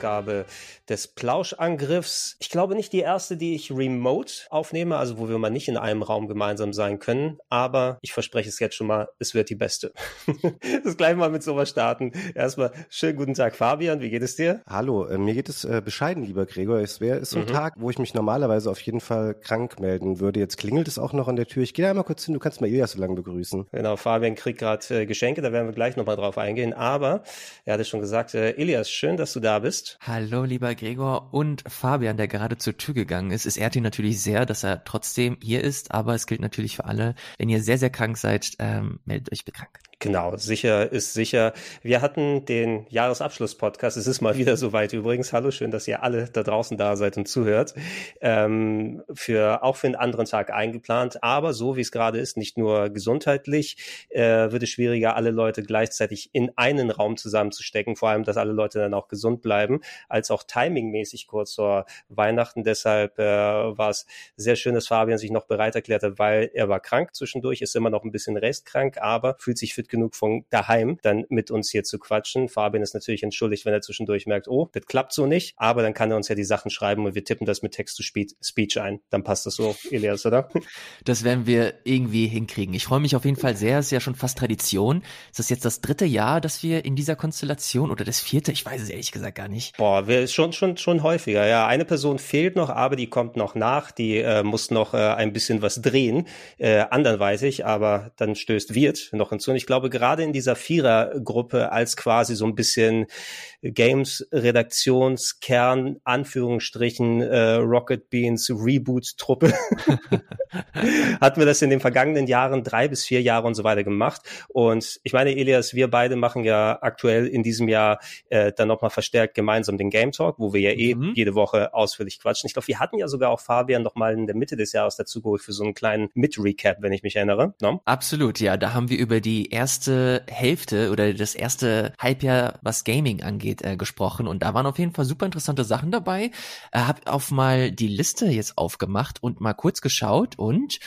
Ausgabe des Plauschangriffs. Ich glaube nicht die erste, die ich remote aufnehme, also wo wir mal nicht in einem Raum gemeinsam sein können, aber ich verspreche es jetzt schon mal, es wird die beste. das gleich mal mit sowas starten. Erstmal schönen guten Tag Fabian, wie geht es dir? Hallo, äh, mir geht es äh, bescheiden, lieber Gregor. Es wäre so ein Mhm. Tag, wo ich mich normalerweise auf jeden Fall krank melden würde. Jetzt klingelt es auch noch an der Tür. Ich gehe da einmal kurz hin, du kannst mal Elias so lange begrüßen. Genau, Fabian kriegt gerade äh, Geschenke, da werden wir gleich nochmal drauf eingehen, aber er hatte schon gesagt, äh, Elias, schön, dass du da bist. Hallo, lieber Gregor und Fabian, der gerade zur Tür gegangen ist. Es ehrt ihn natürlich sehr, dass er trotzdem hier ist, aber es gilt natürlich für alle, wenn ihr sehr, sehr krank seid, ähm, meldet euch bekrank. Genau, sicher ist sicher. Wir hatten den Jahresabschluss-Podcast. Es ist mal wieder soweit übrigens. Hallo, schön, dass ihr alle da draußen da seid und zuhört. Ähm, für, auch für einen anderen Tag eingeplant. Aber so wie es gerade ist, nicht nur gesundheitlich, äh, wird es schwieriger, alle Leute gleichzeitig in einen Raum zusammenzustecken. Vor allem, dass alle Leute dann auch gesund bleiben, als auch timingmäßig kurz vor Weihnachten. Deshalb äh, war es sehr schön, dass Fabian sich noch bereit erklärt hat, weil er war krank zwischendurch, ist immer noch ein bisschen restkrank, aber fühlt sich fit genug von daheim, dann mit uns hier zu quatschen. Fabian ist natürlich entschuldigt, wenn er zwischendurch merkt, oh, das klappt so nicht, aber dann kann er uns ja die Sachen schreiben und wir tippen das mit Text-to-Speech ein. Dann passt das so, Elias, oder? Das werden wir irgendwie hinkriegen. Ich freue mich auf jeden Fall sehr. Es ist ja schon fast Tradition. Es ist jetzt das dritte Jahr, dass wir in dieser Konstellation oder das vierte, ich weiß es ehrlich gesagt gar nicht. Boah, wir schon schon schon häufiger. Ja, eine Person fehlt noch, aber die kommt noch nach. Die äh, muss noch äh, ein bisschen was drehen, äh, anderweitig, aber dann stößt Wirt noch hinzu. Und ich glaube gerade in dieser Vierergruppe als quasi so ein bisschen Games Redaktionskern Anführungsstrichen äh, Rocket Beans Reboot Truppe hatten wir das in den vergangenen Jahren drei bis vier Jahre und so weiter gemacht. Und ich meine, Elias, wir beide machen ja aktuell in diesem Jahr äh, dann nochmal verstärkt gemeinsam den Game Talk, wo wir ja eh Mhm. jede Woche ausführlich quatschen. Ich glaube, wir hatten ja sogar auch Fabian noch mal in der Mitte des Jahres dazu geholt für so einen kleinen Mit-Recap, wenn ich mich erinnere. No? Absolut, ja. Da haben wir über die erste Hälfte oder das erste Halbjahr, was Gaming angeht, äh, gesprochen. Und da waren auf jeden Fall super interessante Sachen dabei. Äh, hab auf mal die Liste jetzt aufgemacht und mal kurz geschaut. Und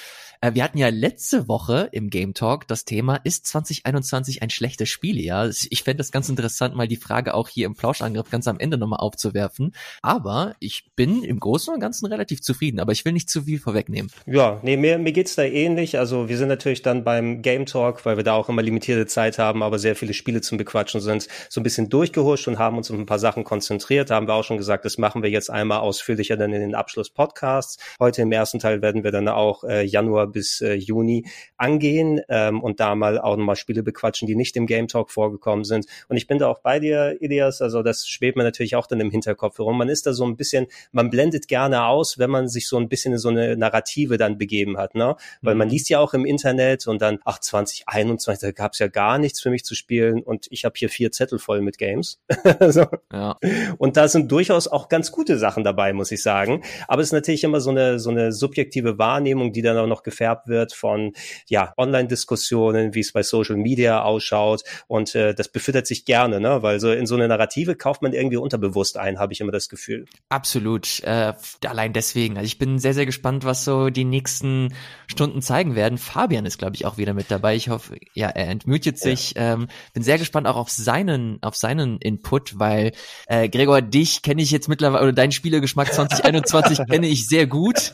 wir hatten ja letzte Woche im Game Talk das Thema, ist 2021 ein schlechtes Spielejahr? Ich fände das ganz interessant, mal die Frage auch hier im Plauschangriff ganz am Ende nochmal aufzuwerfen. Aber ich bin im Großen und Ganzen relativ zufrieden. Aber ich will nicht zu viel vorwegnehmen. Ja, nee, mir, mir geht's da ähnlich. Also wir sind natürlich dann beim Game Talk, weil wir da auch immer limitierte Zeit haben, aber sehr viele Spiele zum Bequatschen sind, so ein bisschen durchgehuscht und haben uns auf ein paar Sachen konzentriert. Da haben wir auch schon gesagt, das machen wir jetzt einmal ausführlicher dann in den Abschluss-Podcasts. Heute im ersten Teil werden wir dann auch äh, Januar bis äh, Juni angehen ähm, und da mal auch nochmal Spiele bequatschen, die nicht im Game Talk vorgekommen sind. Und ich bin da auch bei dir, Elias. Also das schwebt mir natürlich auch dann im Hinterkopf herum. Man ist da so ein bisschen, man blendet gerne aus, wenn man sich so ein bisschen in so eine Narrative dann begeben hat, ne? Weil man liest ja auch im Internet und dann, ach, 2021, da gab's ja gar nichts für mich zu spielen und ich habe hier vier Zettel voll mit Games. so. Ja. Und da sind durchaus auch ganz gute Sachen dabei, muss ich sagen. Aber es ist natürlich immer so eine, so eine subjektive Wahrnehmung, die dann auch noch gefärbt wird von, ja, Online-Diskussionen, wie es bei Social Media ausschaut. Und äh, das befüttert sich gerne, ne? Weil so in so eine Narrative kauft man irgendwie unterbewusst ein, habe ich immer das Gefühl. Absolut. Äh, allein deswegen. Also ich bin sehr, sehr gespannt, was so die nächsten Stunden zeigen werden. Fabian ist, glaube ich, auch wieder mit dabei. Ich hoffe, ja, er entmutet sich. Ja. Ähm, bin sehr gespannt auch auf seinen, auf seinen Input, weil äh, Gregor, dich kenne ich jetzt mittlerweile, oder deinen Spielergeschmack 2021 kenne ich sehr gut.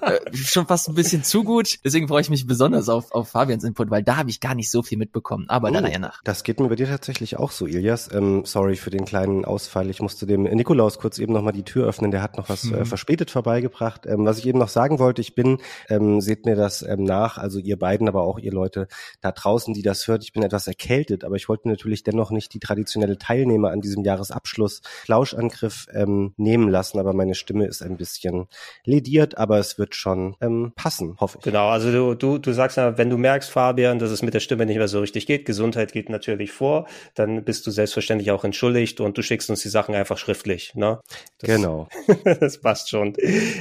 Äh, schon fast ein bisschen zu gut. Deswegen freue ich mich besonders auf, auf Fabians Input, weil da habe ich gar nicht so viel mitbekommen. Aber oh, dann nachher nach. Das geht mir bei dir tatsächlich auch so, Ilias. Ähm, sorry für den kleinen Ausfall. Ich musste dem Nikolaus kurz eben nochmal die Tür öffnen. Der hat noch was äh, mhm. äh, verspätet vorbeigebracht. Ähm, was ich eben noch sagen wollte, ich bin, ähm, seht mir das ähm, nach, also ihr beiden, aber auch ihr Leute da draußen, die das hört, ich bin etwas erkältet, aber ich wollte natürlich dennoch nicht die traditionelle Teilnehmer an diesem Jahresabschluss Lauschangriff ähm, nehmen lassen, aber meine Stimme ist ein bisschen lediert, aber es wird schon ähm, passen, hoffe ich. Genau, also du, du, du sagst ja, wenn du merkst, Fabian, dass es mit der Stimme nicht mehr so richtig geht, Gesundheit geht natürlich vor, dann bist du selbstverständlich auch entschuldigt und du schickst uns die Sachen einfach schriftlich. Ne? Das, genau. das passt schon.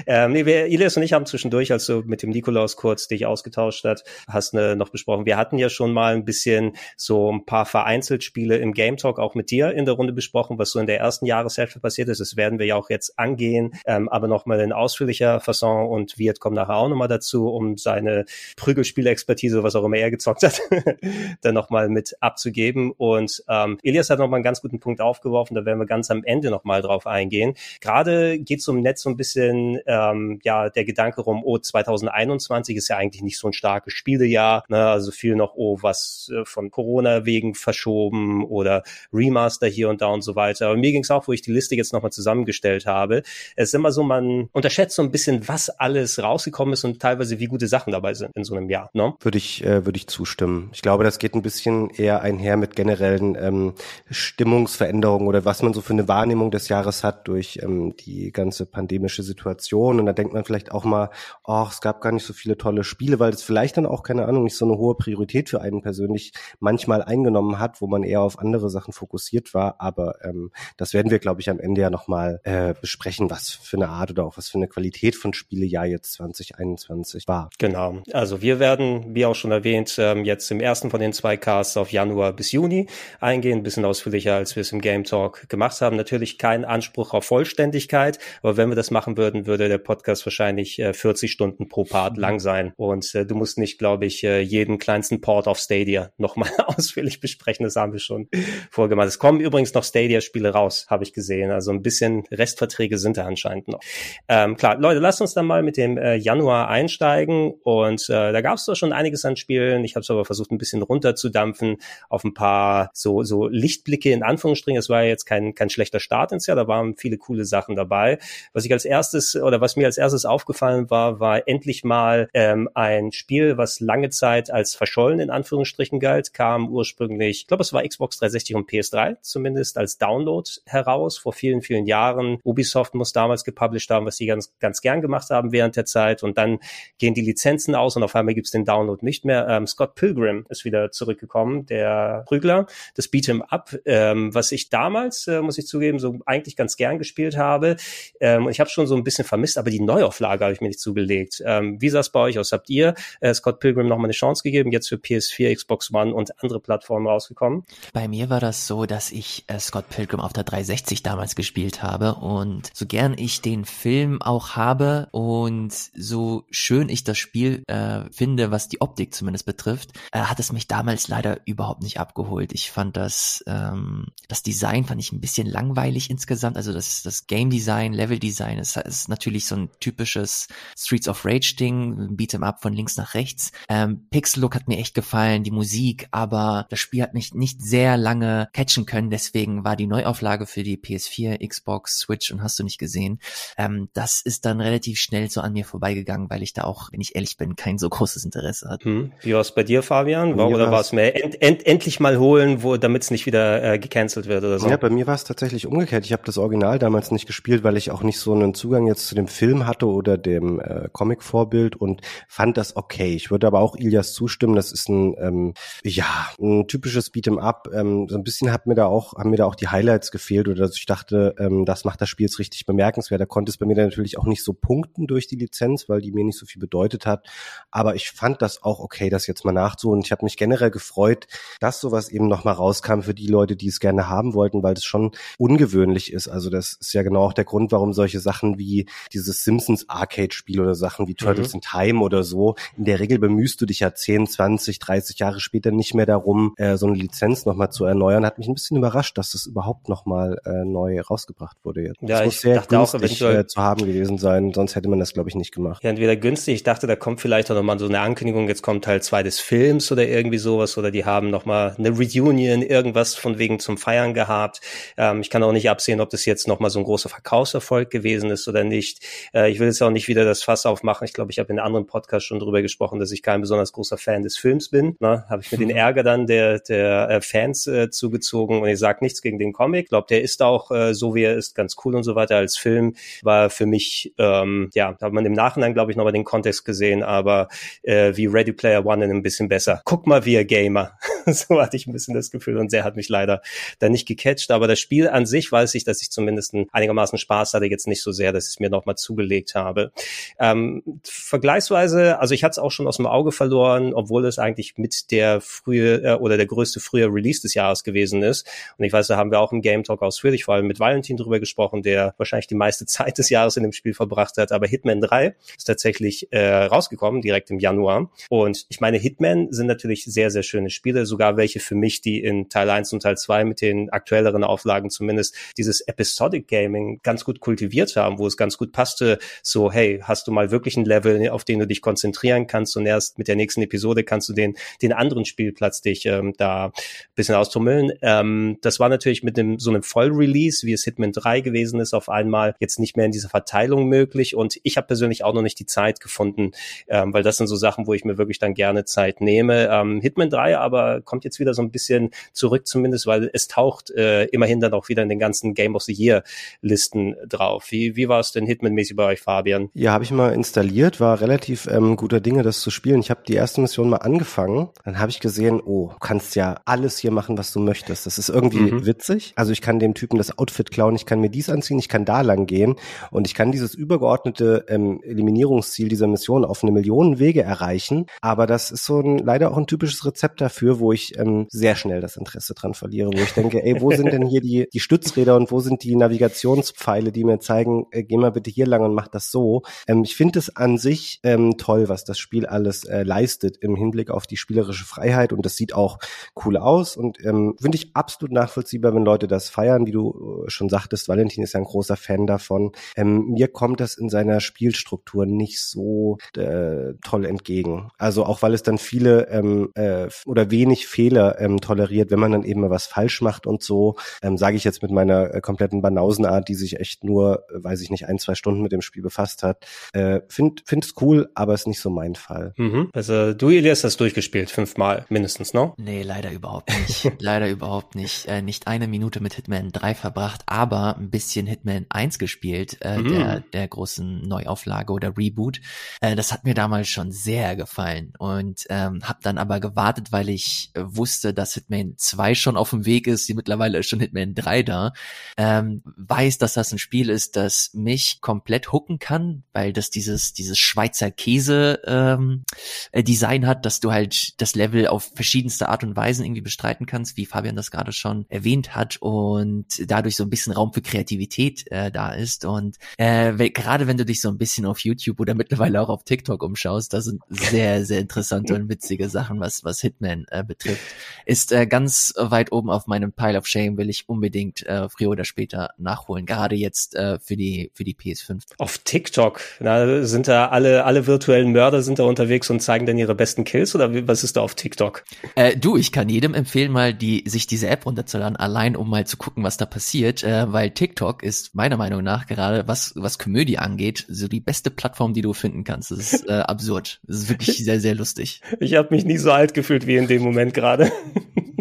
Ähm, nee, wir, Ilias und ich haben zwischendurch, als du mit dem Nikolaus kurz dich ausgetauscht hast, hast ne, noch besprochen. Wir hatten ja schon mal ein bisschen so ein paar vereinzelt Spiele im Game Talk auch mit dir in der Runde besprochen, was so in der ersten Jahreshälfte passiert ist. Das werden wir ja auch jetzt angehen, ähm, aber nochmal in ausführlicher Fasson und Wirt kommt nachher auch nochmal dazu, um seine Prügelspielexpertise, was auch immer er gezockt hat, dann nochmal mit abzugeben. Und ähm, Elias hat nochmal einen ganz guten Punkt aufgeworfen, da werden wir ganz am Ende nochmal drauf eingehen. Gerade geht es um Netz so ein bisschen, ähm, ja, der Gedanke rum, oh, 2021 ist ja eigentlich nicht so ein starkes Spielejahr, ne? also viel noch, oh, was äh, von Corona wegen verschoben oder Remaster hier und da und so weiter. Aber mir ging es auch, wo ich die Liste jetzt nochmal zusammengestellt habe. Es ist immer so, man unterschätzt so ein bisschen, was alles rausgekommen ist und teilweise wie gute Sachen dabei sind in so einem Jahr. Ne? Würde ich, äh, würde ich zustimmen. Ich glaube, das geht ein bisschen eher einher mit generellen ähm, Stimmungsveränderungen oder was man so für eine Wahrnehmung des Jahres hat durch ähm, die ganze pandemische Situation. Und da denkt man vielleicht auch mal, oh, es gab gar nicht so viele tolle Spiele, weil das vielleicht dann auch, keine Ahnung, nicht so eine hohe Priorität für einen persönlich manchmal eingenommen hat, wo man eher auf andere Sachen fokussiert war. Aber ähm, das werden wir, glaube ich, am Ende ja nochmal äh, besprechen, was für eine Art oder auch was für eine Qualität von Spielejahr jetzt 2021 war. Genau. Also wir werden, wie auch schon erwähnt, ähm, jetzt im ersten von den zwei Casts auf Januar bis Juni eingehen, ein bisschen ausführlicher, als wir es im Game Talk gemacht haben. Natürlich kein Anspruch auf Vollständigkeit, aber wenn wir das machen würden, würde der Podcast wahrscheinlich äh, 40 Stunden pro Part mhm. lang sein. Und äh, du musst nicht, glaube ich, äh, jeden kleinsten Port auf Stadia nochmal ausführlich besprechen. Das haben wir schon vorgemacht. Es kommen übrigens noch Stadia-Spiele raus, habe ich gesehen. Also ein bisschen Restverträge sind da anscheinend noch. Ähm, klar, Leute, lasst uns dann mal mit dem äh, Januar einsteigen. Und äh, da gab es doch schon einiges an Spielen. Ich habe es aber versucht, ein bisschen runterzudampfen auf ein paar so, so Lichtblicke in Anführungsstrichen. Es war ja jetzt kein, kein schlechter Start ins Jahr. Da waren viele coole Sachen dabei. Was ich als erstes oder was mir als erstes aufgefallen war, war endlich mal ähm, ein Spiel, was lange Zeit als verschollen in Anführungsstrichen galt, kam ursprünglich, ich glaube, es war Xbox 360 und PS3 zumindest als Download heraus vor vielen, vielen Jahren. Ubisoft muss damals gepublished haben, was sie ganz, ganz gern gemacht haben während der Zeit und dann gehen die Lizenzen aus und auf einmal gibt's den Download nicht mehr. Ähm, Scott Pilgrim ist wieder zurückgekommen, der Prügler, das Beat'em Up, ähm, was ich damals, äh, muss ich zugeben, so eigentlich ganz gern gespielt habe. Ähm, ich habe schon so ein bisschen vermisst, aber die Neuauflage habe ich mir nicht zugelegt. Ähm, wie sah es bei euch aus? Habt ihr äh, Scott Pilgrim noch mal eine Chance gegeben? Jetzt für PS4, Xbox One und andere Plattformen rausgekommen? Bei mir war das so, dass ich äh, Scott Pilgrim auf der 360 damals gespielt habe und so gern ich den Film auch habe und so schön ich das Spiel äh, finde, was die Optik zumindest betrifft, äh, hat es mich damals leider überhaupt nicht abgeholt. Ich fand das, ähm, das Design fand ich ein bisschen langweilig insgesamt. Also das, das Game Design, Level Design ist, ist natürlich so ein typisches Streets of Rage Ding, Beat'em Up von links nach rechts. Ähm, Pixel Look hat mir echt gefallen, die Musik, aber das Spiel hat mich nicht sehr lange catchen können. Deswegen war die Neuauflage für die PS4, Xbox, Switch und hast du nicht gesehen. Ähm, das ist dann relativ schnell so an mir vorbeigegangen, weil ich da auch, wenn ich ehrlich bin, kein so großes Interesse hatte. Hm. Wie war es bei dir, Fabian? War, oder war es mehr end, end, endlich mal holen, wo damit es nicht wieder äh, gecancelt wird oder so? Ja, bei mir war es tatsächlich umgekehrt. Ich habe das Original damals nicht gespielt, weil ich auch nicht so einen Zugang jetzt zu dem Film hatte oder dem äh, Comic-Vorbild und fand das okay. Ich würde aber auch Ilias zustimmen. Das ist ein ähm, ja ein typisches Beat'em Up. Ähm, so ein bisschen hat mir da auch haben mir da auch die Highlights gefehlt oder dass ich dachte, ähm, das macht das Spiel jetzt richtig bemerkenswert. Da konnte es bei mir dann natürlich auch nicht so punkten durch die Lizenz, weil die mir nicht so viel bedeutet hat. Aber ich fand das auch okay, das jetzt mal nachzuholen. Ich habe mich generell gefreut, dass sowas eben noch mal rauskam für die Leute, die es gerne haben wollten, weil das schon ungewöhnlich ist. Also das ist ja genau auch der Grund, warum solche Sachen wie dieses Simpsons Arcade-Spiel oder Sachen wie Turtles mhm. in Time oder so, in der Regel bemühst du dich ja 10, 20, 30 Jahre später nicht mehr darum, äh, so eine Lizenz nochmal zu erneuern. Hat mich ein bisschen überrascht, dass das überhaupt nochmal äh, neu rausgebracht wurde jetzt. Ja, das ich dachte auch eventuell äh, zu haben gewesen sein, sonst hätte man das, glaube ich, nicht gemacht. Ja, entweder günstig, ich dachte, da kommt vielleicht auch nochmal so eine Ankündigung, jetzt kommt Teil zwei des Films oder irgendwie sowas, oder die haben nochmal eine Reunion, irgendwas von wegen zum Feiern gehabt. Ähm, ich kann auch nicht absehen, ob das jetzt nochmal so ein großer Verkaufserfolg gewesen ist oder nicht. Äh, ich will jetzt auch nicht wieder das Fass aufmachen. Ich glaube, ich habe in einem anderen Podcast schon drüber gesprochen, dass ich kein besonders großer Fan des Films bin. Ne? Habe ich mir den Ärger dann der, der äh, Fans äh, zugezogen und ich sage nichts gegen den Comic. Ich glaube, der ist auch äh, so, wie er ist, ganz cool und so weiter. Als Film war für mich, ähm, ja, da hat man im Nachhinein, glaube ich, nochmal den Kontext gesehen, aber äh, wie Ready Player One in ein bisschen besser. Guck mal, wie er Gamer. so hatte ich ein bisschen das Gefühl und sehr hat mich leider da nicht gecatcht. Aber das Spiel an sich weiß ich, dass ich zumindest einigermaßen Spaß hatte, jetzt nicht so sehr, dass ich es mir nochmal zugelegt habe. Ähm, vergleichsweise, also ich hatte es auch schon aus dem Auge verloren, obwohl es eigentlich mit der frühe äh, oder der größte frühe Release des Jahres gewesen ist. Und ich weiß, da haben wir auch im Game Talk ausführlich vor allem mit Valentin drüber gesprochen, der wahrscheinlich die meiste Zeit des Jahres in dem Spiel verbracht hat. Aber Hitman 3 ist tatsächlich äh, rausgekommen, direkt im Januar. Und ich meine, Hitman sind natürlich sehr, sehr schöne Spiele, sogar welche für mich, die in Teil 1 und Teil 2 mit den aktuelleren Auflagen zumindest dieses Episodic Gaming ganz gut kultiviert haben, wo es ganz gut passte, so, hey, hast du mal wirklich ein Level, auf den du dich konzentrieren kannst und erst mit der nächsten Episode kannst du den, den anderen Spielplatz dich ähm, da bisschen austummeln. Ähm, das war natürlich mit dem, so einem Vollrelease, wie es Hitman 3 gewesen ist, auf einmal jetzt nicht mehr in dieser Verteilung möglich und ich habe persönlich auch noch nicht die Zeit gefunden, ähm, weil das sind so Sachen, wo ich mir wirklich dann gerne Zeit nehme. Ähm, Hitman 3 aber kommt jetzt wieder so ein bisschen zurück zumindest, weil es taucht äh, immerhin dann auch wieder in den ganzen Game of the Year Listen drauf. Wie, wie war es denn Hitman-mäßig bei euch, Fabian? Ja, habe ich mal installiert, war relativ ähm, guter Dinge, das zu spielen. Ich habe die erste Mission mal angefangen, dann habe ich gesehen, oh, du kannst ja alles hier machen, was du möchtest. Das ist irgendwie mhm. witzig. Also ich kann dem Typen das Outfit klauen, ich kann mir dies anziehen, ich kann da lang gehen und ich kann dieses übergeordnete ähm, Eliminierungsziel dieser Mission auf eine Million Wege erreichen. Aber das ist so ein, leider auch ein typisches Rezept dafür, wo ich ähm, sehr schnell das Interesse dran verliere, wo ich denke, ey, wo sind denn hier die, die Stützräder und wo sind die Navigationspfeile, die mir zeigen, äh, geh mal bitte hier lang und mach das so. Ähm, ich finde es an sich ähm, toll, was das Spiel alles äh, leistet im Hinblick auf die spielerische Freiheit und das sieht auch cool aus und ähm, finde ich absolut nachvollziehbar, wenn Leute das feiern, wie du äh, schon sagtest, Valentin ist ja ein großer Fan davon. Ähm, mir kommt das in seiner Spielstruktur nicht so äh, toll entgegen. Also auch weil es dann viele ähm, äh, oder wenig Fehler ähm, toleriert, wenn man dann eben mal was falsch macht und so, ähm, sage ich jetzt mit meiner äh, kompletten Banausenart, die sich echt nur, äh, weiß ich nicht, ein, zwei Stunden mit dem Spiel befasst hat. Äh, Finde es cool, aber ist nicht so mein Fall. Mhm. Also du, Elias, hast durchgespielt, fünfmal mindestens, ne? Nee, leider überhaupt nicht. leider überhaupt nicht. Äh, nicht eine Minute mit Hitman 3 verbracht, aber ein bisschen Hitman 1 gespielt, äh, mhm. der, der großen Neuauflage oder Reboot. Äh, das hat mir damals schon sehr gefallen und ähm, habe dann aber gewartet, weil ich äh, wusste, dass Hitman 2 schon auf dem Weg ist. Mittlerweile ist schon Hitman 3 da. Ähm, weiß, dass das ein Spiel ist, das mich komplett hooken kann, weil das dieses, dieses Schweizer Käse ähm, äh, hat, dass du halt das Level auf verschiedenste Art und Weisen irgendwie bestreiten kannst, wie Fabian das gerade schon erwähnt hat und dadurch so ein bisschen Raum für Kreativität äh, da ist und äh, gerade wenn du dich so ein bisschen auf YouTube oder mittlerweile auch auf TikTok umschaust, da sind sehr, sehr interessante und witzige Sachen, was, was Hitman äh, betrifft. Ist äh, ganz weit oben auf meinem Pile of Shame, will ich unbedingt äh, früher oder später nachholen, gerade jetzt äh, für die für die PS5. Auf TikTok, na, sind da alle alle virtuellen Mörder sind da unterwegs und zeigen dann ihre besten Kills oder was ist da auf TikTok? Äh, du, ich kann jedem empfehlen, mal die sich diese App runterzuladen, allein um mal zu gucken, was da passiert, äh, weil TikTok ist meiner Meinung nach gerade was was Komödie angeht, so die beste Plattform, die du finden kannst. Das ist äh, absurd. Das ist wirklich sehr sehr lustig. Ich habe mich nie so alt gefühlt wie in dem Moment gerade.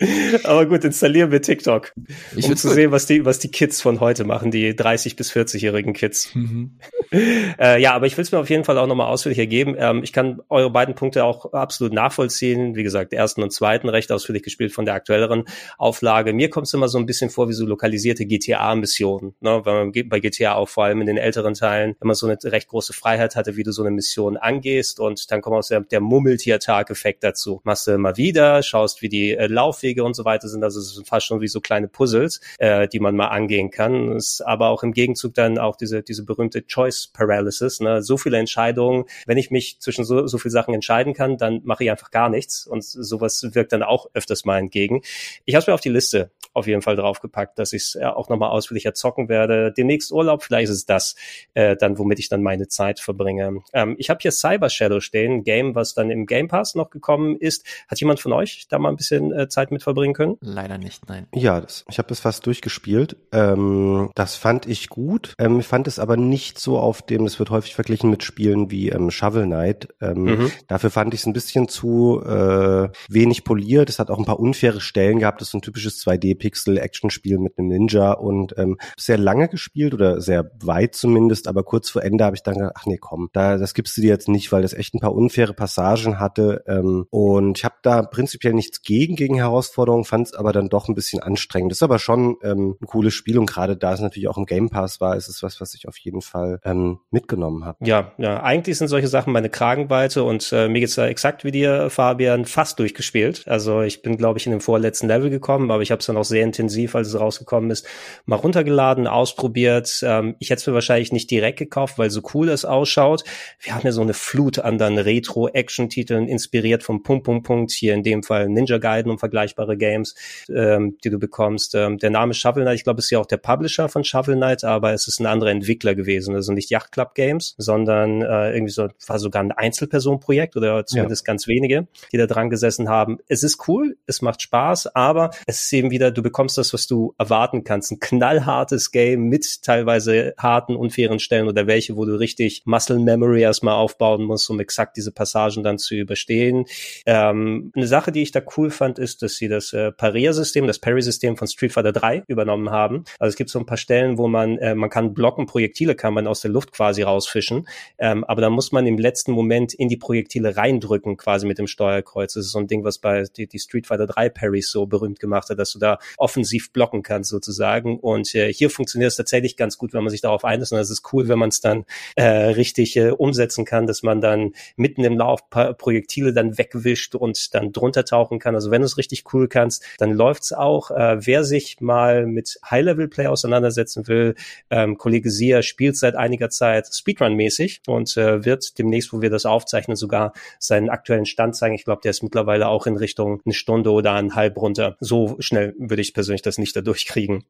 Aber gut, installieren wir TikTok, ich um zu sehen, was die, was die Kids von heute machen, die 30- bis 40-jährigen Kids. Mhm. Äh, ja, aber ich will es mir auf jeden Fall auch nochmal ausführlicher geben. Ähm, ich kann eure beiden Punkte auch absolut nachvollziehen. Wie gesagt, ersten und zweiten recht ausführlich gespielt von der aktuelleren Auflage. Mir kommt es immer so ein bisschen vor wie so lokalisierte GTA-Missionen. Ne? Weil man bei GTA auch vor allem in den älteren Teilen immer so eine recht große Freiheit hatte, wie du so eine Mission angehst und dann kommt auch der, der Mummeltier-Tag-Effekt dazu. Machst du immer wieder, schaust, wie die äh, Laufwege Auswege und so weiter sind. Also es sind fast schon wie so kleine Puzzles, äh, die man mal angehen kann. Es aber auch im Gegenzug dann auch diese, diese berühmte Choice Paralysis. Ne? So viele Entscheidungen. Wenn ich mich zwischen so, so viel Sachen entscheiden kann, dann mache ich einfach gar nichts. Und sowas wirkt dann auch öfters mal entgegen. Ich habe es mir auf die Liste auf jeden Fall draufgepackt, dass ich es ja auch nochmal ausführlicher zocken werde. Demnächst Urlaub, vielleicht ist es das, äh, dann womit ich dann meine Zeit verbringe. Ähm, ich habe hier Cyber Shadow stehen, ein Game, was dann im Game Pass noch gekommen ist. Hat jemand von euch da mal ein bisschen äh, Zeit mit verbringen können? Leider nicht, nein. Ja, das, ich habe das fast durchgespielt. Ähm, das fand ich gut. Ähm, fand es aber nicht so auf dem, es wird häufig verglichen mit Spielen wie ähm, Shovel Knight. Ähm, mhm. Dafür fand ich es ein bisschen zu äh, wenig poliert. Es hat auch ein paar unfaire Stellen gehabt. Das ist ein typisches 2D-Pixel-Action-Spiel mit einem Ninja und ähm, sehr lange gespielt oder sehr weit zumindest, aber kurz vor Ende habe ich dann gedacht, ach nee, komm, da, das gibst du dir jetzt nicht, weil das echt ein paar unfaire Passagen hatte. Ähm, und ich habe da prinzipiell nichts gegen, gegen Herausforderungen, fand es aber dann doch ein bisschen anstrengend. Das ist aber schon ähm, ein cooles Spiel und gerade da es natürlich auch im Game Pass war, ist es was, was ich auf jeden Fall ähm, mitgenommen habe. Ja, ja, eigentlich sind solche Sachen meine Kragenweite und äh, mir geht's da exakt wie dir, Fabian, fast durchgespielt. Also ich bin, glaube ich, in dem vorletzten Level gekommen, aber ich habe es dann auch sehr intensiv, als es rausgekommen ist, mal runtergeladen, ausprobiert. Ähm, ich hätte es mir wahrscheinlich nicht direkt gekauft, weil so cool es ausschaut. Wir haben ja so eine Flut an dann Retro-Action-Titeln, inspiriert vom Punkt, Punkt, Punkt. Hier in dem Fall Ninja Gaiden und vergleichbare Games, ähm, die du bekommst. Ähm, der Name Shovel Knight, ich glaube, ist ja auch der Publisher von Shovel Knight, aber es ist ein anderer Entwickler gewesen. Also nicht Yacht Club Games, sondern äh, irgendwie so, war sogar ein Einzelpersonenprojekt oder zumindest ja. ganz wenige, die da dran gesessen haben. Es ist cool, es macht Spaß, aber es ist eben wieder, du bekommst das, was du erwarten kannst. Ein knallhartes Game mit teilweise harten, unfairen Stellen oder welche, wo du richtig Muscle Memory erstmal aufbauen musst, um exakt diese Passagen dann zu überstehen. Ähm, eine Sache, die ich da cool fand, ist, dass sie das äh, Pariersystem, das Parry-System von Street Fighter 3 übernommen haben. Also es gibt so ein paar Stellen, wo man, äh, man kann blocken, Projektile kann man aus der Luft quasi rausfischen, ähm, aber da muss man im letzten Moment in die Projektile reindrücken, quasi mit dem Steuerkreuz. Das ist so ein Ding, was bei die, die Street Fighter 3 Parries so berühmt gemacht hat, dass du da offensiv blocken kannst sozusagen. Und äh, hier funktioniert es tatsächlich ganz gut, wenn man sich darauf einlässt. Und es ist cool, wenn man es dann äh, richtig äh, umsetzen kann, dass man dann mitten im Lauf Projektile dann wegwischt und dann drunter tauchen kann. Also wenn du es richtig cool kannst, dann läuft's auch. Äh, wer sich mal mit High-Level-Play auseinandersetzen will, ähm, Kollege Sia spielt seit einiger Zeit Speedrun-mäßig und äh, wird demnächst, wo wir das aufzeichnen, sogar seinen aktuellen Stand zeigen. Ich glaube, der ist mittlerweile auch in Richtung eine Stunde oder eineinhalb runter. So schnell würde ich persönlich das nicht da durchkriegen.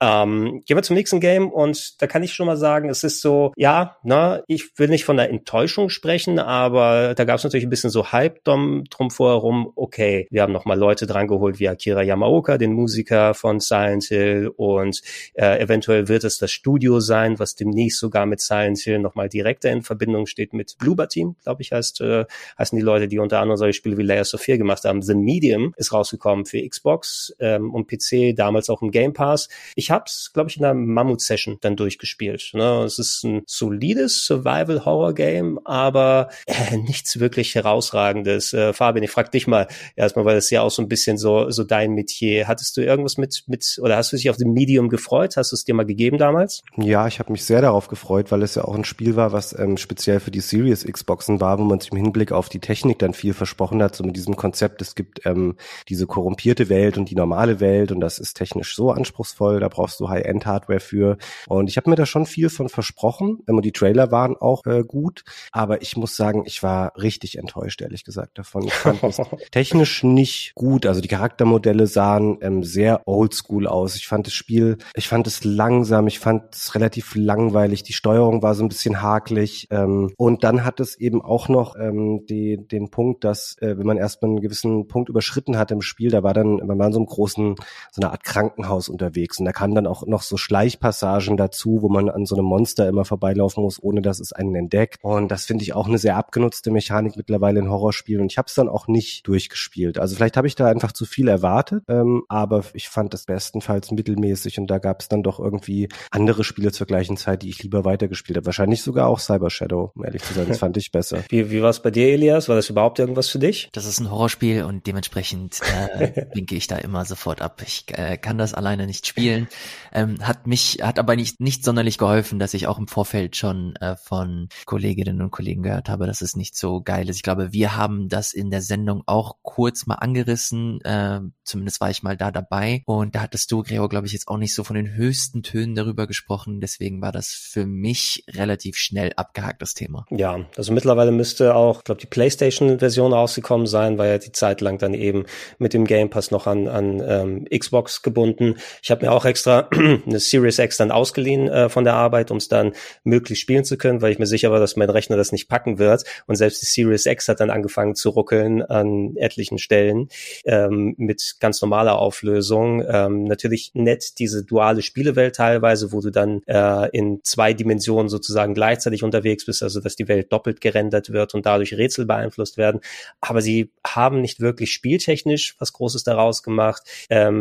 Ähm, gehen wir zum nächsten Game und da kann ich schon mal sagen, es ist so, ja, na, ich will nicht von der Enttäuschung sprechen, aber da gab es natürlich ein bisschen so Hype drum, drum vorherum. Okay, wir haben nochmal Leute dran geholt wie Akira Yamaoka, den Musiker von Silent Hill und äh, eventuell wird es das Studio sein, was demnächst sogar mit Silent Hill nochmal direkter in Verbindung steht mit Bloober Team, glaube ich, heißt, äh, heißen die Leute, die unter anderem solche Spiele wie Layers of Fear gemacht haben. The Medium ist rausgekommen für Xbox ähm, und PC, damals auch im Game Pass. Ich habe es, glaube ich, in einer Mammut-Session dann durchgespielt. Ne? Es ist ein solides Survival-Horror-Game, aber äh, nichts wirklich herausragendes. Äh, Fabian, ich frage dich mal erstmal, weil es ja auch so ein bisschen so, so dein Metier. Hattest du irgendwas mit, mit, oder hast du dich auf dem Medium gefreut? Hast du es dir mal gegeben damals? Ja, ich habe mich sehr darauf gefreut, weil es ja auch ein Spiel war, was ähm, speziell für die Series Xboxen war, wo man sich im Hinblick auf die Technik dann viel versprochen hat, so mit diesem Konzept, es gibt ähm, diese korrumpierte Welt und die normale Welt und das ist technisch so anspruchsvoll, da brauchst du High-End-Hardware für. Und ich habe mir da schon viel von versprochen. Und die Trailer waren auch äh, gut, aber ich muss sagen, ich war richtig enttäuscht, ehrlich gesagt, davon. Ich fand es technisch nicht gut. Also die Charaktermodelle sahen ähm, sehr oldschool aus. Ich fand das Spiel, ich fand es langsam, ich fand es relativ langweilig. Die Steuerung war so ein bisschen hakelig. Ähm, und dann hat es eben auch noch ähm, die, den Punkt, dass äh, wenn man erstmal einen gewissen Punkt überschritten hat im Spiel, da war dann, man war in so einem großen, so einer Art Krankenhaus unterwegs und da kamen dann auch noch so Schleichpassagen dazu, wo man an so einem Monster immer vorbeilaufen muss, ohne dass es einen entdeckt. Und das finde ich auch eine sehr abgenutzte Mechanik mittlerweile in Horrorspielen. Und ich habe es dann auch nicht durchgespielt. Also vielleicht habe ich da einfach zu viel erwartet, ähm, aber ich fand das bestenfalls mittelmäßig und da gab es dann doch irgendwie andere Spiele zur gleichen Zeit, die ich lieber weitergespielt habe. Wahrscheinlich sogar auch Cyber Shadow, um ehrlich zu sein. Das fand ich besser. Wie, wie war es bei dir, Elias? War das überhaupt irgendwas für dich? Das ist ein Horrorspiel und dementsprechend äh, winke ich da immer sofort ab. Ab. Ich äh, kann das alleine nicht spielen. Ähm, hat mich, hat aber nicht, nicht sonderlich geholfen, dass ich auch im Vorfeld schon äh, von Kolleginnen und Kollegen gehört habe, dass es nicht so geil ist. Ich glaube, wir haben das in der Sendung auch kurz mal angerissen. Äh, zumindest war ich mal da dabei. Und da hattest du, Gregor, glaube ich, jetzt auch nicht so von den höchsten Tönen darüber gesprochen. Deswegen war das für mich relativ schnell abgehakt, das Thema. Ja, also mittlerweile müsste auch, ich glaube, die PlayStation-Version rausgekommen sein, weil ja die Zeit lang dann eben mit dem Game Pass noch an, an ähm, Xbox gebunden. Ich habe mir auch extra eine Series X dann ausgeliehen äh, von der Arbeit, um es dann möglichst spielen zu können, weil ich mir sicher war, dass mein Rechner das nicht packen wird. Und selbst die Series X hat dann angefangen zu ruckeln an etlichen Stellen ähm, mit ganz normaler Auflösung. Ähm, natürlich nett diese duale Spielewelt teilweise, wo du dann äh, in zwei Dimensionen sozusagen gleichzeitig unterwegs bist, also dass die Welt doppelt gerendert wird und dadurch Rätsel beeinflusst werden. Aber sie haben nicht wirklich spieltechnisch was Großes daraus gemacht. Ähm,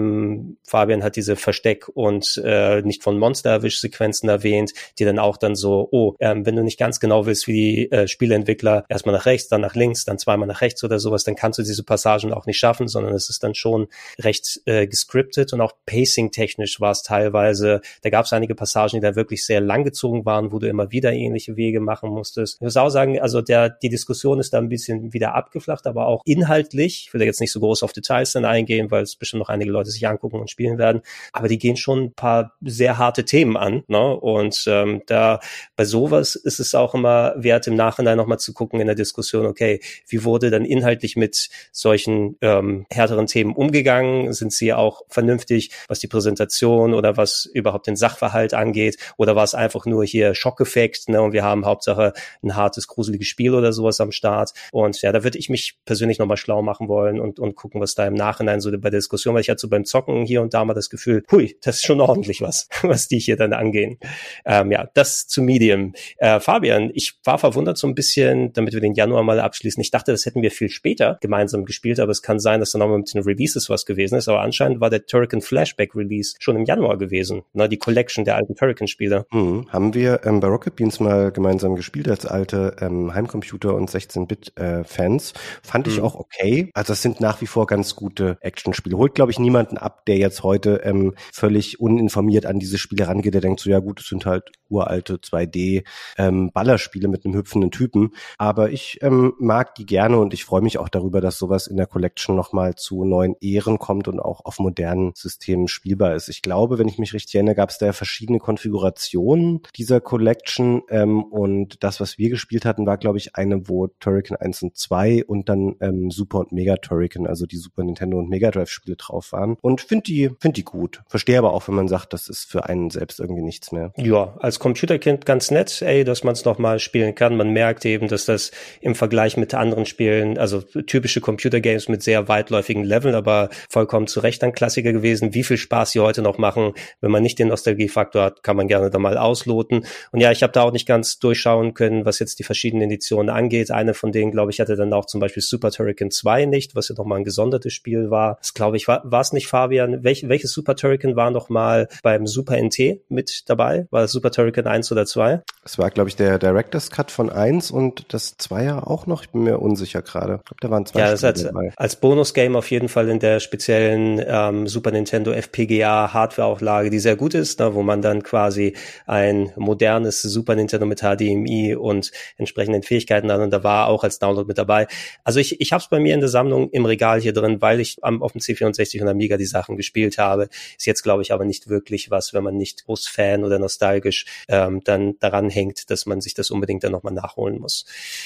Fabian hat diese Versteck- und äh, nicht von Monster-Erwisch-Sequenzen erwähnt, die dann auch dann so, oh, ähm, wenn du nicht ganz genau willst, wie die äh, Spieleentwickler erstmal nach rechts, dann nach links, dann zweimal nach rechts oder sowas, dann kannst du diese Passagen auch nicht schaffen, sondern es ist dann schon recht äh, gescriptet und auch pacing-technisch war es teilweise, da gab es einige Passagen, die da wirklich sehr langgezogen waren, wo du immer wieder ähnliche Wege machen musstest. Ich muss auch sagen, also der, die Diskussion ist da ein bisschen wieder abgeflacht, aber auch inhaltlich, ich will da jetzt nicht so groß auf Details dann eingehen, weil es bestimmt noch einige Leute sich angucken und spielen werden, aber die gehen schon ein paar sehr harte Themen an, ne? Und ähm, da bei sowas ist es auch immer wert, im Nachhinein nochmal zu gucken in der Diskussion, okay, wie wurde dann inhaltlich mit solchen ähm, härteren Themen umgegangen? Sind sie auch vernünftig, was die Präsentation oder was überhaupt den Sachverhalt angeht? Oder war es einfach nur hier Schockeffekt, ne? Und wir haben Hauptsache ein hartes, gruseliges Spiel oder sowas am Start. Und ja, da würde ich mich persönlich nochmal schlau machen wollen und, und gucken, was da im Nachhinein so bei der Diskussion, weil ich hatte so beim Zocken hier und da mal das Gefühl, hui, das ist schon ordentlich was, was die hier dann angehen. Ähm, ja, das zu Medium. Äh, Fabian, ich war verwundert so ein bisschen, damit wir den Januar mal abschließen. Ich dachte, das hätten wir viel später gemeinsam gespielt, aber es kann sein, dass da nochmal mit den Releases was gewesen ist. Aber anscheinend war der Turrican Flashback Release schon im Januar gewesen. Ne, die Collection der alten Turrican-Spiele. Mhm. Haben wir ähm, bei Rocket Beans mal gemeinsam gespielt als alte ähm, Heimcomputer- und 16-Bit-Fans. Äh, Fand ich mhm. auch okay. Also das sind nach wie vor ganz gute Actionspiele. Holt, glaube ich, niemanden ab, der jetzt heute ähm, völlig uninformiert an diese Spiele rangeht, der denkt so, ja gut, es sind halt uralte 2D ähm, mit einem hüpfenden Typen. Aber ich ähm, mag die gerne und ich freue mich auch darüber, dass sowas in der Collection nochmal zu neuen Ehren kommt und auch auf modernen Systemen spielbar ist. Ich glaube, wenn ich mich richtig erinnere, gab es da ja verschiedene Konfigurationen dieser Collection ähm, und das, was wir gespielt hatten, war, glaube ich, eine, wo Turrican 1 und 2 und dann ähm, Super und Mega Turrican, also die Super Nintendo und Mega Drive Spiele drauf waren. Und finde die, finde die gut. Verstehe aber auch, wenn man sagt, das ist für einen selbst irgendwie nichts mehr. Ja, als Computerkind ganz nett, ey, dass man es nochmal spielen kann. Man merkt eben, dass das im Vergleich mit anderen Spielen, also typische Computergames mit sehr weitläufigen Leveln, aber vollkommen zu Recht ein Klassiker gewesen. Wie viel Spaß sie heute noch machen, wenn man nicht den Nostalgiefaktor hat, kann man gerne da mal ausloten. Und ja, ich habe da auch nicht ganz durchschauen können, was jetzt die verschiedenen Editionen angeht. Eine von denen, glaube ich, hatte dann auch zum Beispiel Super Turrican 2 nicht, was ja nochmal ein gesondertes Spiel war. Das glaube ich, war es nicht, Fabian? Welch, welches Super Turrican war noch mal beim Super NT mit dabei? War das Super Turrican 1 oder 2? Es war, glaube ich, der Director's Cut von 1 und das 2 ja auch noch. Ich bin mir unsicher gerade. Ich glaube, da waren zwei ja, Spiele als, dabei. als Bonus-Game auf jeden Fall in der speziellen ähm, Super Nintendo FPGA Hardwareauflage, die sehr gut ist, ne, wo man dann quasi ein modernes Super Nintendo mit HDMI und entsprechenden Fähigkeiten hat und da war auch als Download mit dabei. Also ich, ich habe es bei mir in der Sammlung im Regal hier drin, weil ich am, auf dem C64 und Amiga die Sachen gespielt habe. Ist jetzt, glaube ich, aber nicht wirklich was, wenn man nicht groß Fan oder nostalgisch ähm, dann daran hängt, dass man sich das unbedingt dann nochmal nachholen muss.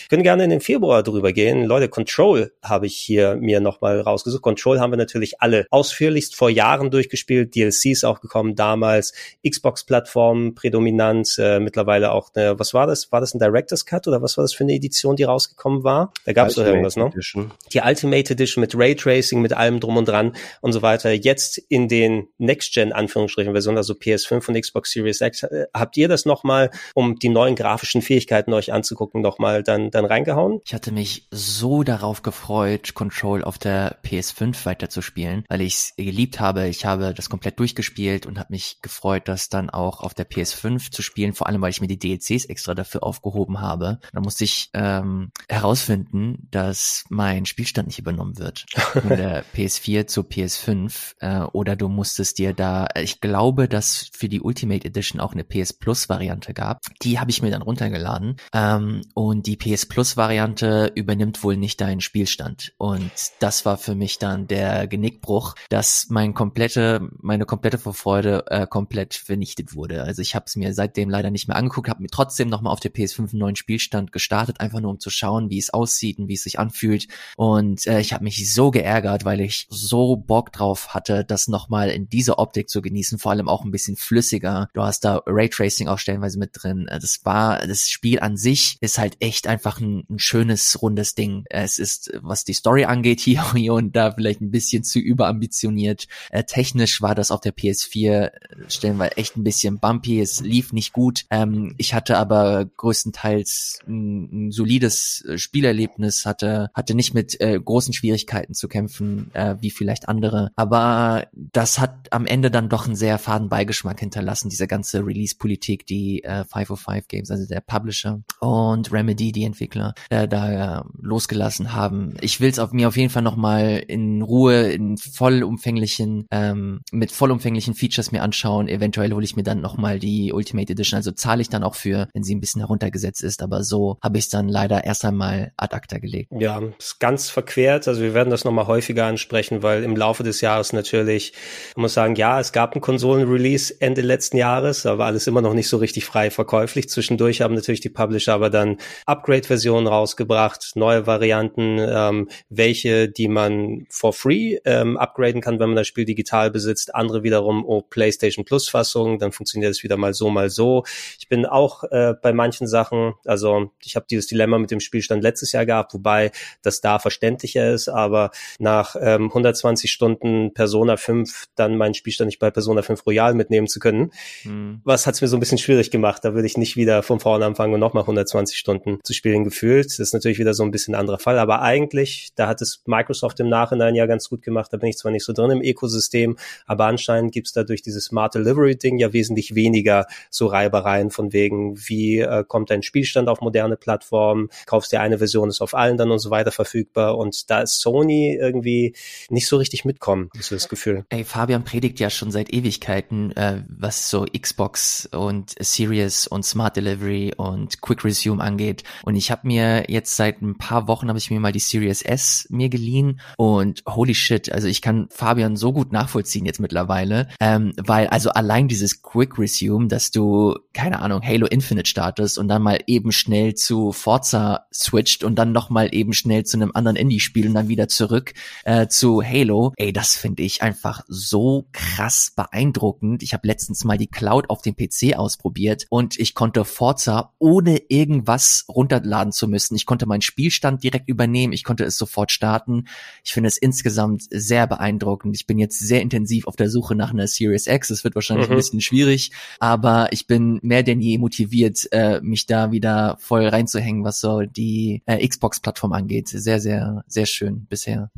können gerne in den Februar drüber gehen. Leute, Control habe ich hier mir nochmal rausgesucht. Control haben wir natürlich alle ausführlichst vor Jahren durchgespielt. DLCs auch gekommen damals. Xbox-Plattform prädominant. Äh, mittlerweile auch eine, was war das? War das ein Director's Cut oder was war das für eine Edition, die rausgekommen war? Da gab es doch irgendwas, ne? Edition. Die Ultimate Edition mit Raytracing, mit allem drum und dran und so weiter. Jetzt in den Next-Gen Anführungsstrichen Versionen, also PS5 und Xbox Series X. Äh, habt ihr das nochmal, um die neuen grafischen Fähigkeiten euch anzugucken, nochmal dann, dann reingehauen? Ich hatte mich so darauf gefreut, Control auf der PS5 weiterzuspielen, weil ich es geliebt habe. Ich habe das komplett durchgespielt und habe mich gefreut, das dann auch auf der PS5 zu spielen, vor allem weil ich mir die DLCs extra dafür aufgehoben habe. Da musste ich ähm, herausfinden, dass mein Spielstand nicht übernommen wird von der PS4 zur PS5 PS5 äh, oder du musstest dir da, ich glaube, dass für die Ultimate Edition auch eine PS Plus Variante gab. Die habe ich mir dann runtergeladen ähm, und die PS Plus Variante übernimmt wohl nicht deinen Spielstand und das war für mich dann der Genickbruch, dass mein komplette, meine komplette Vorfreude äh, komplett vernichtet wurde. Also ich habe es mir seitdem leider nicht mehr angeguckt, habe mir trotzdem nochmal auf der PS5 einen neuen Spielstand gestartet, einfach nur um zu schauen, wie es aussieht und wie es sich anfühlt. Und äh, ich habe mich so geärgert, weil ich so Bock drauf hatte, das nochmal in dieser Optik zu genießen, vor allem auch ein bisschen flüssiger. Du hast da Raytracing auch stellenweise mit drin. Äh, das war, das Spiel an sich ist halt echt einfach ein, ein schönes, rundes Ding. Es ist, was die Story angeht, hier, und da vielleicht ein bisschen zu überambitioniert. Äh, technisch war das auf der PS4 äh, stellenweise echt ein bisschen bumpy. Es lief nicht gut. Ähm, ich hatte aber größtenteils ein, ein solides äh, Spielerlebnis, hatte, hatte nicht mit äh, großen Schwierigkeiten zu kämpfen, äh, wie vielleicht andere. Aber das hat am Ende dann doch einen sehr faden Beigeschmack hinterlassen, diese ganze Release-Politik, die äh, 505 Games, also der Publisher und Remedy, die Entwickler, äh, da äh, losgelassen haben. Ich will es auf mir auf jeden Fall nochmal in Ruhe, in vollumfänglichen, ähm, mit vollumfänglichen Features mir anschauen. Eventuell hole ich mir dann nochmal die Ultimate Edition. Also zahle ich dann auch für, wenn sie ein bisschen heruntergesetzt ist. Aber so habe ich es dann leider erst einmal ad acta gelegt. Ja, ist ganz verquert. Also wir werden das nochmal häufiger ansprechen, weil im Laufe des Jahres natürlich, man muss sagen, ja, es gab ein Konsolen-Release Ende letzten Jahres, aber alles immer noch nicht so richtig frei verkäuflich. Zwischendurch haben natürlich die Publisher aber dann Upgrade-Versionen rausgebracht, neue Varianten, ähm, welche, die man for free ähm, upgraden kann, wenn man das Spiel digital besitzt. Andere wiederum, oh, PlayStation Plus Fassung, dann funktioniert es wieder mal so, mal so. Ich bin auch äh, bei manchen Sachen, also ich habe dieses Dilemma mit dem Spielstand letztes Jahr gehabt, wobei das da verständlicher ist, aber nach ähm, 120 Stunden Persona 5 dann meinen Spielstand nicht bei Persona 5 Royal mitnehmen zu können. Mhm. Was hat es mir so ein bisschen schwierig gemacht. Da würde ich nicht wieder von vorne anfangen und nochmal 120 Stunden zu spielen gefühlt. Das ist natürlich wieder so ein bisschen ein anderer Fall, aber eigentlich, da hat es Microsoft im Nachhinein ja ganz gut gemacht. Da bin ich zwar nicht so drin im Ökosystem, aber anscheinend gibt es da durch dieses Smart Delivery Ding ja wesentlich weniger so Reibereien von wegen, wie äh, kommt dein Spielstand auf moderne Plattformen, kaufst dir eine Version, ist auf allen dann und so weiter verfügbar und da ist Sony irgendwie nicht so richtig mitkommen, ist das Gefühl. Ey, Fabian predigt ja schon seit Ewigkeiten, äh, was so Xbox und Series und Smart Delivery und Quick Resume angeht und ich habe mir jetzt seit ein paar Wochen habe ich mir mal die Series S mir geliehen und holy shit, also ich kann Fabian so gut nachvollziehen jetzt mittlerweile, ähm, weil also allein dieses Quick Resume, dass du keine Ahnung Halo Infinite startest und dann mal eben schnell zu Forza switcht und dann noch eben schnell zu einem anderen Indie-Spiel und dann wieder zurück äh, zu Halo. Ey, das finde ich einfach so krass beeindruckend. Ich habe letztens mal die Cloud auf dem PC ausprobiert und ich konnte Forza ohne irgendwas runterladen zu müssen. Ich konnte meinen Spielstand direkt übernehmen. Ich konnte es sofort starten. Ich finde es insgesamt sehr beeindruckend. Ich bin jetzt sehr intensiv auf der Suche nach einer Series X. Es wird wahrscheinlich mhm. ein bisschen schwierig, aber ich bin mehr denn je motiviert, äh, mich da wieder voll reinzuhängen, was so die äh, Xbox-Plattform angeht. Sehr, sehr, sehr schön bisher.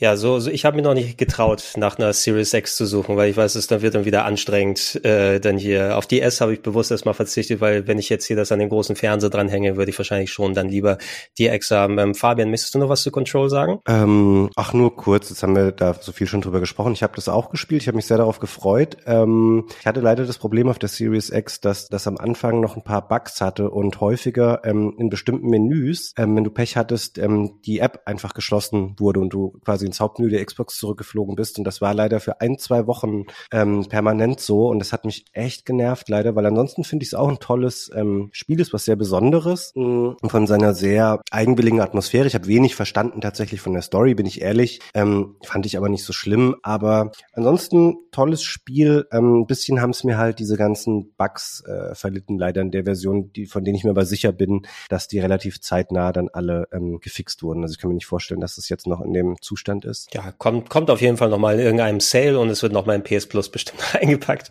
Ja, so, so ich habe mir noch nicht getraut, nach einer Series X zu suchen, weil ich weiß, es dann wird dann wieder anstrengend. Äh, dann hier auf die S habe ich bewusst erstmal verzichtet, weil wenn ich jetzt hier das an den großen Fernseher dranhänge, würde ich wahrscheinlich schon dann lieber die X haben. Ähm, Fabian, müsstest du noch was zu Control sagen? Ähm, ach, nur kurz. Jetzt haben wir da so viel schon drüber gesprochen. Ich habe das auch gespielt. Ich habe mich sehr darauf gefreut. Ähm, ich hatte leider das Problem auf der Series X, dass das am Anfang noch ein paar Bugs hatte und häufiger ähm, in bestimmten Menüs, ähm, wenn du Pech hattest, ähm, die App einfach geschlossen wurde und du quasi ins Hauptmenü der Xbox zurückgeflogen bist. Und das war leider für ein, zwei Wochen ähm, permanent so. Und das hat mich echt genervt, leider, weil ansonsten finde ich es auch ein tolles ähm, Spiel, ist was sehr Besonderes und von seiner sehr eigenwilligen Atmosphäre. Ich habe wenig verstanden tatsächlich von der Story, bin ich ehrlich. Ähm, fand ich aber nicht so schlimm. Aber ansonsten tolles Spiel. Ähm, ein bisschen haben es mir halt diese ganzen Bugs äh, verlitten, leider in der Version, die, von denen ich mir aber sicher bin, dass die relativ zeitnah dann alle ähm, gefixt wurden. Also ich kann mir nicht vorstellen, dass es jetzt noch in dem Zustand ist. Ja, kommt, kommt auf jeden Fall nochmal in irgendeinem Sale und es wird nochmal im PS Plus bestimmt eingepackt.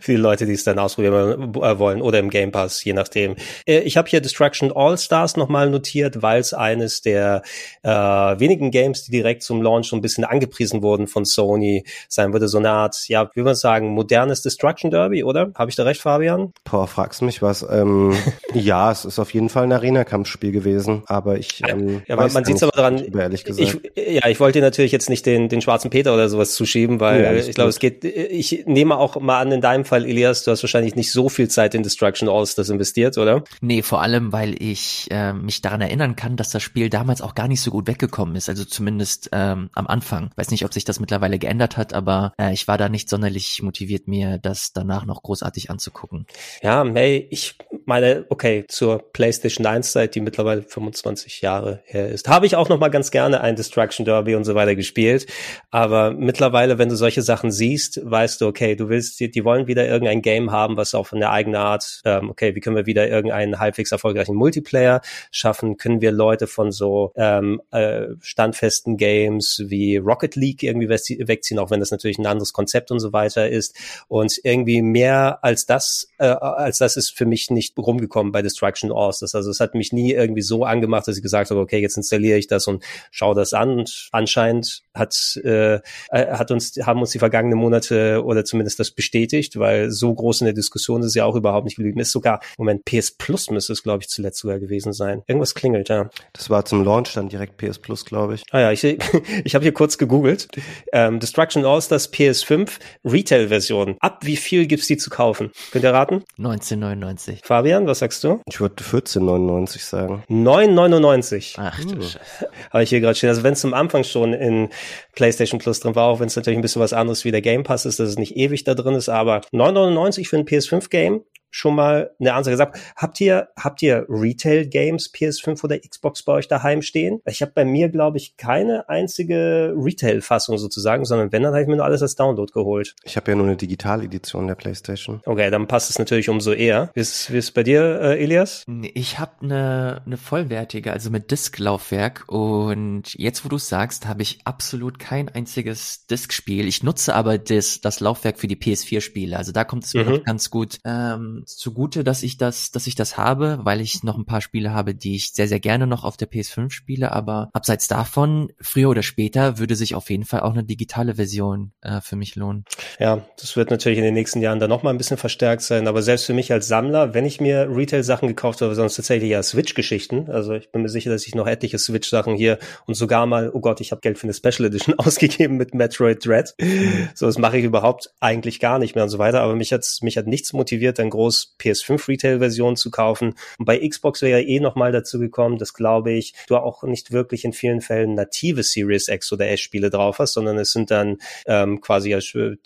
Für die Leute, die es dann ausprobieren äh, wollen oder im Game Pass, je nachdem. Äh, ich habe hier Destruction All Stars nochmal notiert, weil es eines der äh, wenigen Games, die direkt zum Launch so ein bisschen angepriesen wurden von Sony, sein würde. So eine Art, ja, wie man sagen, modernes Destruction Derby, oder? Habe ich da recht, Fabian? Boah, fragst mich was. Ähm, ja, es ist auf jeden Fall ein Arena-Kampfspiel gewesen, aber ich ähm, ja, weiß man sieht es aber daran. Ehrlich gesagt. Ich, ja, ich wollte natürlich jetzt nicht den, den schwarzen Peter oder sowas zuschieben, weil ja, ich glaube, es geht, ich nehme auch mal an, in deinem Fall, Elias, du hast wahrscheinlich nicht so viel Zeit in Destruction All-Stars investiert, oder? Nee, vor allem, weil ich äh, mich daran erinnern kann, dass das Spiel damals auch gar nicht so gut weggekommen ist, also zumindest ähm, am Anfang. Weiß nicht, ob sich das mittlerweile geändert hat, aber äh, ich war da nicht sonderlich motiviert, mir das danach noch großartig anzugucken. Ja, May, ich meine, okay, zur PlayStation 1 Zeit, die mittlerweile 25 Jahre her ist, habe ich auch noch mal ganz gerne ein Destruction Derby und so weiter gespielt, aber mittlerweile, wenn du solche Sachen siehst, weißt du, okay, du willst, die, die wollen wieder irgendein Game haben, was auch von der eigenen Art, ähm, okay, wie können wir wieder irgendeinen halbwegs erfolgreichen Multiplayer schaffen, können wir Leute von so ähm, äh, standfesten Games wie Rocket League irgendwie wegziehen, auch wenn das natürlich ein anderes Konzept und so weiter ist und irgendwie mehr als das, äh, als das ist für mich nicht rumgekommen bei Destruction All-Stars. Also es hat mich nie irgendwie so angemacht, dass ich gesagt habe, okay, jetzt installiere ich das und schaue das an. Und anscheinend hat, äh, hat uns, haben uns die vergangenen Monate oder zumindest das bestätigt, weil so groß in der Diskussion ist es ja auch überhaupt nicht geblieben. Ist sogar, Moment, PS Plus müsste es, glaube ich, zuletzt sogar gewesen sein. Irgendwas klingelt, ja. Das war zum Launch dann direkt PS Plus, glaube ich. Ah ja, ich, ich habe hier kurz gegoogelt. Ähm, Destruction All-Stars PS5 Retail-Version. Ab wie viel gibt's die zu kaufen? Könnt ihr raten? 1999. Fabian, was sagst du? Ich würde 14,99 sagen. 9,99. Ach du hm. Scheiße. Habe ich hier gerade stehen. Also wenn es zum Anfang schon in PlayStation Plus drin war, auch wenn es natürlich ein bisschen was anderes wie der Game Pass ist, dass es nicht ewig da drin ist, aber 9,99 für ein PS5-Game schon mal eine Ansage gesagt. Habt ihr, habt ihr Retail Games PS5 oder Xbox bei euch daheim stehen? Ich habe bei mir, glaube ich, keine einzige Retail-Fassung sozusagen, sondern wenn, dann habe ich mir nur alles als Download geholt. Ich habe ja nur eine Digital-Edition der PlayStation. Okay, dann passt es natürlich umso eher. Wie ist, wie ist bei dir, äh, Elias? Ich habe eine, eine vollwertige, also mit Disk-Laufwerk und jetzt, wo du sagst, habe ich absolut kein einziges Disk-Spiel. Ich nutze aber das, das Laufwerk für die PS4-Spiele. Also da kommt es mir mhm. noch ganz gut ähm, zugute, dass ich das, dass ich das habe, weil ich noch ein paar Spiele habe, die ich sehr, sehr gerne noch auf der PS5 spiele, aber abseits davon, früher oder später, würde sich auf jeden Fall auch eine digitale Version äh, für mich lohnen. Ja, das wird natürlich in den nächsten Jahren dann nochmal ein bisschen verstärkt sein, aber selbst für mich als Sammler, wenn ich mir Retail-Sachen gekauft habe, sonst tatsächlich ja Switch-Geschichten, also ich bin mir sicher, dass ich noch etliche Switch-Sachen hier und sogar mal, oh Gott, ich habe Geld für eine Special Edition ausgegeben mit Metroid Dread. Mhm. So, das mache ich überhaupt eigentlich gar nicht mehr und so weiter, aber mich hat mich hat nichts motiviert, dann groß groß PS5 Retail-Version zu kaufen. Und bei Xbox wäre ja eh nochmal dazu gekommen, dass, glaube ich, du auch nicht wirklich in vielen Fällen native Series X oder S-Spiele drauf hast, sondern es sind dann ähm, quasi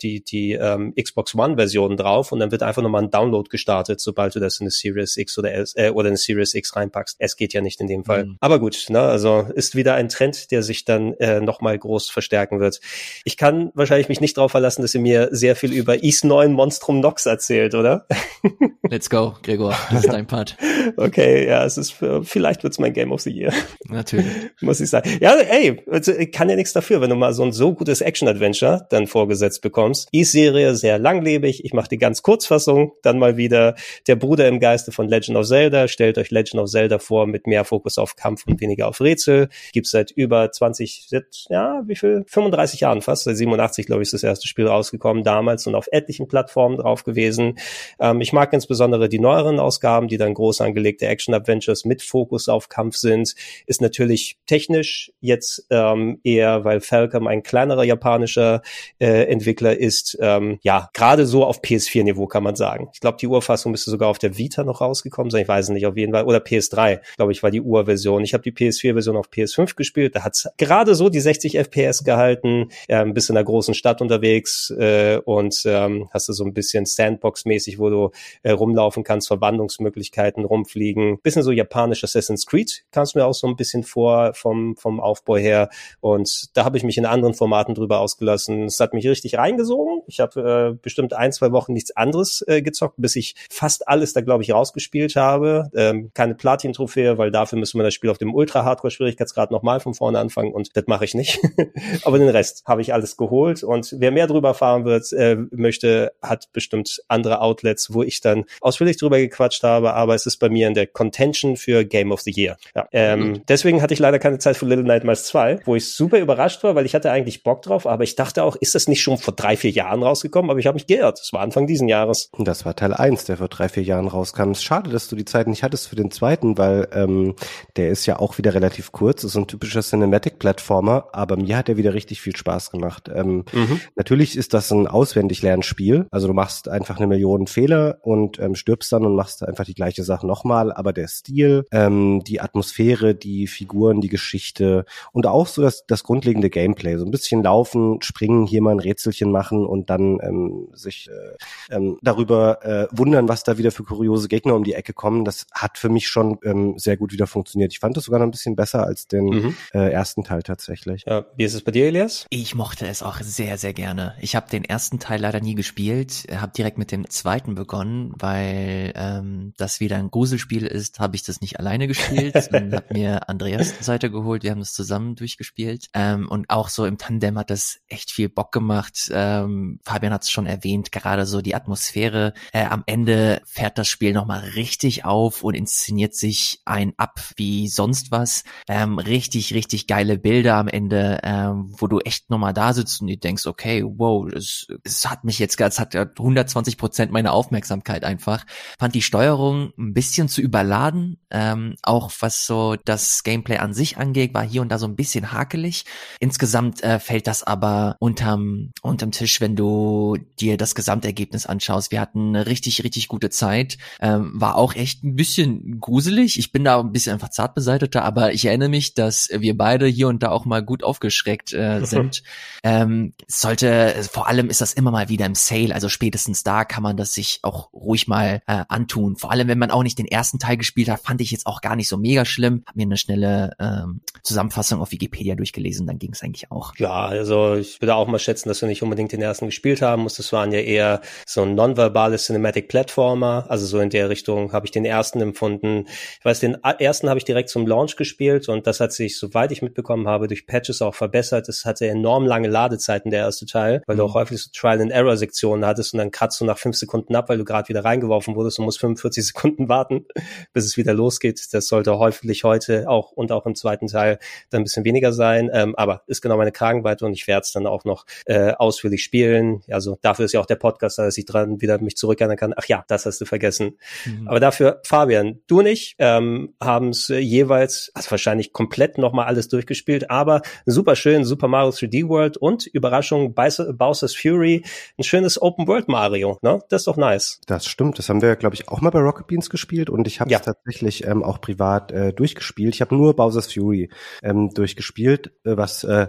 die, die ähm, Xbox One-Version drauf und dann wird einfach nochmal ein Download gestartet, sobald du das in eine Series X oder, S, äh, oder eine Series X reinpackst. Es geht ja nicht in dem Fall. Mhm. Aber gut, ne, also ist wieder ein Trend, der sich dann äh, nochmal groß verstärken wird. Ich kann wahrscheinlich mich nicht darauf verlassen, dass ihr mir sehr viel über Is 9 Monstrum Nox erzählt, oder? Let's go, Gregor. Das ist dein Part. Okay, ja, es ist, vielleicht wird's mein Game of the Year. Natürlich. Muss ich sagen. Ja, ey, also, kann ja nichts dafür, wenn du mal so ein so gutes Action-Adventure dann vorgesetzt bekommst. Die Serie sehr langlebig. Ich mache die ganz Kurzfassung. Dann mal wieder der Bruder im Geiste von Legend of Zelda. Stellt euch Legend of Zelda vor mit mehr Fokus auf Kampf und weniger auf Rätsel. Gibt's seit über 20, ja, wie viel? 35 Jahren fast. Seit 87, glaube ich, ist das erste Spiel rausgekommen damals und auf etlichen Plattformen drauf gewesen. Ähm, ich mag insbesondere die neueren Ausgaben, die dann groß angelegte Action-Adventures mit Fokus auf Kampf sind, ist natürlich technisch jetzt ähm, eher, weil Falcom ein kleinerer japanischer äh, Entwickler ist, ähm, ja, gerade so auf PS4-Niveau kann man sagen. Ich glaube, die Urfassung müsste sogar auf der Vita noch rausgekommen sein, ich weiß nicht, auf jeden Fall, oder PS3, glaube ich, war die Urversion. Ich habe die PS4-Version auf PS5 gespielt, da hat's gerade so die 60 FPS gehalten, ähm, bist in einer großen Stadt unterwegs äh, und ähm, hast du so ein bisschen Sandbox-mäßig, wo du äh, rumlaufen kannst, Verwandlungsmöglichkeiten rumfliegen. Bisschen so japanisch Assassin's Creed kam es mir auch so ein bisschen vor vom, vom Aufbau her. Und da habe ich mich in anderen Formaten drüber ausgelassen. Es hat mich richtig reingesogen. Ich habe äh, bestimmt ein, zwei Wochen nichts anderes äh, gezockt, bis ich fast alles da, glaube ich, rausgespielt habe. Ähm, keine Platin-Trophäe, weil dafür müssen wir das Spiel auf dem Ultra-Hardcore-Schwierigkeitsgrad nochmal von vorne anfangen und das mache ich nicht. Aber den Rest habe ich alles geholt und wer mehr drüber fahren wird, äh, möchte, hat bestimmt andere Outlets, wo ich ich dann ausführlich drüber gequatscht habe, aber es ist bei mir in der Contention für Game of the Year. Ja, ähm, deswegen hatte ich leider keine Zeit für Little Nightmares 2, wo ich super überrascht war, weil ich hatte eigentlich Bock drauf, aber ich dachte auch, ist das nicht schon vor drei, vier Jahren rausgekommen? Aber ich habe mich geirrt. Es war Anfang diesen Jahres. Das war Teil eins, der vor drei, vier Jahren rauskam. Es ist schade, dass du die Zeit nicht hattest für den zweiten, weil ähm, der ist ja auch wieder relativ kurz, ist so ein typischer Cinematic-Plattformer, aber mir hat er wieder richtig viel Spaß gemacht. Ähm, mhm. Natürlich ist das ein Auswendig-Lernspiel, also du machst einfach eine Million Fehler und ähm, stirbst dann und machst einfach die gleiche Sache nochmal, aber der Stil, ähm, die Atmosphäre, die Figuren, die Geschichte und auch so das, das grundlegende Gameplay, so ein bisschen laufen, springen, hier mal ein Rätselchen machen und dann ähm, sich äh, ähm, darüber äh, wundern, was da wieder für kuriose Gegner um die Ecke kommen, das hat für mich schon ähm, sehr gut wieder funktioniert. Ich fand das sogar noch ein bisschen besser als den mhm. äh, ersten Teil tatsächlich. Ja, wie ist es bei dir, Elias? Ich mochte es auch sehr, sehr gerne. Ich habe den ersten Teil leider nie gespielt, habe direkt mit dem zweiten begonnen, weil ähm, das wieder ein Gruselspiel ist, habe ich das nicht alleine gespielt und habe mir Andreas Seite geholt. Wir haben das zusammen durchgespielt ähm, und auch so im Tandem hat das echt viel Bock gemacht. Ähm, Fabian hat es schon erwähnt, gerade so die Atmosphäre. Äh, am Ende fährt das Spiel nochmal richtig auf und inszeniert sich ein ab wie sonst was. Ähm, richtig, richtig geile Bilder am Ende, ähm, wo du echt nochmal da sitzt und du denkst, okay, wow, es, es hat mich jetzt, es hat 120 Prozent meiner Aufmerksamkeit einfach. Fand die Steuerung ein bisschen zu überladen, ähm, auch was so das Gameplay an sich angeht, war hier und da so ein bisschen hakelig. Insgesamt äh, fällt das aber unterm, unterm Tisch, wenn du dir das Gesamtergebnis anschaust. Wir hatten eine richtig, richtig gute Zeit, ähm, war auch echt ein bisschen gruselig. Ich bin da ein bisschen einfach zart beseiteter, aber ich erinnere mich, dass wir beide hier und da auch mal gut aufgeschreckt äh, sind. ähm, sollte, vor allem ist das immer mal wieder im Sale, also spätestens da kann man das sich auch ruhig mal äh, antun. Vor allem, wenn man auch nicht den ersten Teil gespielt hat, fand ich jetzt auch gar nicht so mega schlimm. Hab mir eine schnelle ähm, Zusammenfassung auf Wikipedia durchgelesen, dann ging es eigentlich auch. Ja, also ich würde auch mal schätzen, dass wir nicht unbedingt den ersten gespielt haben musst. Das waren ja eher so ein nonverbales Cinematic Platformer, also so in der Richtung habe ich den ersten empfunden. Ich weiß, den ersten habe ich direkt zum Launch gespielt und das hat sich, soweit ich mitbekommen habe, durch Patches auch verbessert. Es hatte enorm lange Ladezeiten, der erste Teil, weil mhm. du auch häufig so Trial-and-Error-Sektionen hattest und dann kratzt du nach fünf Sekunden ab, weil du gerade wieder reingeworfen wurdest und musst 45 Sekunden warten, bis es wieder losgeht. Das sollte hoffentlich heute auch und auch im zweiten Teil dann ein bisschen weniger sein, ähm, aber ist genau meine Kragenweite und ich werde es dann auch noch äh, ausführlich spielen. Also dafür ist ja auch der Podcast, dass ich dran wieder mich zurückerinnern kann. Ach ja, das hast du vergessen. Mhm. Aber dafür, Fabian, du und ich ähm, haben es äh, jeweils, also wahrscheinlich komplett nochmal alles durchgespielt, aber super schön, Super Mario 3D World und Überraschung Bowser's Fury, ein schönes Open World Mario, ne? Das ist doch nice. Das stimmt, das haben wir, glaube ich, auch mal bei Rocket Beans gespielt und ich habe es ja. tatsächlich ähm, auch privat äh, durchgespielt. Ich habe nur Bowser's Fury ähm, durchgespielt, äh, was äh,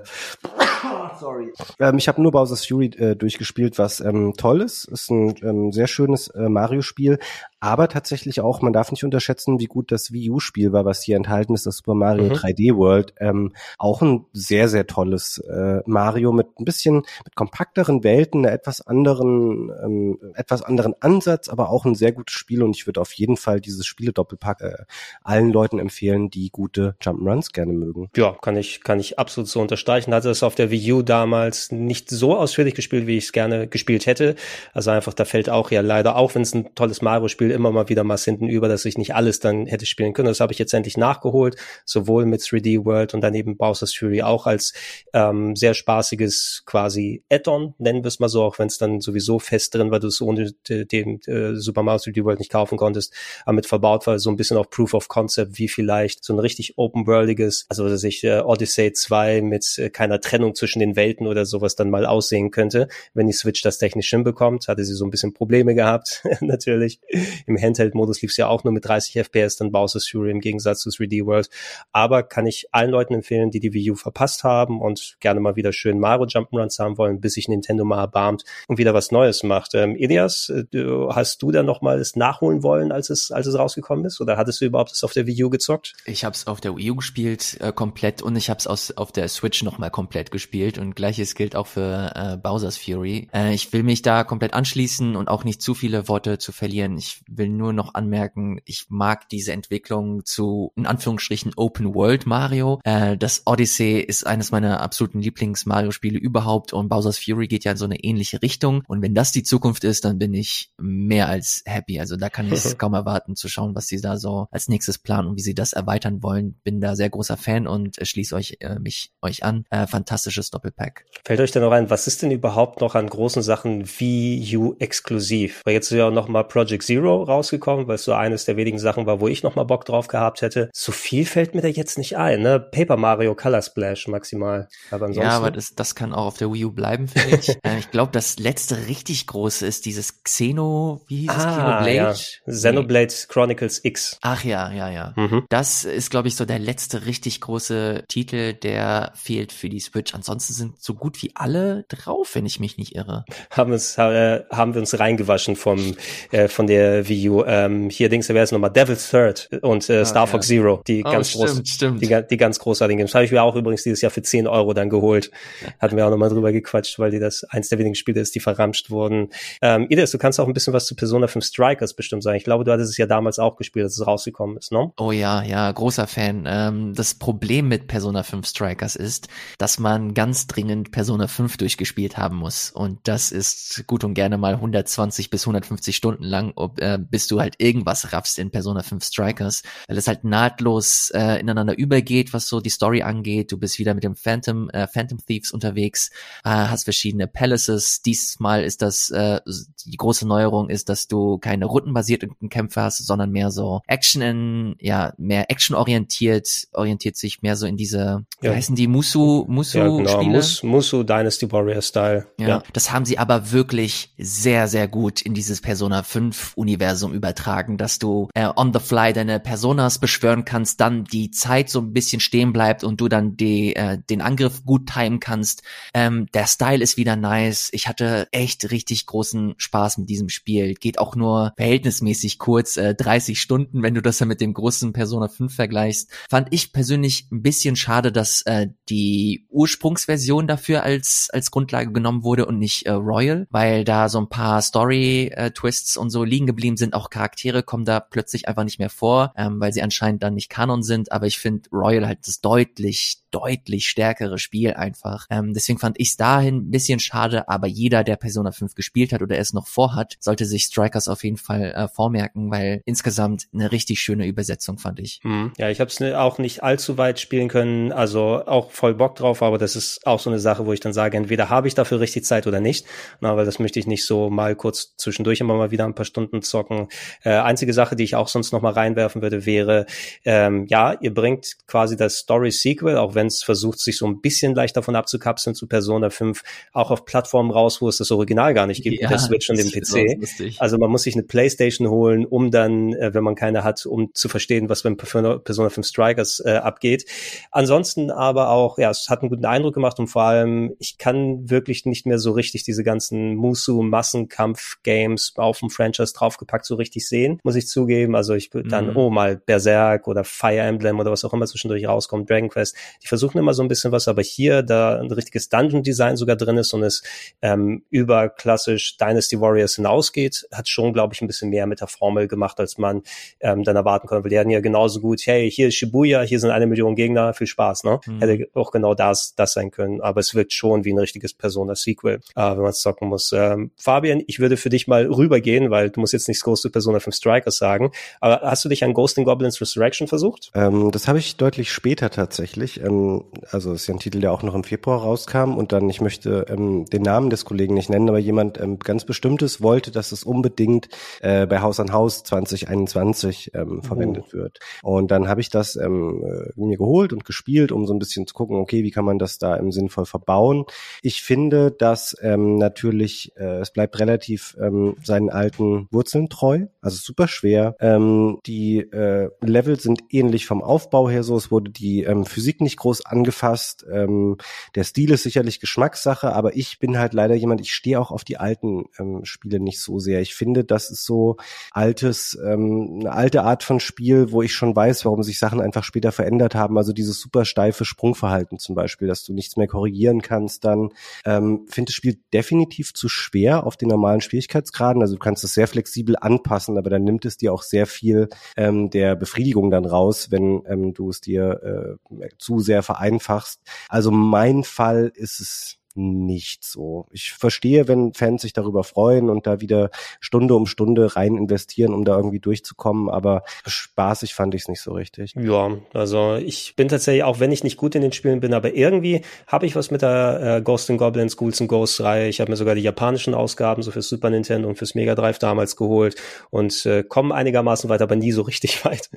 sorry. Ähm, ich habe nur Bowser's Fury äh, durchgespielt, was ähm, toll ist. Ist ein ähm, sehr schönes äh, Mario-Spiel, aber tatsächlich auch, man darf nicht unterschätzen, wie gut das Wii U-Spiel war, was hier enthalten ist, das Super Mario mhm. 3D World. Ähm, auch ein sehr, sehr tolles äh, Mario mit ein bisschen mit kompakteren Welten, einer etwas anderen, ähm, etwas anderen Ansatz, aber auch ein sehr gutes Spiel und ich würde auf jeden Fall dieses Spiele-Doppelpack äh, allen Leuten empfehlen, die gute Jump'n'Runs gerne mögen. Ja, kann ich, kann ich absolut so unterstreichen. Hatte es auf der Wii U damals nicht so ausführlich gespielt, wie ich es gerne gespielt hätte. Also einfach, da fällt auch ja leider, auch wenn es ein tolles Mario-Spiel immer mal wieder mal hinten über, dass ich nicht alles dann hätte spielen können. Das habe ich jetzt endlich nachgeholt, sowohl mit 3D World und dann eben Bowser's Fury auch als ähm, sehr spaßiges quasi Add-on, nennen wir es mal so, auch wenn es dann sowieso fest drin war, du es ohne den äh, Super Mario 3D World nicht kaufen konntest, aber verbaut war, so ein bisschen auch Proof of Concept, wie vielleicht so ein richtig open-worldiges, also dass ich äh, Odyssey 2 mit äh, keiner Trennung zwischen den Welten oder sowas dann mal aussehen könnte, wenn die Switch das technisch hinbekommt. Hatte sie so ein bisschen Probleme gehabt, natürlich im Handheld-Modus lief es ja auch nur mit 30 FPS, dann Bowser's Fury im Gegensatz zu 3D World. Aber kann ich allen Leuten empfehlen, die die Wii U verpasst haben und gerne mal wieder schön Mario Jump'n'Runs haben wollen, bis sich Nintendo mal erbarmt und wieder was Neues macht. Ähm, Elias, äh, du, hast du dann noch mal es nachholen wollen, als es, als es rausgekommen ist? Oder hattest du überhaupt es auf der Wii U gezockt? Ich habe es auf der Wii U gespielt, äh, komplett, und ich habe es auf der Switch noch mal komplett gespielt. Und gleiches gilt auch für äh, Bowser's Fury. Äh, ich will mich da komplett anschließen und auch nicht zu viele Worte zu verlieren. Ich will nur noch anmerken, ich mag diese Entwicklung zu, in Anführungsstrichen, Open World Mario. Äh, das Odyssey ist eines meiner absoluten Lieblings-Mario-Spiele überhaupt und Bowser's Fury geht ja in so eine ähnliche Richtung. Und wenn das die Zukunft ist, dann bin ich mehr als happy. Also da kann ich es kaum erwarten zu schauen, was sie da so als nächstes planen und wie sie das erweitern wollen. Bin da sehr großer Fan und äh, schließe euch äh, mich euch an. Äh, fantastisches Doppelpack. Fällt euch denn noch ein, was ist denn überhaupt noch an großen Sachen Wii U exklusiv? Weil jetzt ist ja auch noch mal Project Zero rausgekommen, weil es so eines der wenigen Sachen war, wo ich noch mal Bock drauf gehabt hätte. So viel fällt mir da jetzt nicht ein, ne? Paper Mario Color Splash maximal. Aber ansonsten. Ja, aber das, das kann auch auf der Wii U bleiben, finde ich. äh, ich glaube, das letzte richtig große ist dieses Xeno, wie hieß ah, es? Xenoblade? Ja. Xenoblade Chronicles X. Ach ja, ja, ja. Mhm. Das ist, glaube ich, so der letzte richtig große Titel, der fehlt für die Switch. Ansonsten sind so gut wie alle drauf, wenn ich mich nicht irre. Haben, uns, äh, haben wir uns reingewaschen vom, äh, von der Wii U. Ähm, hier Dings, da wäre es nochmal Devil's Third und äh, ah, Star Fox ja. Zero, die oh, ganz stimmt, groß, stimmt. Die, die ganz großartigen Games. Habe ich mir auch übrigens dieses Jahr für 10 Euro dann geholt. Hatten wir auch nochmal drüber gequatscht, weil die das eins der wenigen Spiele ist, die verramscht wurden. Ähm, Ines, du kannst auch ein bisschen was zu Persona 5 Strikers bestimmt sagen. Ich glaube, du hattest es ja damals auch gespielt, als es rausgekommen ist, ne? Oh ja, ja, großer Fan. Ähm, das Problem mit Persona 5 Strikers ist, dass man ganz dringend Persona 5 durchgespielt haben muss. Und das ist gut und gerne mal 120 bis 150 Stunden lang, ob, äh, bis du halt irgendwas raffst in Persona 5 Strikers, weil es halt nahtlos äh, ineinander übergeht, was so die Story angeht. Du bist wieder mit dem Phantom, äh, Phantom Thieves unterwegs, äh, hast verschiedene Palaces. Diesmal ist das, äh, die große Neuerung ist, dass du keine rundenbasierten Kämpfe hast, sondern mehr so Action in, ja, mehr Action orientiert, orientiert sich mehr so in diese, ja. wie heißen die, Musu, Musu ja, genau. Spiele? Mus, Musu Dynasty Warrior Style. Ja, ja, das haben sie aber wirklich sehr, sehr gut in dieses Persona 5 Universum übertragen, dass du äh, on the fly deine Personas beschwören kannst, dann die Zeit so ein bisschen stehen bleibt und du dann die, äh, den Angriff gut timen kannst. Ähm, der Style ist wieder nice. Ich hatte echt richtig großen Spaß mit diesem Spiel. Geht auch nur verhältnismäßig kurz, äh, 30 Stunden, wenn du das ja mit dem großen Persona 5 vergleichst. Fand ich persönlich ein bisschen schade, dass äh, die Ursprungsversion dafür als, als Grundlage genommen wurde und nicht äh, Royal, weil da so ein paar Story-Twists äh, und so liegen geblieben sind. Auch Charaktere kommen da plötzlich einfach nicht mehr vor, ähm, weil sie anscheinend dann nicht Kanon sind. Aber ich finde Royal halt das deutlich, deutlich stärkere Spiel einfach. Ähm, deswegen fand ich es dahin ein bisschen schade, aber jeder, der Persona 5 gespielt hat oder es noch vorhat, sollte sich Strikers auf jeden Fall äh, vormerken, weil insgesamt eine richtig schöne Übersetzung fand ich. Hm. Ja, ich habe es auch nicht allzu weit spielen können, also auch voll Bock drauf, aber das ist auch so eine Sache, wo ich dann sage, entweder habe ich dafür richtig Zeit oder nicht, na, weil das möchte ich nicht so mal kurz zwischendurch immer mal wieder ein paar Stunden zocken. Äh, einzige Sache, die ich auch sonst noch mal reinwerfen würde, wäre, ähm, ja, ihr bringt quasi das Story-Sequel, auch wenn es versucht, sich so ein bisschen leicht davon abzukapseln zu Persona 5, auch auf Plattformen raus, wo es das Original gar nicht gibt, ja, der Switch und dem PC. Also man muss sich eine Playstation holen, um dann, äh, wenn man keine hat, um zu verstehen, was beim Persona 5 Strikers äh, abgeht. Ansonsten aber auch, ja, es hat einen guten Eindruck gemacht und vor allem, ich kann wirklich nicht mehr so richtig diese ganzen Musu-Massenkampf-Games auf dem Franchise draufgepackt so richtig sehen, muss ich zugeben. Also ich würde dann, mhm. oh mal, Berserk oder Fire Emblem oder was auch immer zwischendurch rauskommt, Dragon Quest, die versuchen immer so ein bisschen was, aber hier, da ein richtiges Dungeon-Design sogar drin ist und es ähm, über klassisch Dynasty Warriors hinausgeht, hat schon, glaube ich, ein bisschen mehr mit der Formel gemacht, als man ähm, dann erwarten konnte. Weil die hatten ja genauso gut, hey, hier ist Shibuya, hier sind eine Million Gegner, viel Spaß, ne? Mhm. Hätte auch genau das, das sein können. Aber es wirkt schon wie ein richtiges Persona-Sequel, äh, wenn man es zocken muss. Ähm, Fabian, ich würde für dich mal rübergehen, weil du musst jetzt nichts groß zu Persona 5 Strikers sagen. Aber hast du dich an Ghost in Goblins Resurrection versucht? Ähm, das habe ich deutlich später tatsächlich. Ähm, also es ist ja ein Titel, der auch noch im Februar rauskam und dann, ich möchte ähm, den Namen des Kollegen nicht nennen, aber jemand ähm, ganz Bestimmtes wollte, dass es unbedingt äh, bei Haus an Haus 2021 ähm, oh. verwendet wird. Und dann habe ich das ähm, äh, mir geholt und gespielt, um so ein bisschen zu gucken, okay, wie kann man das da im sinnvoll verbauen. Ich finde, dass ähm, natürlich, äh, es bleibt relativ ähm, seinen alten Wurzeln treu, also super schwer. Ähm, die äh, Level sind ähnlich vom Aufbau her so, es wurde die ähm, Physik nicht groß angefasst. Ähm, der Stil ist sicherlich Geschmackssache, aber ich bin halt leider jemand, ich stehe auch auf die alten ähm, Spiele nicht so sehr. Ich finde, das ist so altes, ähm, eine alte Art von Spiel, wo ich schon weiß, warum sich Sachen einfach später verändert haben. Also dieses super steife Sprungverhalten zum Beispiel, dass du nichts mehr korrigieren kannst, dann ähm, finde das Spiel definitiv zu schwer auf den normalen Schwierigkeitsgraden. Also du kannst es sehr flexibel anpassen lassen, aber dann nimmt es dir auch sehr viel ähm, der Befriedigung dann raus, wenn ähm, du es dir äh, zu sehr vereinfachst. Also mein Fall ist es nicht so. Ich verstehe, wenn Fans sich darüber freuen und da wieder Stunde um Stunde rein investieren, um da irgendwie durchzukommen, aber spaßig fand ich es nicht so richtig. Ja, also ich bin tatsächlich, auch wenn ich nicht gut in den Spielen bin, aber irgendwie habe ich was mit der äh, Ghost and Goblins, Ghouls and Ghosts Reihe. Ich habe mir sogar die japanischen Ausgaben so fürs Super Nintendo und fürs Mega Drive damals geholt und äh, komme einigermaßen weit, aber nie so richtig weit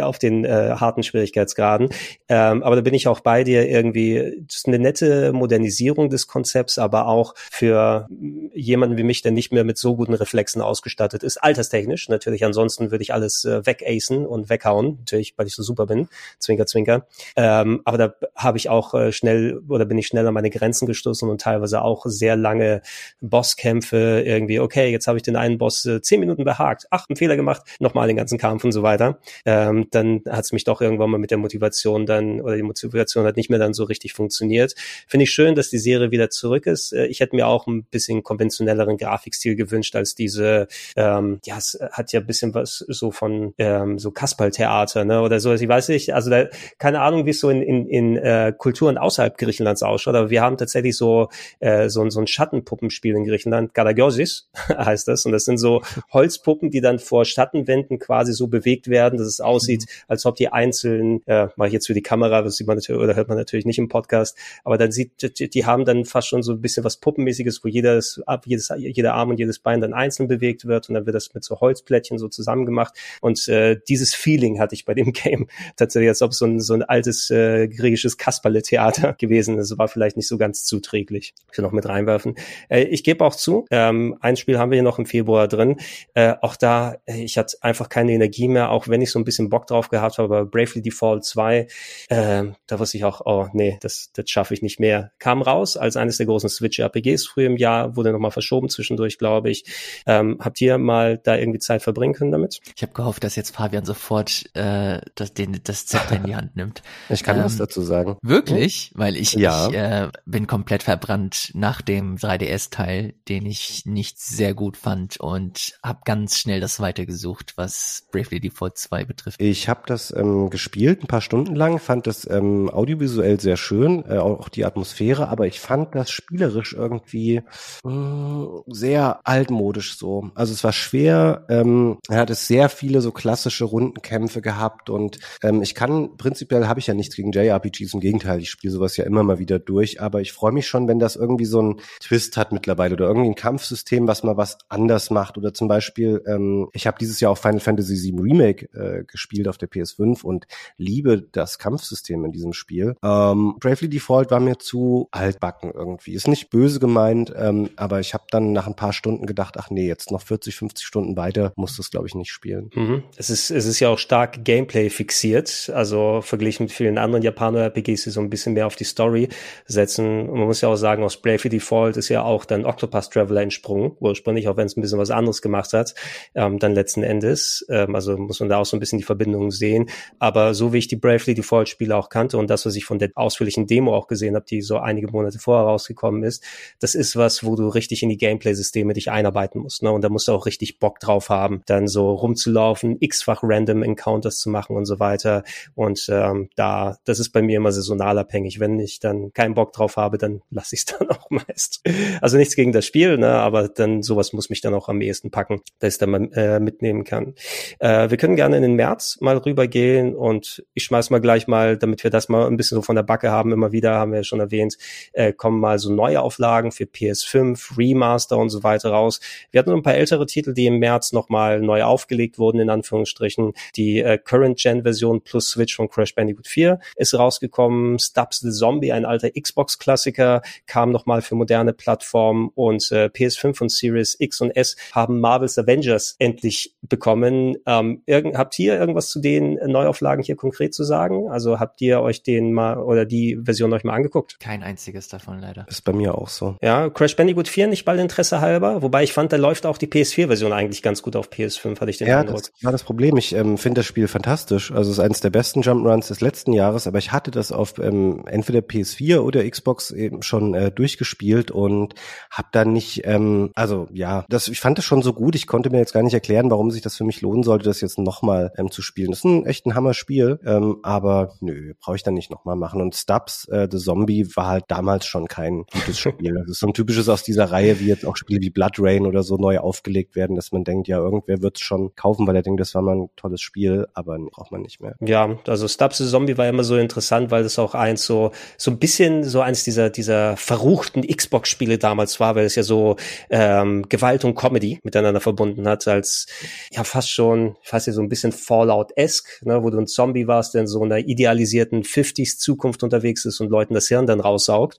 auf den äh, harten Schwierigkeitsgraden. Ähm, aber da bin ich auch bei dir irgendwie, das ist eine nette Modernisierung des Konzepts, aber auch für jemanden wie mich, der nicht mehr mit so guten Reflexen ausgestattet ist, alterstechnisch. Natürlich, ansonsten würde ich alles äh, wegacen und weghauen, natürlich, weil ich so super bin, zwinker, zwinker. Ähm, aber da habe ich auch äh, schnell oder bin ich schnell an meine Grenzen gestoßen und teilweise auch sehr lange Bosskämpfe irgendwie, okay, jetzt habe ich den einen Boss äh, zehn Minuten behagt, ach, einen Fehler gemacht, nochmal den ganzen Kampf und so weiter. Ähm, dann hat es mich doch irgendwann mal mit der Motivation dann, oder die Motivation hat nicht mehr dann so richtig funktioniert. Finde ich schön, dass die Serie wieder zurück ist. Äh, ich hätte mir auch ein bisschen konventionelleren Grafikstil gewünscht als diese, ähm, ja, es hat ja ein bisschen was so von ähm, so Kasperltheater, ne, oder so. Ich weiß nicht, also da, keine Ahnung, wie es so in, in, in äh, Kulturen außerhalb Griechenlands ausschaut, aber wir haben tatsächlich so, äh, so, so ein Schattenpuppenspiel in Griechenland, Galagiosis heißt das, und das sind so Holzpuppen, die dann vor Schattenwänden quasi so bewegt werden, dass es aussieht, mhm. als ob die einzelnen, äh, mache ich jetzt für die Kamera, das sieht man natürlich, oder hört man natürlich nicht im Podcast, aber dann sieht, die, die haben dann fast schon so ein bisschen was Puppenmäßiges, wo jedes, ab, jedes, jeder Arm und jedes Bein dann einzeln bewegt wird und dann wird das mit so Holzplättchen so zusammen gemacht. Und äh, dieses Feeling hatte ich bei dem Game tatsächlich, als ob so ein, so ein altes äh, griechisches Kasperle-Theater gewesen ist. War vielleicht nicht so ganz zuträglich. Ich will noch mit reinwerfen. Äh, ich gebe auch zu, ähm, ein Spiel haben wir hier noch im Februar drin. Äh, auch da, äh, ich hatte einfach keine Energie mehr, auch wenn ich so ein bisschen Bock drauf gehabt habe, aber Bravely Default 2, äh, da wusste ich auch, oh nee, das, das schaffe ich nicht mehr. Kam raus als eines der großen Switch-RPGs früher im Jahr, wurde nochmal verschoben zwischendurch, glaube ich. Ähm, habt ihr mal da irgendwie Zeit verbringen können damit? Ich habe gehofft, dass jetzt Fabian sofort äh, das, den, das Zepter in die Hand nimmt. Ich kann ähm, was dazu sagen. Wirklich? Weil ich, ja. ich äh, bin komplett verbrannt nach dem 3DS-Teil, den ich nicht sehr gut fand und habe ganz schnell das weitergesucht, was Bravely Default 2 betrifft. Ich habe das ähm, gespielt, ein paar Stunden lang, fand das ähm, audiovisuell sehr schön, äh, auch die Atmosphäre, aber ich fand das spielerisch irgendwie mh, mm, sehr altmodisch so. Also es war schwer, ähm, er hat es sehr viele so klassische Rundenkämpfe gehabt und ähm, ich kann, prinzipiell habe ich ja nichts gegen JRPGs, im Gegenteil, ich spiele sowas ja immer mal wieder durch, aber ich freue mich schon, wenn das irgendwie so einen Twist hat mittlerweile oder irgendwie ein Kampfsystem, was mal was anders macht oder zum Beispiel, ähm, ich habe dieses Jahr auch Final Fantasy VII Remake äh, gespielt auf der PS5 und liebe das Kampfsystem in diesem Spiel. Ähm, Bravely Default war mir zu altbacken irgendwie. Ist nicht böse gemeint, ähm, aber ich habe dann nach ein paar Stunden gedacht, ach nee, jetzt noch 40, 50 Stunden weiter muss das, glaube ich, nicht spielen. Mhm. Es, ist, es ist ja auch stark Gameplay fixiert, also verglichen mit vielen anderen Japaner-RPGs, die so ein bisschen mehr auf die Story setzen. Und man muss ja auch sagen, aus Bravely Default ist ja auch dann Octopus Traveler entsprungen, ursprünglich, auch wenn es ein bisschen was anderes gemacht hat, ähm, dann letzten Endes. Ähm, also muss man da auch so ein bisschen die Verbindung sehen. Aber so wie ich die Bravely Default-Spiele auch kannte und das, was ich von der ausführlichen Demo auch gesehen habe, die so einige Monate vorher rausgekommen ist, das ist was, wo du richtig in die Gameplay-Systeme dich einarbeiten musst. Ne? Und da musst du auch richtig Bock drauf haben, dann so rumzulaufen, x-fach Random Encounters zu machen und so weiter. Und ähm, da, das ist bei mir immer saisonal abhängig. Wenn ich dann keinen Bock drauf habe, dann lasse ich es dann auch meist. Also nichts gegen das Spiel, ne? aber dann sowas muss mich dann auch am ehesten packen, dass ich dann mal äh, mitnehmen kann. Äh, wir können gerne in den März mal rübergehen und ich schmeiß mal gleich mal, damit wir das mal ein bisschen so von der Backe haben, immer wieder, haben wir ja schon erwähnt, äh, kommen mal so neue Auflagen für PS5, Remaster und so weiter raus. Wir hatten ein paar ältere Titel, die im März nochmal neu aufgelegt wurden, in Anführungsstrichen. Die äh, Current-Gen-Version plus Switch von Crash Bandicoot 4 ist rausgekommen. Stubbs the Zombie, ein alter Xbox-Klassiker, kam nochmal für moderne Plattformen und äh, PS5 und Series X und S haben Marvel's Avengers endlich bekommen. Ähm, irgend, habt ihr irgendwas zu den Neuauflagen hier konkret zu sagen? Also habt ihr euch den mal oder die Version euch mal angeguckt? Kein einziges davon leider. Ist bei mir auch so. Ja, Crash Bandicoot 4 nicht bald Interesse halber, wobei ich fand, da läuft auch die PS4-Version eigentlich ganz gut auf PS5, hatte ich den ja, Eindruck. Das war das Problem. Ich ähm, finde das Spiel fantastisch. Also es ist eines der besten Jump'n'Runs des letzten Jahres, aber ich hatte das auf ähm, entweder PS4 oder Xbox eben schon äh, durchgespielt und habe dann nicht, ähm, also ja, das, ich fand das schon so gut. Ich konnte mir jetzt gar nicht erklären, warum sich das für mich lohnen sollte, das jetzt nochmal ähm, zu spielen. Das ist ein echt ein Hammer-Spiel, ähm, aber nö, brauche ich dann nicht nochmal machen. Und Stubbs, äh, The Zombie, war halt damals schon kein gutes Spiel. Das ist so ein typisches aus dieser Reihe, wie jetzt auch Spiele wie Blood Rain oder so neu aufgelegt werden, dass man denkt, ja, irgendwer wird es schon kaufen, weil er denkt, das war mal ein tolles Spiel, aber braucht man nicht mehr. Ja, also Stubbs Zombie war immer so interessant, weil das auch eins so, so ein bisschen so eins dieser, dieser verruchten Xbox-Spiele damals war, weil es ja so ähm, Gewalt und Comedy miteinander verbunden hat, als ja fast schon, weiß nicht, so ein bisschen Fallout-esque, ne, wo du ein Zombie warst, der in so einer idealisierten 50s-Zukunft unterwegs ist und Leuten das Hirn dann raussaugt.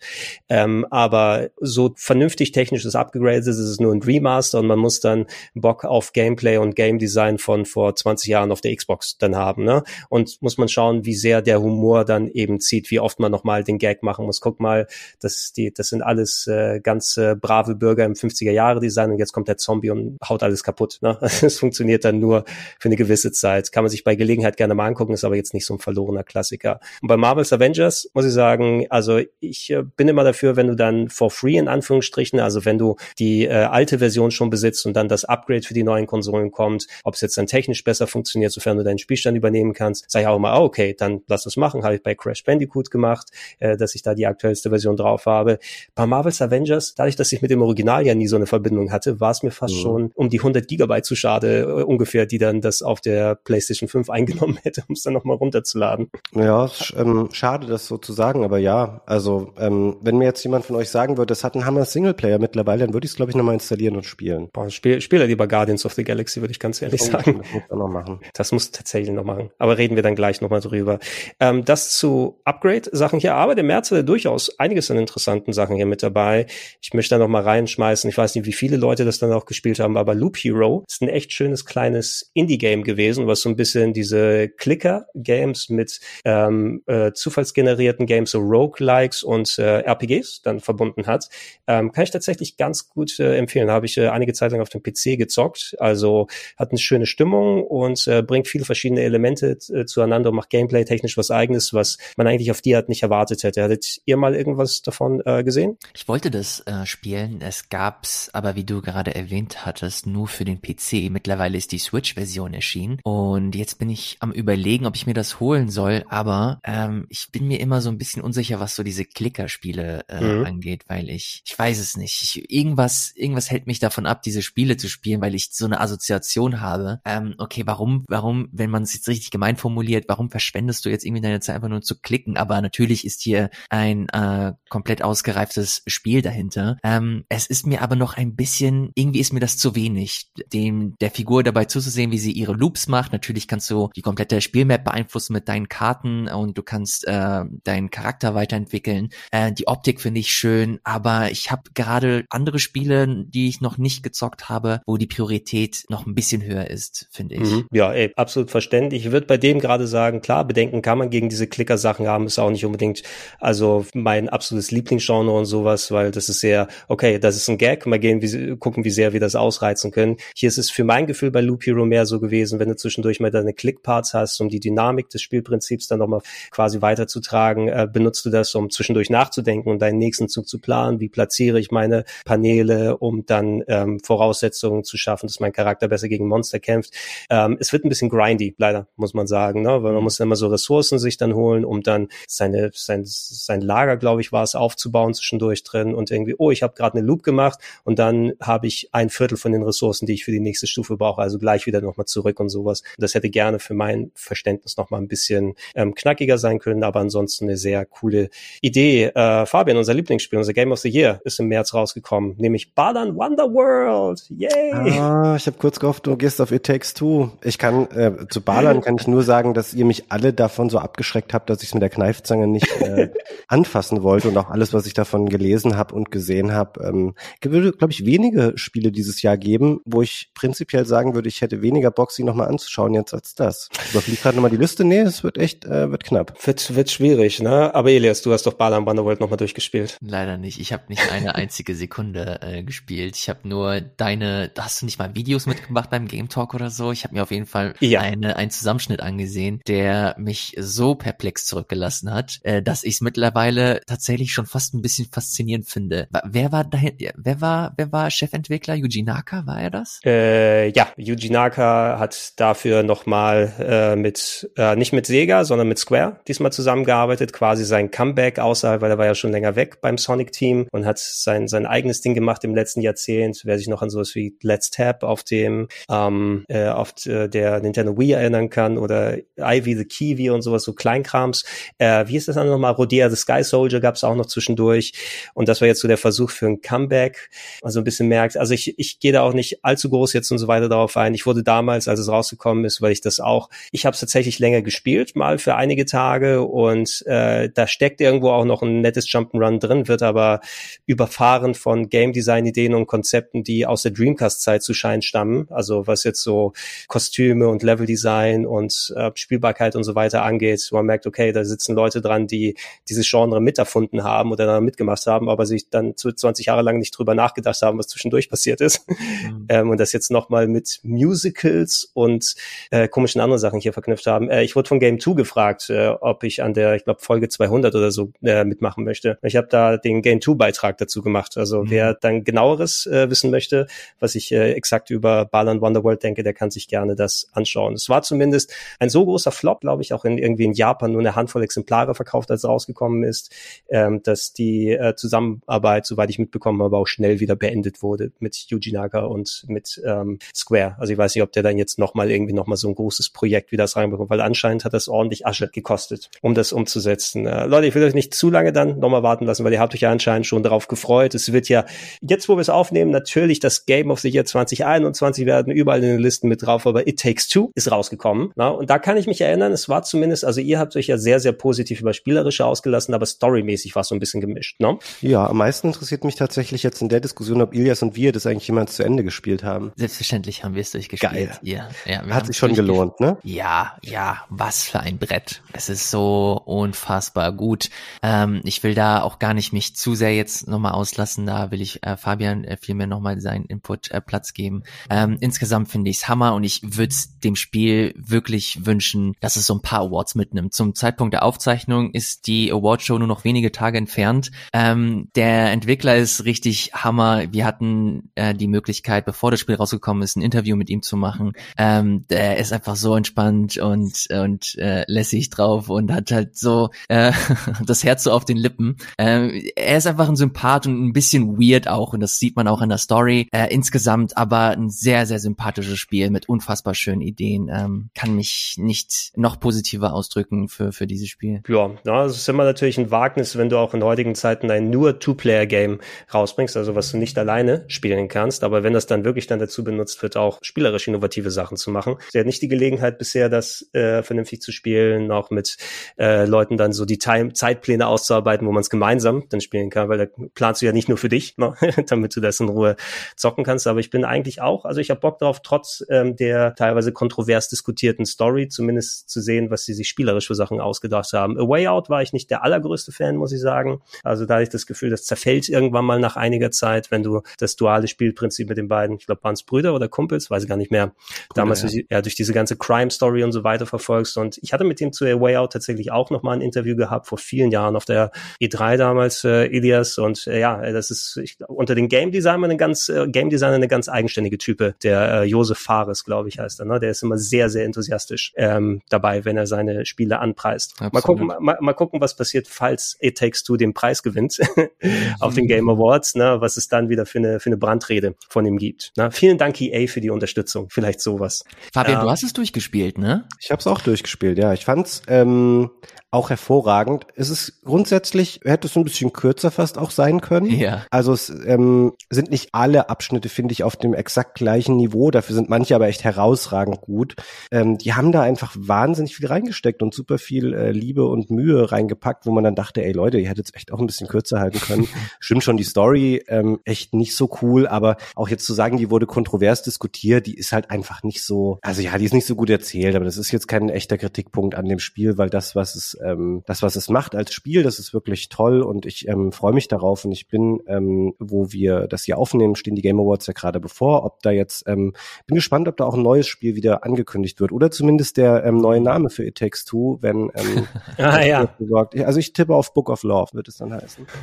Ähm, aber so vernünftig technisches Upgrade ist es nur ein Remaster und man muss dann Bock auf Gameplay und Game Design von vor 20 Jahren auf der Xbox dann haben. Ne? Und muss man schauen, wie sehr der Humor dann eben zieht, wie oft man nochmal den Gag machen muss. Guck mal, das, die, das sind alles äh, ganz äh, brave Bürger im 50er Jahre Design und jetzt kommt der Zombie und haut alles kaputt. Ne? Es funktioniert dann nur für eine gewisse Zeit. Kann man sich bei Gelegenheit gerne mal angucken, ist aber jetzt nicht so ein verlorener Klassiker. Und bei Marvel's Avengers muss ich sagen, also ich äh, bin immer dafür, wenn du dann for free in Anführungsstrichen, also wenn du die äh, alte Version schon besitzt und dann das Upgrade für die neuen Konsolen kommt, ob es jetzt dann technisch besser funktioniert, sofern du deinen Spielstand übernehmen kannst, sag ich auch mal, oh, okay, dann lass das machen. Habe ich bei Crash Bandicoot gemacht, äh, dass ich da die aktuellste Version drauf habe. Bei Marvel's Avengers, dadurch, dass ich mit dem Original ja nie so eine Verbindung hatte, war es mir fast mhm. schon um die 100 Gigabyte zu schade, äh, ungefähr, die dann das auf der PlayStation 5 eingenommen hätte, um es dann nochmal runterzuladen. Ja, sch ähm, schade, das so zu sagen, aber ja, also ähm, wenn mir jetzt jemand von euch sagen würde, das hat einen Hammer Singleplayer mittlerweile, dann würde ich es, glaube ich, nochmal installieren und spielen. Boah, spiel, spiele lieber Guardians of the Galaxy, würde ich ganz ehrlich oh, sagen. Das muss noch machen. Das muss tatsächlich noch machen. Aber reden wir dann gleich nochmal drüber. Ähm, das zu Upgrade-Sachen hier, aber der März hat durchaus einiges an interessanten Sachen hier mit dabei. Ich möchte da noch mal reinschmeißen. Ich weiß nicht, wie viele Leute das dann auch gespielt haben, aber Loop Hero ist ein echt schönes kleines Indie-Game gewesen, was so ein bisschen diese Clicker-Games mit ähm, äh, zufallsgenerierten Games, so Roguelikes und äh, RPGs dann verbunden hat. Ähm, kann ich tatsächlich ganz gut äh, empfehlen. Habe ich äh, einige Zeit lang auf dem PC gezockt. Also hat eine schöne Stimmung und äh, bringt viele verschiedene Elemente äh, zueinander und macht Gameplay technisch was eigenes, was man eigentlich auf die Art nicht erwartet hätte. Hattet ihr mal irgendwas davon äh, gesehen? Ich wollte das äh, spielen. Es gab's aber, wie du gerade erwähnt hattest, nur für den PC. Mittlerweile ist die Switch-Version erschienen und jetzt bin ich am überlegen, ob ich mir das holen soll. Aber ähm, ich bin mir immer so ein bisschen unsicher, was so diese Klickerspiele äh, mhm. angeht, weil ich, ich weiß es nicht. Ich, irgendwas, irgendwas hält mich davon ab, diese Spiele zu spielen, weil ich so eine Assoziation habe. Ähm, okay, warum, warum, wenn man es jetzt richtig gemein formuliert, warum verschwendest du jetzt irgendwie deine Zeit einfach nur zu klicken? Aber natürlich ist hier ein äh, komplett ausgereiftes Spiel dahinter. Ähm, es ist mir aber noch ein bisschen, irgendwie ist mir das zu wenig, dem der Figur dabei zuzusehen, wie sie ihre Loops macht. Natürlich kannst du die komplette Spielmap beeinflussen mit deinen Karten und du kannst äh, deinen Charakter weiterentwickeln. Äh, die Optik finde ich schön, aber ich habe gerade andere Spiele, die ich noch nicht gezockt habe, wo die Priorität noch ein bisschen höher ist, finde ich. Mhm. Ja, ey, absolut verständlich. Ich würde bei dem gerade sagen, klar, Bedenken kann man gegen diese Klicker-Sachen haben, ist auch nicht unbedingt, also mein absolutes Lieblingsgenre und sowas, weil das ist sehr, okay, das ist ein Gag, mal gehen, wie, gucken, wie sehr wir das ausreizen können. Hier ist es für mein Gefühl bei Loop Hero mehr so gewesen, wenn du zwischendurch mal deine Clickparts hast, um die Dynamik des Spielprinzips dann nochmal quasi weiterzutragen, äh, benutzt du das, um zwischendurch nachzudenken und deinen nächsten Zug zu planen, wie platziere ich meine Paneele, um dann ähm, Voraussetzungen zu schaffen, dass mein Charakter besser gegen Monster kämpft. Ähm, es wird ein bisschen grindy, leider, muss man sagen, ne? weil man mhm. muss immer so Ressourcen sich dann holen, um dann seine, sein, sein Lager, glaube ich, war es, aufzubauen zwischendurch drin und irgendwie, oh, ich habe gerade eine Loop gemacht und dann habe ich ein Viertel von den Ressourcen, die ich für die nächste Stufe brauche, also gleich wieder nochmal zurück und sowas. Das hätte gerne für mein Verständnis nochmal ein bisschen ähm, knackiger sein können, aber ansonsten eine sehr coole Idee. Äh, Fabian, unser Lieblingsspiel, unser Game of the Year ist im März rausgekommen, nämlich Balan Wonderworld. Yay! Ah, ich habe kurz gehofft, du gehst auf It Takes Two. Ich kann äh, zu Balan kann ich nur sagen, dass ihr mich alle davon so abgeschreckt habt, dass ich es mit der Kneifzange nicht äh, anfassen wollte und auch alles, was ich davon gelesen habe und gesehen habe. Ähm, würde, glaube ich, wenige Spiele dieses Jahr geben, wo ich prinzipiell sagen würde, ich hätte weniger Bock, sie nochmal anzuschauen jetzt als das. Überfliegt gerade nochmal die Liste. Nee, es wird echt, äh, wird knapp. Wird, wird schwierig, ne? Aber Elias, du hast doch Balan Wonderworld nochmal durchgespielt. Leider nicht. Ich habe nicht eine einzige Sekunde äh, gespielt. Ich habe nur deine, hast du nicht mal Videos mitgemacht beim Game Talk oder so? Ich habe mir auf jeden Fall ja. eine, einen Zusammenschnitt angesehen, der mich so perplex zurückgelassen hat, äh, dass ich es mittlerweile tatsächlich schon fast ein bisschen faszinierend finde. Wer war dahin, wer war, wer war Chefentwickler? Yuji Naka, war er das? Äh, ja, ja, Yuji Naka hat dafür nochmal äh, mit, äh, nicht mit Sega, sondern mit Square diesmal zusammengearbeitet, quasi sein Comeback außerhalb, weil er war ja schon länger weg beim Sonic-Team und hat sein, sein eigenes Ding gemacht im letzten Jahrzehnt. Wer sich noch an sowas wie Let's Tap auf dem, ähm, äh, auf äh, der Nintendo Wii erinnern kann oder Ivy the Kiwi und sowas, so Kleinkrams. Äh, wie ist das dann nochmal? Rodea the Sky Soldier gab es auch noch zwischendurch. Und das war jetzt so der Versuch für ein Comeback. Also ein bisschen merkt, also ich, ich gehe da auch nicht allzu groß jetzt und so weiter darauf ein. Ich wurde damals, als es rausgekommen ist, weil ich das auch, ich habe es tatsächlich länger gespielt, mal für einige Tage und äh, da steckt irgendwo auch noch ein nettes Jump'n'Run drin, wird aber überfahren von Game Design Ideen und Konzepten, die aus der Dreamcast-Zeit zu Schein stammen. Also was jetzt so Kostüme und Level Design und äh, Spielbarkeit und so weiter angeht. Man merkt, okay, da sitzen Leute dran, die dieses Genre miterfunden haben oder da mitgemacht haben, aber sich dann 20 Jahre lang nicht drüber nachgedacht haben, was zwischendurch passiert ist. Mhm. ähm, und das jetzt nochmal mit Musicals und äh, komischen anderen Sachen hier verknüpft haben. Äh, ich wurde von Game 2 gefragt, äh, ob ich an der, ich glaube, Folge 200 oder so äh, mitmachen möchte. Ich habe da den Game 2 Beitrag dazu gemacht. Also mhm. wer dann genaueres äh, wissen möchte, was ich äh, exakt über Balan Wonderworld denke, der kann sich gerne das anschauen. Es war zumindest ein so großer Flop, glaube ich, auch in irgendwie in Japan nur eine Handvoll Exemplare verkauft, als es rausgekommen ist, ähm, dass die äh, Zusammenarbeit, soweit ich mitbekommen habe, auch schnell wieder beendet wurde mit Yuji Naka und mit ähm, Square. Also ich weiß nicht, ob der dann jetzt nochmal irgendwie nochmal so ein großes Projekt wie das reinbekommt, weil anscheinend hat das ordentlich Asche gekostet, um das umzusetzen. Äh, Leute, ich will euch nicht zu lange dann nochmal warten lassen, weil ihr habt euch ja anscheinend schon darauf gefreut. Es wird ja jetzt, wo wir es aufnehmen, natürlich das Game of the Year 2021 werden überall in den Listen mit drauf, aber It Takes Two ist rausgekommen. Na? Und da kann ich mich erinnern, es war zumindest, also ihr habt euch ja sehr, sehr positiv über Spielerische ausgelassen, aber storymäßig war es so ein bisschen gemischt. Ne? Ja, am meisten interessiert mich tatsächlich jetzt in der Diskussion, ob Ilias und wir das eigentlich jemals zu Ende gespielt haben. Selbstverständlich haben wir es durchgespielt. Geil. Ja, ja, Hat sich schon gelohnt, ne? Ja, ja, was für ein Brett. Es ist so unfassbar gut. Ähm, ich will da auch gar nicht mich zu sehr jetzt nochmal auslassen. Da will ich äh, Fabian äh, vielmehr nochmal seinen Input äh, Platz geben. Ähm, insgesamt finde ich es Hammer und ich würde dem Spiel wirklich wünschen, dass es so ein paar Awards mitnimmt. Zum Zeitpunkt der Aufzeichnung ist die Awardshow nur noch wenige Tage entfernt. Ähm, der Entwickler ist richtig Hammer. Wir hatten äh, die Möglichkeit, bevor das Spiel rausgekommen ist, ein Interview mit ihm zu machen. Ähm, der ist einfach so entspannt und und äh, lässig drauf und hat halt so äh, das Herz so auf den Lippen. Ähm, er ist einfach ein Sympath und ein bisschen weird auch und das sieht man auch in der Story. Äh, insgesamt aber ein sehr sehr sympathisches Spiel mit unfassbar schönen Ideen. Ähm, kann mich nicht noch positiver ausdrücken für für dieses Spiel. Ja, ja, das ist immer natürlich ein Wagnis, wenn du auch in heutigen Zeiten ein nur Two-Player-Game rausbringst, also was du nicht alleine spielen kannst. Aber wenn das dann wirklich dann dazu benutzt wird, auch spielerisch innovative Sachen zu machen. Sie hat nicht die Gelegenheit bisher, das äh, vernünftig zu spielen, auch mit äh, Leuten dann so die Time Zeitpläne auszuarbeiten, wo man es gemeinsam dann spielen kann, weil da planst du ja nicht nur für dich, ne? damit du das in Ruhe zocken kannst. Aber ich bin eigentlich auch, also ich habe Bock drauf, trotz ähm, der teilweise kontrovers diskutierten Story, zumindest zu sehen, was sie sich spielerisch für Sachen ausgedacht haben. A Way Out war ich nicht der allergrößte Fan, muss ich sagen. Also da hatte ich das Gefühl, das zerfällt irgendwann mal nach einiger Zeit, wenn du das duale Spielprinzip mit den beiden, ich glaube, waren es Brüder oder Kumpels, weiß ich gar nicht mehr, Brüder, damals ja. Durch, ja, durch diese ganze Crime-Story und so weiter verfolgst. Und ich hatte mit ihm zu A Way Out tatsächlich auch nochmal ein Interview gehabt, vor vielen Jahren auf der E3 damals, äh, Ilias. Und äh, ja, das ist ich, unter den Game Designern eine ganz, äh, Game Designer eine ganz eigenständige Type. Der äh, Josef Fares, glaube ich, heißt er. Ne? Der ist immer sehr, sehr enthusiastisch ähm, dabei, wenn er seine Spiele anpreist. Mal gucken, mal, mal gucken, was passiert, falls It Takes Two den Preis gewinnt auf den Game Awards, ne? was es dann wieder für eine, für eine Brandrede von ihm gibt. Ne? Vielen Dank, EA, für die Unterstützung. Vielleicht sowas. Fabian, ähm, du hast es durchgespielt, ne? Ich habe es auch durchgespielt, ja. Ich fand's ähm, auch hervorragend. Es ist grundsätzlich, hätte es ein bisschen kürzer fast auch sein können. Ja. Also es ähm, sind nicht alle Abschnitte, finde ich, auf dem exakt gleichen Niveau. Dafür sind manche aber echt herausragend gut. Ähm, die haben da einfach wahnsinnig viel reingesteckt und super viel äh, Liebe und Mühe reingepackt, wo man dann dachte, ey Leute, ihr hättet es echt auch ein bisschen kürzer halten können. Stimmt schon, die Story ähm, echt nicht so cool, aber auch jetzt zu sagen, die wurde kontrovers diskutiert, die ist halt einfach nicht so, also ja, die ist nicht so gut erzählt, aber das ist jetzt kein echter Kritikpunkt an dem Spiel, weil das, was es ähm, das, was es macht als Spiel, das ist wirklich toll und ich ähm, freue mich darauf und ich bin, ähm, wo wir das hier aufnehmen, stehen die Game Awards ja gerade bevor, ob da jetzt, ähm, bin gespannt, ob da auch ein neues Spiel wieder angekündigt wird oder zumindest der ähm, neue Name für It Takes Two, wenn ähm, ah, ja. Besorgt. Also ich tippe auf Book of Love, wird es dann heißen.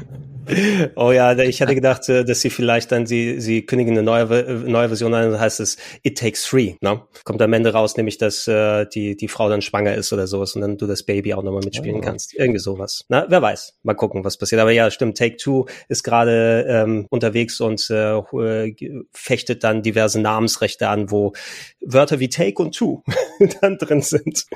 Oh ja, ich hatte gedacht, äh, dass sie vielleicht dann sie sie kündigen eine neue neue Version an, das heißt erstes It Takes Three. Ne? Kommt am Ende raus, nämlich, dass äh, die, die Frau dann schwanger ist oder sowas und dann du das Baby auch nochmal mitspielen oh. kannst. Irgendwie sowas. Na, wer weiß. Mal gucken, was passiert. Aber ja, stimmt, Take Two ist gerade ähm, unterwegs und äh, fechtet dann diverse Namensrechte an, wo Wörter wie Take und Two dann drin sind.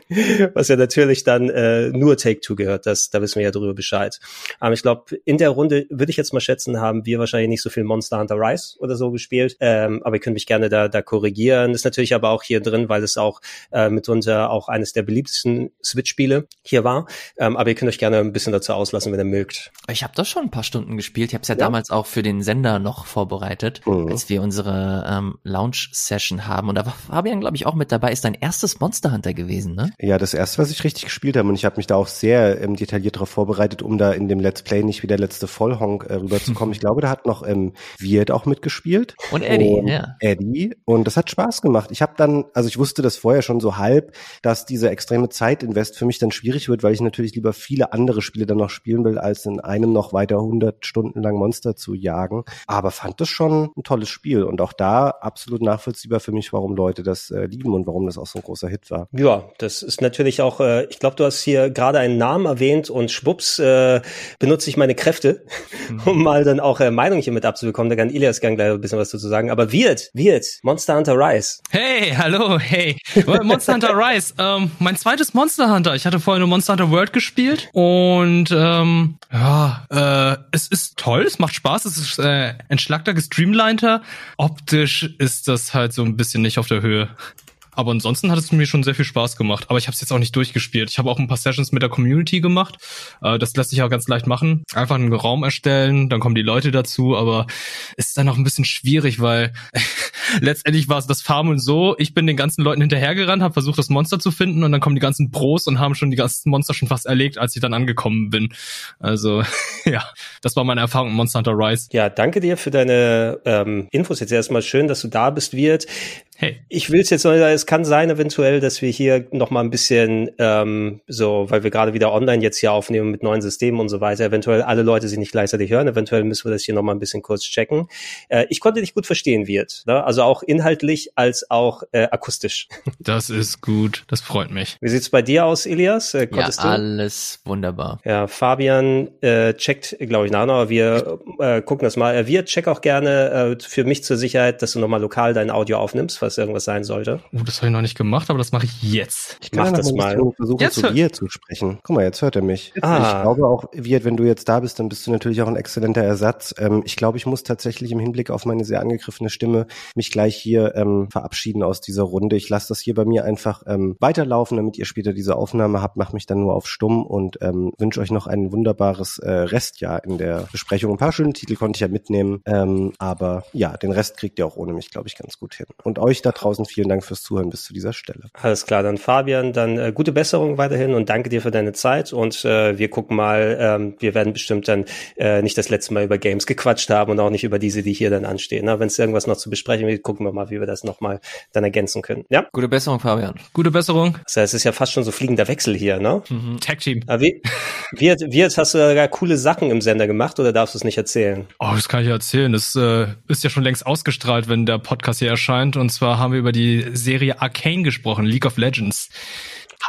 Was ja natürlich dann äh, nur Take Two gehört. Das, da wissen wir ja drüber Bescheid. Aber ich glaube, in der Runde würde ich jetzt mal schätzen, haben wir wahrscheinlich nicht so viel Monster Hunter Rise oder so gespielt. Ähm, aber ihr könnt mich gerne da, da korrigieren. Ist natürlich aber auch hier drin, weil es auch äh, mitunter auch eines der beliebtesten Switch-Spiele hier war. Ähm, aber ihr könnt euch gerne ein bisschen dazu auslassen, wenn ihr mögt. Ich habe das schon ein paar Stunden gespielt. Ich habe es ja, ja, damals auch für den Sender noch vorbereitet, mhm. als wir unsere ähm, Launch-Session haben. Und da war Fabian, glaube ich, auch mit dabei. Ist dein erstes Monster Hunter gewesen, ne? Ja, das erste, was ich richtig gespielt habe. Und ich habe mich da auch sehr ähm, detailliert darauf vorbereitet, um da in dem Let's Play nicht wie der letzte Vollhonk äh, rüberzukommen. ich glaube, da hat noch ähm, Wirt auch mitgespielt. Und Eddie, und ja. Eddie. Und das hat Spaß gemacht. Ich habe dann, also ich wusste das vorher schon so halb, dass diese extreme Zeitinvest für mich dann schwierig wird, weil ich natürlich lieber viele andere Spiele dann noch spielen will, als in einem noch weiter 100 Stunden lang Monster zu jagen. Aber fand das schon ein tolles Spiel und auch da absolut nachvollziehbar für mich, warum Leute das äh, lieben und warum das auch so ein großer Hit war. Ja, das ist natürlich auch, äh, ich glaube, du hast hier gerade einen Namen erwähnt und schwupps äh, benutze ich meine Kräfte, mhm. um mal dann auch äh, Meinung hier mit abzubekommen. Da kann Ilias gern gleich ein bisschen was dazu sagen. Aber wird, wird, Monster Hunter Rise. Hey, hallo, hey. Monster Hunter Rise, ähm, mein zweites Monster Hunter. Ich hatte vorher nur Monster Hunter World gespielt und ähm, ja, äh, es ist toll, es macht Spaß, es ist äh, entschlackter, gestreamliner. Optisch ist das halt so ein bisschen nicht auf der Höhe. Aber ansonsten hat es mir schon sehr viel Spaß gemacht. Aber ich habe es jetzt auch nicht durchgespielt. Ich habe auch ein paar Sessions mit der Community gemacht. Äh, das lässt sich auch ganz leicht machen. Einfach einen Raum erstellen, dann kommen die Leute dazu. Aber es ist dann auch ein bisschen schwierig, weil letztendlich war es das Farmen so. Ich bin den ganzen Leuten hinterhergerannt, habe versucht, das Monster zu finden und dann kommen die ganzen Pros und haben schon die ganzen Monster schon fast erlegt, als ich dann angekommen bin. Also ja, das war meine Erfahrung mit Monster Hunter Rise. Ja, danke dir für deine ähm, Infos. Jetzt erstmal schön, dass du da bist, Wirt. Hey. Ich will es jetzt noch, es kann sein eventuell, dass wir hier noch mal ein bisschen ähm, so, weil wir gerade wieder online jetzt hier aufnehmen mit neuen Systemen und so weiter, eventuell alle Leute sich nicht gleichzeitig hören, eventuell müssen wir das hier noch mal ein bisschen kurz checken. Äh, ich konnte dich gut verstehen, Wirt, ne? also auch inhaltlich als auch äh, akustisch. Das ist gut, das freut mich. Wie sieht's bei dir aus, Elias? Äh, konntest ja, alles wunderbar. Ja, Fabian äh, checkt, glaube ich, nach, aber wir äh, gucken das mal. Äh, wir check auch gerne äh, für mich zur Sicherheit, dass du noch mal lokal dein Audio aufnimmst, falls irgendwas sein sollte. Oh, das habe ich noch nicht gemacht, aber das mache ich jetzt. Ich kann das mal. versuchen, jetzt zu dir zu sprechen. Guck mal, jetzt hört er mich. Ah. Ich glaube auch, Wirt, wenn du jetzt da bist, dann bist du natürlich auch ein exzellenter Ersatz. Ähm, ich glaube, ich muss tatsächlich im Hinblick auf meine sehr angegriffene Stimme mich gleich hier ähm, verabschieden aus dieser Runde. Ich lasse das hier bei mir einfach ähm, weiterlaufen, damit ihr später diese Aufnahme habt. Mach mich dann nur auf stumm und ähm, wünsche euch noch ein wunderbares äh, Restjahr in der Besprechung. Ein paar schöne Titel konnte ich ja mitnehmen, ähm, aber ja, den Rest kriegt ihr auch ohne mich, glaube ich, ganz gut hin. Und euch da draußen vielen Dank fürs Zuhören bis zu dieser Stelle. Alles klar, dann Fabian, dann äh, gute Besserung weiterhin und danke dir für deine Zeit und äh, wir gucken mal, ähm, wir werden bestimmt dann äh, nicht das letzte Mal über Games gequatscht haben und auch nicht über diese, die hier dann anstehen. Wenn es irgendwas noch zu besprechen wird, gucken wir mal, wie wir das nochmal dann ergänzen können. Ja? Gute Besserung, Fabian. Gute Besserung. Das heißt, es ist ja fast schon so fliegender Wechsel hier, ne? Mhm. Tag Team. Aber wie, wie, wie hast du da coole Sachen im Sender gemacht oder darfst du es nicht erzählen? Oh, das kann ich erzählen. Das äh, ist ja schon längst ausgestrahlt, wenn der Podcast hier erscheint. Und zwar haben wir über die Serie Arcane gesprochen, League of Legends.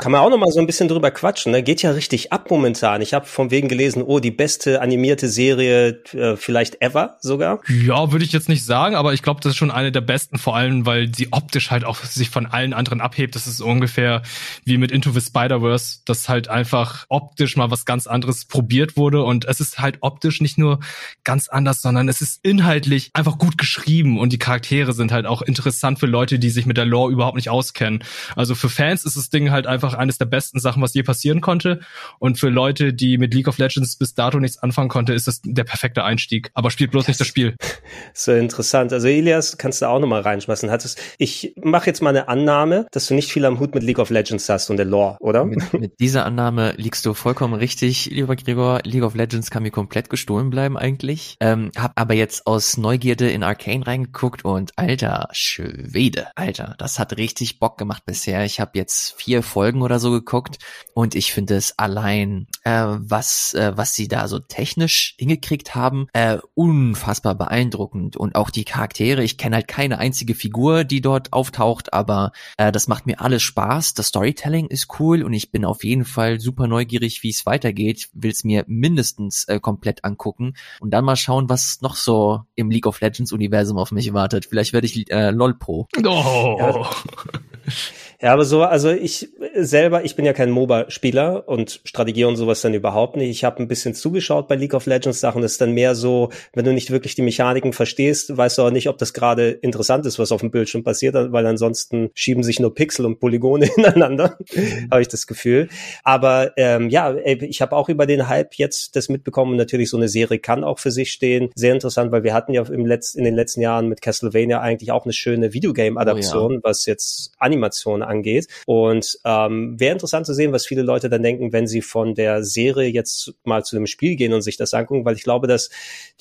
Kann man auch noch mal so ein bisschen drüber quatschen. Ne? Geht ja richtig ab momentan. Ich habe von wegen gelesen, oh, die beste animierte Serie äh, vielleicht ever sogar. Ja, würde ich jetzt nicht sagen, aber ich glaube, das ist schon eine der besten, vor allem, weil sie optisch halt auch sich von allen anderen abhebt. Das ist ungefähr wie mit Into the Spider-Verse, dass halt einfach optisch mal was ganz anderes probiert wurde. Und es ist halt optisch nicht nur ganz anders, sondern es ist inhaltlich einfach gut geschrieben und die Charaktere sind halt auch interessant für Leute, die sich mit der Lore überhaupt nicht auskennen. Also für Fans ist das Ding halt einfach einfach eines der besten Sachen, was je passieren konnte. Und für Leute, die mit League of Legends bis dato nichts anfangen konnte, ist das der perfekte Einstieg. Aber spielt bloß nicht das Spiel. So interessant. Also Elias, kannst du auch nochmal reinschmeißen. Hattest, ich mache jetzt mal eine Annahme, dass du nicht viel am Hut mit League of Legends hast und der Lore, oder? Mit, mit dieser Annahme liegst du vollkommen richtig, lieber Gregor. League of Legends kann mir komplett gestohlen bleiben eigentlich. Ähm, hab aber jetzt aus Neugierde in Arcane reingeguckt und alter Schwede, alter, das hat richtig Bock gemacht bisher. Ich habe jetzt vier Folgen Folgen oder so geguckt und ich finde es allein, äh, was, äh, was sie da so technisch hingekriegt haben, äh, unfassbar beeindruckend und auch die Charaktere. Ich kenne halt keine einzige Figur, die dort auftaucht, aber äh, das macht mir alles Spaß. Das Storytelling ist cool und ich bin auf jeden Fall super neugierig, wie es weitergeht. Will es mir mindestens äh, komplett angucken und dann mal schauen, was noch so im League of Legends Universum auf mich wartet. Vielleicht werde ich äh, LOL Pro. Oh. Ja. Ja, aber so, also ich selber, ich bin ja kein MOBA-Spieler und Strategie und sowas dann überhaupt nicht. Ich habe ein bisschen zugeschaut bei League of Legends Sachen. Das ist dann mehr so, wenn du nicht wirklich die Mechaniken verstehst, weißt du auch nicht, ob das gerade interessant ist, was auf dem Bildschirm passiert, weil ansonsten schieben sich nur Pixel und Polygone ineinander, habe ich das Gefühl. Aber ähm, ja, ich habe auch über den Hype jetzt das mitbekommen. Natürlich so eine Serie kann auch für sich stehen. Sehr interessant, weil wir hatten ja im Letz in den letzten Jahren mit Castlevania eigentlich auch eine schöne Videogame-Adaption, oh ja. was jetzt Animation angeht. Und ähm, wäre interessant zu sehen, was viele Leute dann denken, wenn sie von der Serie jetzt mal zu dem Spiel gehen und sich das angucken, weil ich glaube, dass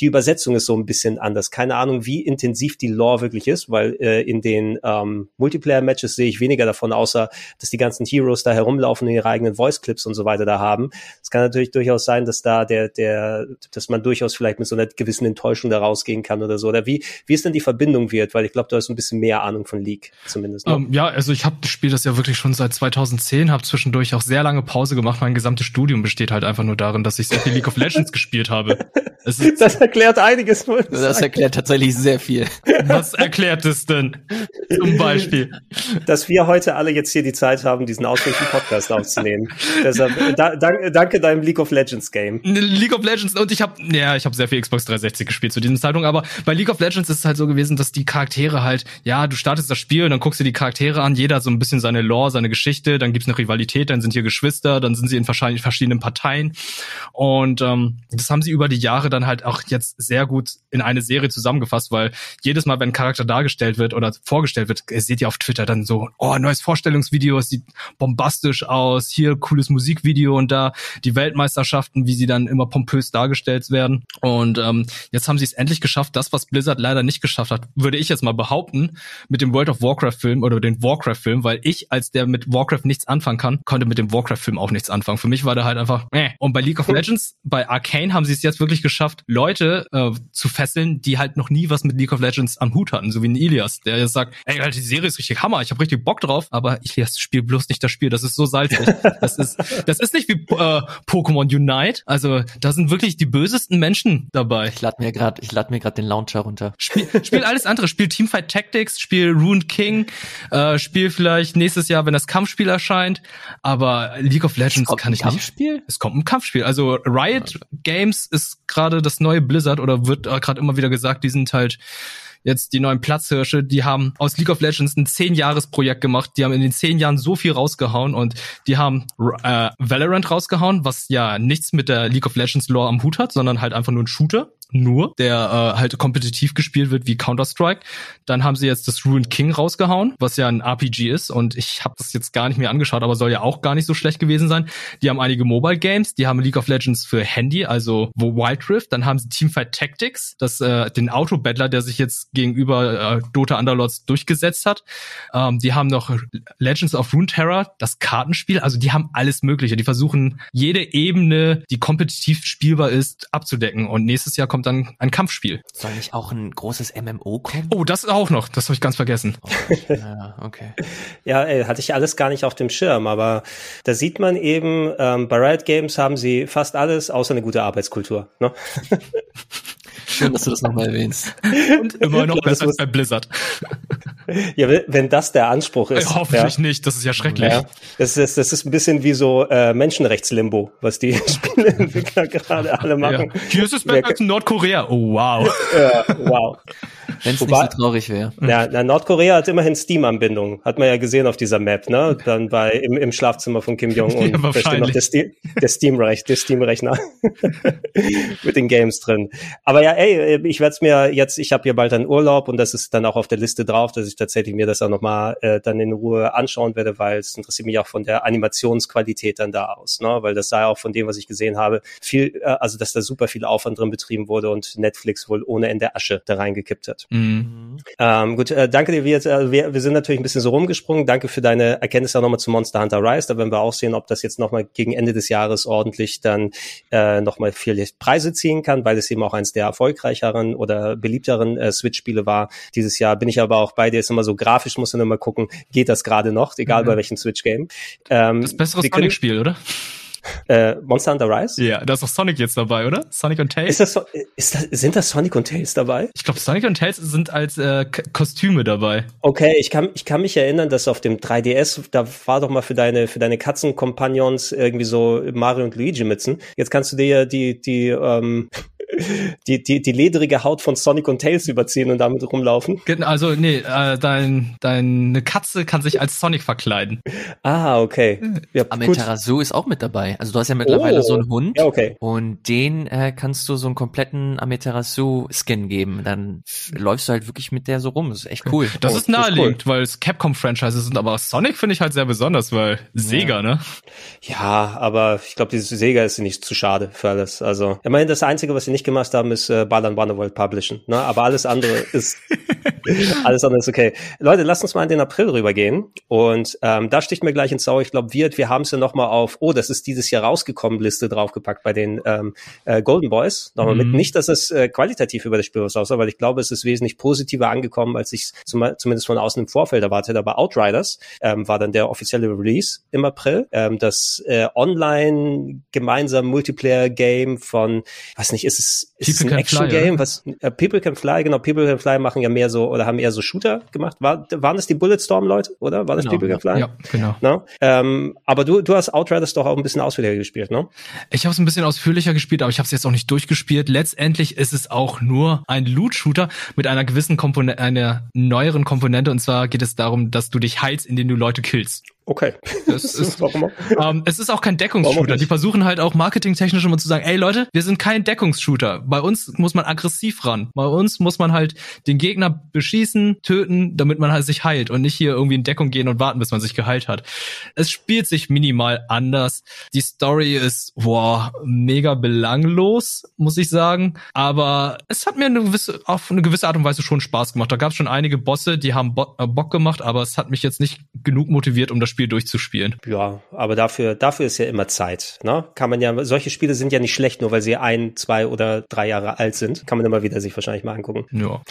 die Übersetzung ist so ein bisschen anders. Keine Ahnung, wie intensiv die Lore wirklich ist, weil äh, in den ähm, Multiplayer-Matches sehe ich weniger davon, außer dass die ganzen Heroes da herumlaufen und ihre eigenen Voice-Clips und so weiter da haben. Es kann natürlich durchaus sein, dass da der, der, dass man durchaus vielleicht mit so einer gewissen Enttäuschung da rausgehen kann oder so. Oder wie, wie ist denn die Verbindung wird? Weil ich glaube, du hast ein bisschen mehr Ahnung von League zumindest. Ne? Um, ähm, ja, also ich habe spiele das ja wirklich schon seit 2010, habe zwischendurch auch sehr lange Pause gemacht. Mein gesamtes Studium besteht halt einfach nur darin, dass ich sehr viel League of Legends gespielt habe. Das, das erklärt einiges. Das erklärt tatsächlich sehr viel. Was erklärt es denn? Zum Beispiel. Dass wir heute alle jetzt hier die Zeit haben, diesen ausführlichen Podcast aufzunehmen. Deshalb da, danke, danke deinem League of Legends Game. League of Legends und ich habe ja, ich habe sehr viel Xbox 360 gespielt zu diesem Zeitpunkt, aber bei League of Legends ist es halt so gewesen, dass die Charaktere halt, ja, du startest das Spiel und dann guckst du die Charaktere an, jeder so ein bisschen seine Lore, seine Geschichte, dann gibt's eine Rivalität, dann sind hier Geschwister, dann sind sie in verschiedenen Parteien. Und ähm, das haben sie über die Jahre dann halt auch jetzt sehr gut in eine Serie zusammengefasst, weil jedes Mal, wenn ein Charakter dargestellt wird oder vorgestellt wird, ihr seht ihr auf Twitter dann so, oh, neues Vorstellungsvideo, es sieht bombastisch aus, hier cooles Musikvideo und da die Weltmeisterschaften, wie sie dann immer pompös dargestellt werden. Und ähm, jetzt haben sie es endlich geschafft, das, was Blizzard leider nicht geschafft hat, würde ich jetzt mal behaupten, mit dem World of Warcraft Film oder den Warcraft Film, weil ich als der mit Warcraft nichts anfangen kann, konnte mit dem Warcraft-Film auch nichts anfangen. Für mich war der halt einfach, äh. Und bei League of Legends, bei Arcane haben sie es jetzt wirklich geschafft, Leute äh, zu fesseln, die halt noch nie was mit League of Legends am Hut hatten, so wie ein Ilias, der jetzt sagt, ey, Alter, die Serie ist richtig Hammer, ich habe richtig Bock drauf, aber Ilias, spiel bloß nicht das Spiel, das ist so salzig. das ist, das ist nicht wie äh, Pokémon Unite. Also da sind wirklich die bösesten Menschen dabei. Ich lade mir gerade, ich lade mir gerade den Launcher runter. Spiel, spiel alles andere, spiel Teamfight Tactics, spiel Ruined King, äh, spiel vielleicht nächstes Jahr, wenn das Kampfspiel erscheint. Aber League of Legends kann ich Kampfspiel? nicht. Es kommt ein Kampfspiel. Also Riot Games ist gerade das neue Blizzard oder wird äh, gerade immer wieder gesagt, die sind halt jetzt die neuen Platzhirsche, die haben aus League of Legends ein zehn Jahres Projekt gemacht. Die haben in den zehn Jahren so viel rausgehauen und die haben äh, Valorant rausgehauen, was ja nichts mit der League of Legends Lore am Hut hat, sondern halt einfach nur ein Shooter nur, der äh, halt kompetitiv gespielt wird wie Counter-Strike. Dann haben sie jetzt das Ruined King rausgehauen, was ja ein RPG ist und ich habe das jetzt gar nicht mehr angeschaut, aber soll ja auch gar nicht so schlecht gewesen sein. Die haben einige Mobile Games, die haben League of Legends für Handy, also wo Wild Rift, dann haben sie Teamfight Tactics, das äh, den Auto-Battler, der sich jetzt gegenüber äh, Dota Underlords durchgesetzt hat. Ähm, die haben noch Legends of Runeterra, das Kartenspiel, also die haben alles mögliche. Die versuchen jede Ebene, die kompetitiv spielbar ist, abzudecken und nächstes Jahr kommt kommt dann ein Kampfspiel. Soll nicht auch ein großes MMO kommen? Oh, das auch noch. Das habe ich ganz vergessen. Oh, ja, okay. ja, ey, hatte ich alles gar nicht auf dem Schirm, aber da sieht man eben, ähm, bei Riot Games haben sie fast alles außer eine gute Arbeitskultur. Ne? Schön, dass du das nochmal erwähnst. Und immer noch besser als bei Blizzard. Ja, wenn das der Anspruch ist. Ja, hoffentlich ja. nicht, das ist ja schrecklich. Ja, das, ist, das ist ein bisschen wie so äh, Menschenrechtslimbo, was die Spieleentwickler gerade alle machen. Ja. Hier ist es besser als in Nordkorea. Oh, wow. Ja, wow. Wenn es nicht so traurig wäre. Ja, na, Nordkorea hat immerhin Steam-Anbindung. Hat man ja gesehen auf dieser Map, ne? Dann bei im, im Schlafzimmer von Kim Jong-un. Ja, da steht noch der, Steam, der Steam-Rechner Steam mit den Games drin. Aber ja, ey, ich werde es mir jetzt, ich habe hier bald einen Urlaub und das ist dann auch auf der Liste drauf, dass ich tatsächlich mir das auch nochmal äh, dann in Ruhe anschauen werde, weil es interessiert mich auch von der Animationsqualität dann da aus, ne? Weil das sah ja auch von dem, was ich gesehen habe, viel, äh, also dass da super viel Aufwand drin betrieben wurde und Netflix wohl ohne Ende Asche da reingekippt hat. Mhm. Ähm, gut, äh, danke dir. Wir, äh, wir, wir sind natürlich ein bisschen so rumgesprungen. Danke für deine Erkenntnisse auch nochmal zu Monster Hunter Rise. Da werden wir auch sehen, ob das jetzt nochmal gegen Ende des Jahres ordentlich dann äh, nochmal viele Preise ziehen kann, weil es eben auch eines der erfolgreicheren oder beliebteren äh, Switch-Spiele war dieses Jahr. Bin ich aber auch bei dir. Ist immer so grafisch, muss man immer gucken, geht das gerade noch, egal mhm. bei welchem Switch-Game. Ähm, das bessere Sonic-Spiel, oder? Äh, Monster Hunter Rise? Ja, da ist auch Sonic jetzt dabei, oder? Sonic und Tails? Ist das, so, ist das, sind das Sonic und Tails dabei? Ich glaube, Sonic und Tails sind als äh, Kostüme dabei. Okay, ich kann, ich kann mich erinnern, dass auf dem 3DS, da war doch mal für deine, für deine Katzenkompagnons irgendwie so Mario und Luigi Mützen. Jetzt kannst du dir ja die, die, ähm, die, die, die ledrige Haut von Sonic und Tails überziehen und damit rumlaufen. Also, nee, äh, dein, deine Katze kann sich als Sonic verkleiden. Ah, okay. Ja, Amaterasu ist auch mit dabei. Also du hast ja mittlerweile oh. so einen Hund. Ja, okay. Und den äh, kannst du so einen kompletten Amaterasu-Skin geben. Dann läufst du halt wirklich mit der so rum. Das ist echt cool. Das oh, ist naheliegend, cool. weil es Capcom-Franchises sind, aber Sonic finde ich halt sehr besonders, weil Sega, ja. ne? Ja, aber ich glaube, dieses Sega ist nicht zu schade für alles. Also, immerhin das Einzige, was sie nicht gemacht haben, ist äh, Ballern Wonderworld publishen. Ne? Aber alles andere ist alles andere ist okay. Leute, lasst uns mal in den April rübergehen. Und ähm, da sticht mir gleich ins Sau. Ich glaube, wir, wir haben es ja nochmal auf, oh, das ist dieses Jahr rausgekommen, Liste draufgepackt bei den ähm, äh, Golden Boys. Nochmal mhm. mit. Nicht, dass es äh, qualitativ über das Spiel was aussah, weil ich glaube, es ist wesentlich positiver angekommen, als ich zum, zumindest von außen im Vorfeld erwartet. Aber Outriders ähm, war dann der offizielle Release im April. Ähm, das äh, online gemeinsam Multiplayer-Game von, was nicht, ist es is ist es ein Action-Game? Was äh, People Can Fly, genau, People Can Fly machen ja mehr so oder haben eher so Shooter gemacht. War, waren das die Bulletstorm-Leute, oder? War das genau, People Can Fly? Ja, genau. No? Ähm, aber du, du hast Outriders doch auch ein bisschen ausführlicher gespielt, ne? Ich habe es ein bisschen ausführlicher gespielt, aber ich habe es jetzt auch nicht durchgespielt. Letztendlich ist es auch nur ein Loot-Shooter mit einer gewissen Komponente, einer neueren Komponente. Und zwar geht es darum, dass du dich heilst, indem du Leute killst. Okay. Das ist, ähm, es ist auch kein Deckungsshooter. Die versuchen halt auch marketingtechnisch immer zu sagen, ey Leute, wir sind kein Deckungsshooter. Bei uns muss man aggressiv ran. Bei uns muss man halt den Gegner beschießen, töten, damit man halt sich heilt und nicht hier irgendwie in Deckung gehen und warten, bis man sich geheilt hat. Es spielt sich minimal anders. Die Story ist, boah, mega belanglos, muss ich sagen. Aber es hat mir eine gewisse, auf eine gewisse Art und Weise schon Spaß gemacht. Da gab es schon einige Bosse, die haben Bo äh, Bock gemacht, aber es hat mich jetzt nicht genug motiviert, um das Spiel durchzuspielen. Ja, aber dafür, dafür ist ja immer Zeit. Ne? Kann man ja, solche Spiele sind ja nicht schlecht, nur weil sie ein, zwei oder drei Jahre alt sind. Kann man immer wieder sich wahrscheinlich mal angucken. Ja.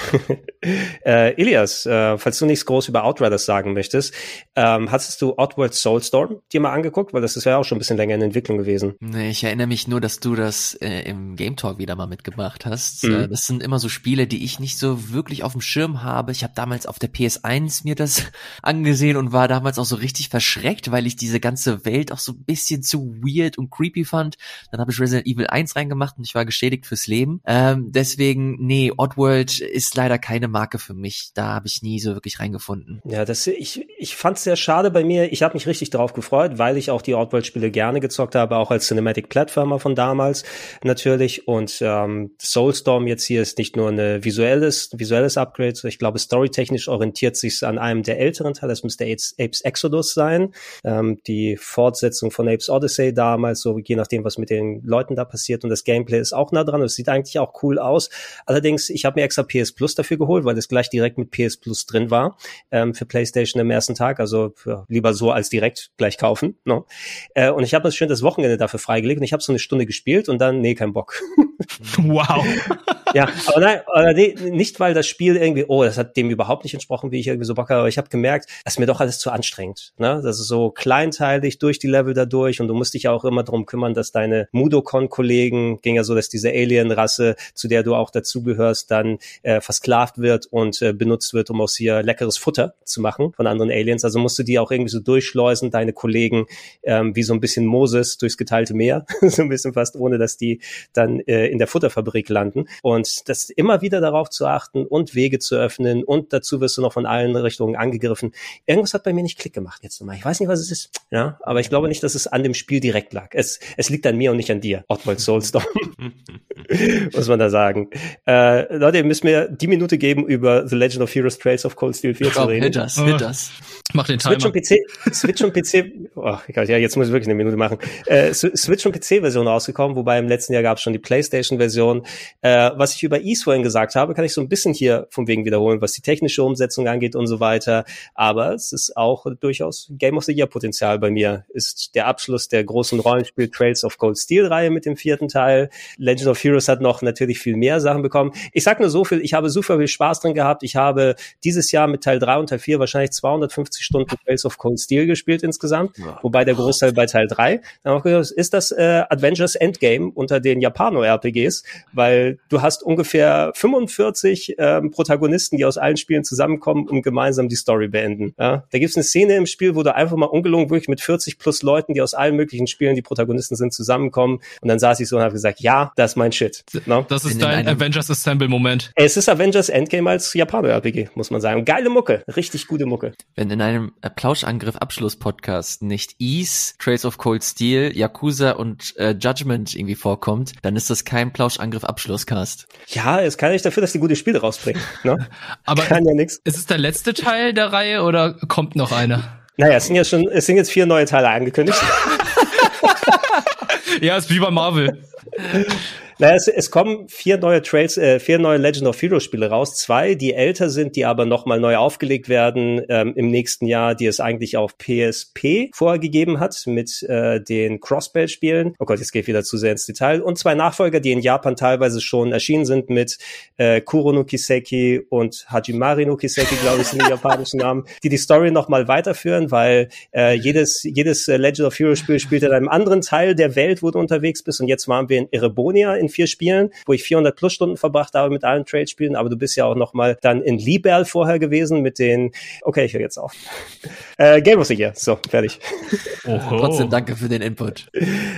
äh, Elias, äh, falls du nichts groß über Outriders sagen möchtest, ähm, hast du Oddworld Soulstorm dir mal angeguckt? Weil das ist ja auch schon ein bisschen länger in Entwicklung gewesen. Nee, ich erinnere mich nur, dass du das äh, im Game Talk wieder mal mitgebracht hast. Mhm. Äh, das sind immer so Spiele, die ich nicht so wirklich auf dem Schirm habe. Ich habe damals auf der PS1 mir das angesehen und war damals auch so richtig verschreckt, weil ich diese ganze Welt auch so ein bisschen zu weird und creepy fand. Dann habe ich Resident Evil 1 reingemacht und ich war geschädigt fürs Leben. Ähm, deswegen, nee, Oddworld ist leider keine Marke für mich. Da habe ich nie so wirklich reingefunden. Ja, das ich ich fand es sehr schade bei mir. Ich habe mich richtig darauf gefreut, weil ich auch die Oddworld-Spiele gerne gezockt habe, auch als Cinematic Platformer von damals natürlich. Und ähm, Soulstorm jetzt hier ist nicht nur ein visuelles visuelles Upgrade. Ich glaube, storytechnisch orientiert sich an einem der älteren Teile. Das müsste Apes, Apes Exodus sein sein. Ähm, die Fortsetzung von Apes Odyssey damals, so je nachdem, was mit den Leuten da passiert. Und das Gameplay ist auch nah dran. Es sieht eigentlich auch cool aus. Allerdings, ich habe mir extra PS Plus dafür geholt, weil es gleich direkt mit PS Plus drin war ähm, für PlayStation im ersten Tag. Also ja, lieber so als direkt gleich kaufen. No? Äh, und ich habe das schön das Wochenende dafür freigelegt und ich habe so eine Stunde gespielt und dann, nee, kein Bock. wow. ja, aber nein, aber nee, nicht weil das Spiel irgendwie, oh, das hat dem überhaupt nicht entsprochen, wie ich irgendwie so Bock habe, aber ich habe gemerkt, das ist mir doch alles zu anstrengend. Ne? Das ist so kleinteilig durch die Level dadurch und du musst dich ja auch immer darum kümmern, dass deine Mudokon-Kollegen, ging ja so, dass diese Alien-Rasse, zu der du auch dazugehörst, dann äh, versklavt wird und äh, benutzt wird, um aus ihr leckeres Futter zu machen von anderen Aliens. Also musst du die auch irgendwie so durchschleusen, deine Kollegen, ähm, wie so ein bisschen Moses durchs geteilte Meer, so ein bisschen fast, ohne dass die dann äh, in der Futterfabrik landen. Und das immer wieder darauf zu achten und Wege zu öffnen und dazu wirst du noch von allen Richtungen angegriffen. Irgendwas hat bei mir nicht Klick gemacht jetzt machen. Ich weiß nicht, was es ist, ja, aber ich glaube nicht, dass es an dem Spiel direkt lag. Es, es liegt an mir und nicht an dir, Oddworld Soulstorm. Muss man da sagen. Äh, Leute, ihr müsst mir die Minute geben, über The Legend of Heroes Trails of Cold Steel 4 zu reden. Hit das, hit das. Mach den Switch Timer. und PC, Switch und PC, oh, egal, ja, jetzt muss ich wirklich eine Minute machen. Äh, Switch und PC-Version rausgekommen, wobei im letzten Jahr gab es schon die PlayStation-Version. Äh, was ich über Ease vorhin gesagt habe, kann ich so ein bisschen hier vom Wegen wiederholen, was die technische Umsetzung angeht und so weiter. Aber es ist auch durchaus Game of the Year-Potenzial bei mir. Ist der Abschluss der großen Rollenspiel Trails of Cold Steel-Reihe mit dem vierten Teil. Legend of Heroes hat noch natürlich viel mehr Sachen bekommen. Ich sag nur so viel, ich habe super viel Spaß drin gehabt. Ich habe dieses Jahr mit Teil 3 und Teil 4 wahrscheinlich 250 Stunden Trails of Cold Steel gespielt insgesamt, wobei der Großteil bei Teil 3. Dann habe ich gedacht, ist das äh, Avengers Endgame unter den Japano-RPGs, weil du hast ungefähr 45 ähm, Protagonisten, die aus allen Spielen zusammenkommen, um gemeinsam die Story beenden. Ja? Da gibt es eine Szene im Spiel, wo du einfach mal ungelungen wirklich mit 40 plus Leuten, die aus allen möglichen Spielen die Protagonisten sind, zusammenkommen. Und dann saß ich so und habe gesagt, ja, das ist mein Shit. No? Das ist In dein Avengers Assemble Moment. Es ist Avengers Endgame als Japano-RPG, muss man sagen. Geile Mucke, richtig gute Mucke. Wenn in einem äh, Plauschangriff Abschluss-Podcast nicht Ease, Trails of Cold Steel, Yakuza und äh, Judgment irgendwie vorkommt, dann ist das kein Plauschangriff Abschlusscast. Ja, es kann nicht dafür, dass die gute Spiele rausbringen. Ne? Aber Kann ja nix. ist es der letzte Teil der Reihe oder kommt noch einer? Naja, es sind ja schon, es sind jetzt vier neue Teile angekündigt. Ja, ist wie bei Marvel. Naja, es, es kommen vier neue Trails, äh, vier neue Legend of Heroes Spiele raus. Zwei, die älter sind, die aber nochmal neu aufgelegt werden ähm, im nächsten Jahr, die es eigentlich auf PSP vorher gegeben hat mit äh, den Crossbell-Spielen. Oh Gott, jetzt gehe ich wieder zu sehr ins Detail. Und zwei Nachfolger, die in Japan teilweise schon erschienen sind mit äh, Kuro no Kiseki und Hajimari no Kiseki, glaube ich, sind die japanischen Namen, die die Story nochmal weiterführen, weil äh, jedes, jedes äh, Legend of Heroes Spiel spielt in einem anderen Teil der Welt, wo du unterwegs bist. Und jetzt waren wir in Erebonia in vier Spielen, wo ich 400 plus Stunden verbracht habe mit allen Trade-Spielen. Aber du bist ja auch nochmal dann in Liberl vorher gewesen mit den, okay, ich höre jetzt auf. Äh, Game of the Year. So, fertig. Trotzdem danke für den Input.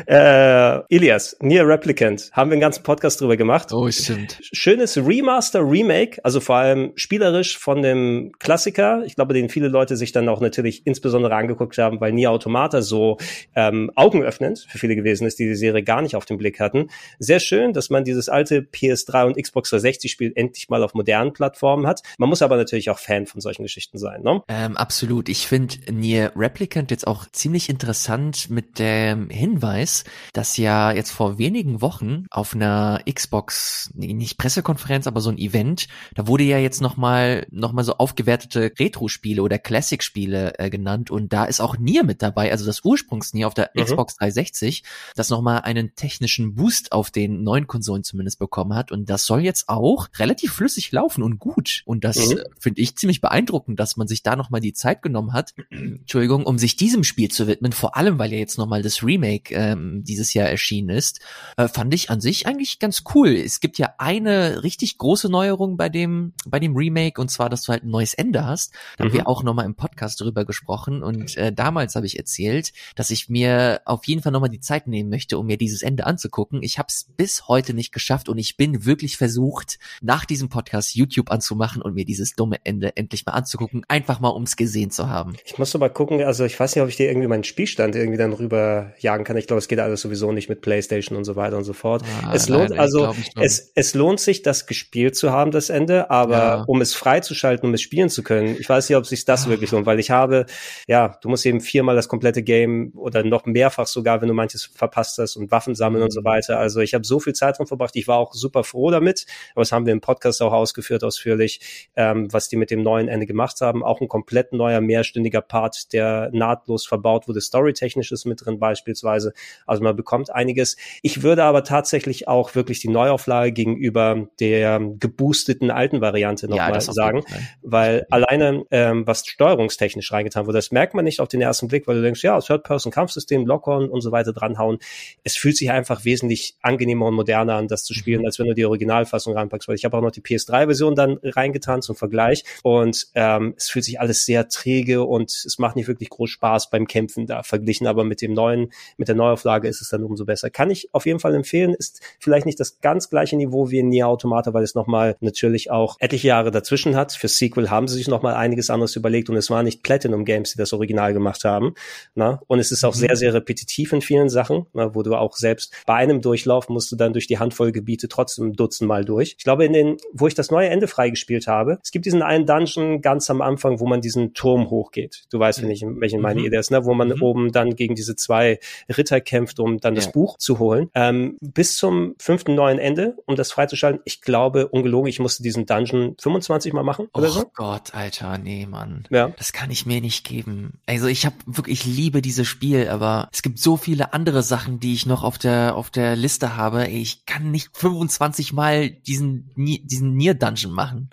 Äh, Ilias, Nier Replicant, haben wir einen ganzen Podcast drüber gemacht. Oh, stimmt. Schönes Remaster, Remake, also vor allem spielerisch von dem Klassiker. Ich glaube, den viele Leute sich dann auch natürlich insbesondere angeguckt haben, weil Nier Automata so ähm, augenöffnend für viele gewesen ist, die die Serie gar nicht auf den Blick hatten. Sehr schön, dass man dieses alte PS3 und Xbox 360 Spiel endlich mal auf modernen Plattformen hat. Man muss aber natürlich auch Fan von solchen Geschichten sein, ne? Ähm, absolut. Ich finde Nier Replicant jetzt auch ziemlich interessant mit dem Hinweis, dass ja jetzt vor wenigen Wochen auf einer Xbox, nicht Pressekonferenz, aber so ein Event, da wurde ja jetzt nochmal noch mal so aufgewertete Retro-Spiele oder Classic-Spiele äh, genannt und da ist auch Nier mit dabei, also das Ursprungs-Nier auf der Mhm. Xbox 360, das nochmal einen technischen Boost auf den neuen Konsolen zumindest bekommen hat und das soll jetzt auch relativ flüssig laufen und gut und das Mhm. finde ich ziemlich beeindruckend, dass man sich da nochmal die Zeit genommen hat, Entschuldigung, um sich diesem Spiel zu widmen, vor allem weil ja jetzt nochmal das Remake ähm, dieses Jahr erschienen ist, äh, fand ich an sich eigentlich ganz cool. Es gibt ja eine richtig große Neuerung bei dem, bei dem Remake und zwar, dass du halt ein neues Ende hast. Da haben Mhm. wir auch nochmal im Podcast drüber gesprochen und äh, damals habe ich erzählt, dass ich mir auf jeden Fall nochmal die Zeit nehmen möchte, um mir dieses Ende anzugucken. Ich habe es bis heute nicht geschafft und ich bin wirklich versucht, nach diesem Podcast YouTube anzumachen und mir dieses dumme Ende endlich mal anzugucken, einfach mal ums gesehen zu haben. Ich muss doch mal gucken, also ich weiß nicht, ob ich dir irgendwie meinen Spielstand irgendwie dann rüber jagen kann. Ich glaube, es geht alles sowieso nicht mit Playstation und so weiter und so fort. Ah, es lohnt leider, also, es, es lohnt sich, das gespielt zu haben, das Ende, aber Ja. um es freizuschalten, um es spielen zu können, ich weiß nicht, ob sich das wirklich lohnt, weil ich habe, ja, du musst eben viermal das komplette Game oder noch mehrfach sogar, wenn du manches verpasst hast und Waffen sammeln und so weiter. Also ich habe so viel Zeit dran verbracht. Ich war auch super froh damit, aber das haben wir im Podcast auch ausgeführt ausführlich, ähm, was die mit dem neuen Ende gemacht haben. Auch ein komplett neuer, mehrstündiger Part, der nahtlos verbaut wurde, storytechnisch ist mit drin beispielsweise. Also man bekommt einiges. Ich würde aber tatsächlich auch wirklich die Neuauflage gegenüber der geboosteten alten Variante nochmal auf sagen, jeden Fall. weil alleine ähm, was steuerungstechnisch reingetan wurde, das merkt man nicht auf den ersten Blick, weil du denkst, ja, Third-Person-Kampfsystem, Lock-on und so weiter dranhauen. Es fühlt sich einfach wesentlich angenehmer und moderner an, das zu spielen, mhm. als wenn du die Originalfassung reinpackst, weil ich habe auch noch die PS3-Version dann reingetan zum Vergleich und ähm, es fühlt sich alles sehr träge und es macht nicht wirklich groß Spaß beim Kämpfen da verglichen, aber mit dem neuen, mit der Neuauflage ist es dann umso besser. Kann ich auf jeden Fall empfehlen, ist vielleicht nicht das ganz gleiche Niveau wie in Nier Automata, weil es nochmal natürlich auch etliche Jahre dazwischen hat. Für Sequel haben sie sich nochmal einiges anderes überlegt und es war nicht Platinum Games, die das Original gemacht haben. Na? Und es ist auch mhm. sehr, sehr repetitiv in vielen Sachen, na, wo du auch selbst bei einem Durchlauf musst du dann durch die Handvoll Gebiete trotzdem Dutzend Mal durch. Ich glaube, in den, wo ich das neue Ende freigespielt habe, es gibt diesen einen Dungeon ganz am Anfang, wo man diesen Turm hochgeht. Du weißt, wenn ich, welchen meine mhm. Idee ist, ne? wo man mhm. oben dann gegen diese zwei Ritter kämpft, um dann ja. das Buch zu holen. Ähm, bis zum fünften neuen Ende, um das freizuschalten. Ich glaube, ungelogen, ich musste diesen Dungeon 25 Mal machen oder oh so. Oh Gott, Alter, nee, Mann. Ja. Das kann ich mir nicht geben. Also ich habe wirklich, ich liebe dieses Spiel, aber es gibt so viele andere Sachen, die ich noch auf der auf der Liste habe. Ey, ich kann nicht 25 Mal diesen diesen Nier Dungeon machen.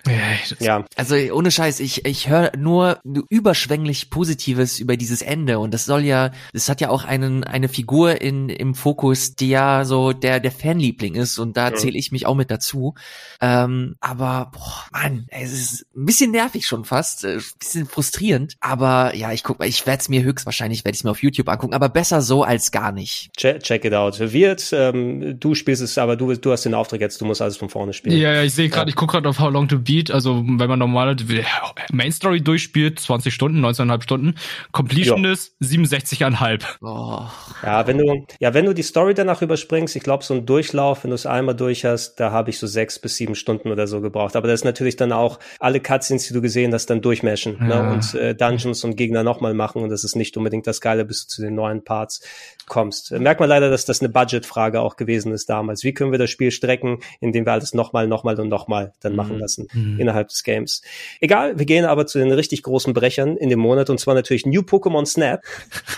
Ja. Also ohne Scheiß, ich ich höre nur überschwänglich Positives über dieses Ende und das soll ja, das hat ja auch einen eine Figur in im Fokus, die ja so der der Fanliebling ist und da ja. zähle ich mich auch mit dazu. Ähm, aber boah, Mann, es ist ein bisschen nervig schon fast, ein äh, bisschen frustrierend. Aber ja, ich guck mal, ich werde es mir höchstwahrscheinlich werde ich mir auf YouTube angucken, aber besser so als gar nicht. Check, check it out. Wird, ähm, du spielst es, aber du du hast den Auftrag jetzt, du musst alles von vorne spielen. Ja, ja ich sehe gerade, ja. ich gucke gerade auf How Long to Beat. Also wenn man normal Main Story durchspielt, 20 Stunden, 19,5 Stunden, Completion ist 67,5. Oh. Ja, wenn du ja wenn du die Story danach überspringst, ich glaube so ein Durchlauf, wenn du es einmal durch hast, da habe ich so sechs bis sieben Stunden oder so gebraucht. Aber das ist natürlich dann auch alle Cutscenes, die du gesehen hast, dann durchmischen ne? ja. ne? und äh, Dungeons und Gegner nochmal machen. Und das ist nicht unbedingt das Geile, bis zu den neuen Parts kommst. Merkt man leider, dass das eine Budgetfrage auch gewesen ist damals. Wie können wir das Spiel strecken, indem wir alles nochmal, nochmal und nochmal dann mhm. machen lassen mhm. innerhalb des Games. Egal, wir gehen aber zu den richtig großen Brechern in dem Monat und zwar natürlich New Pokémon Snap.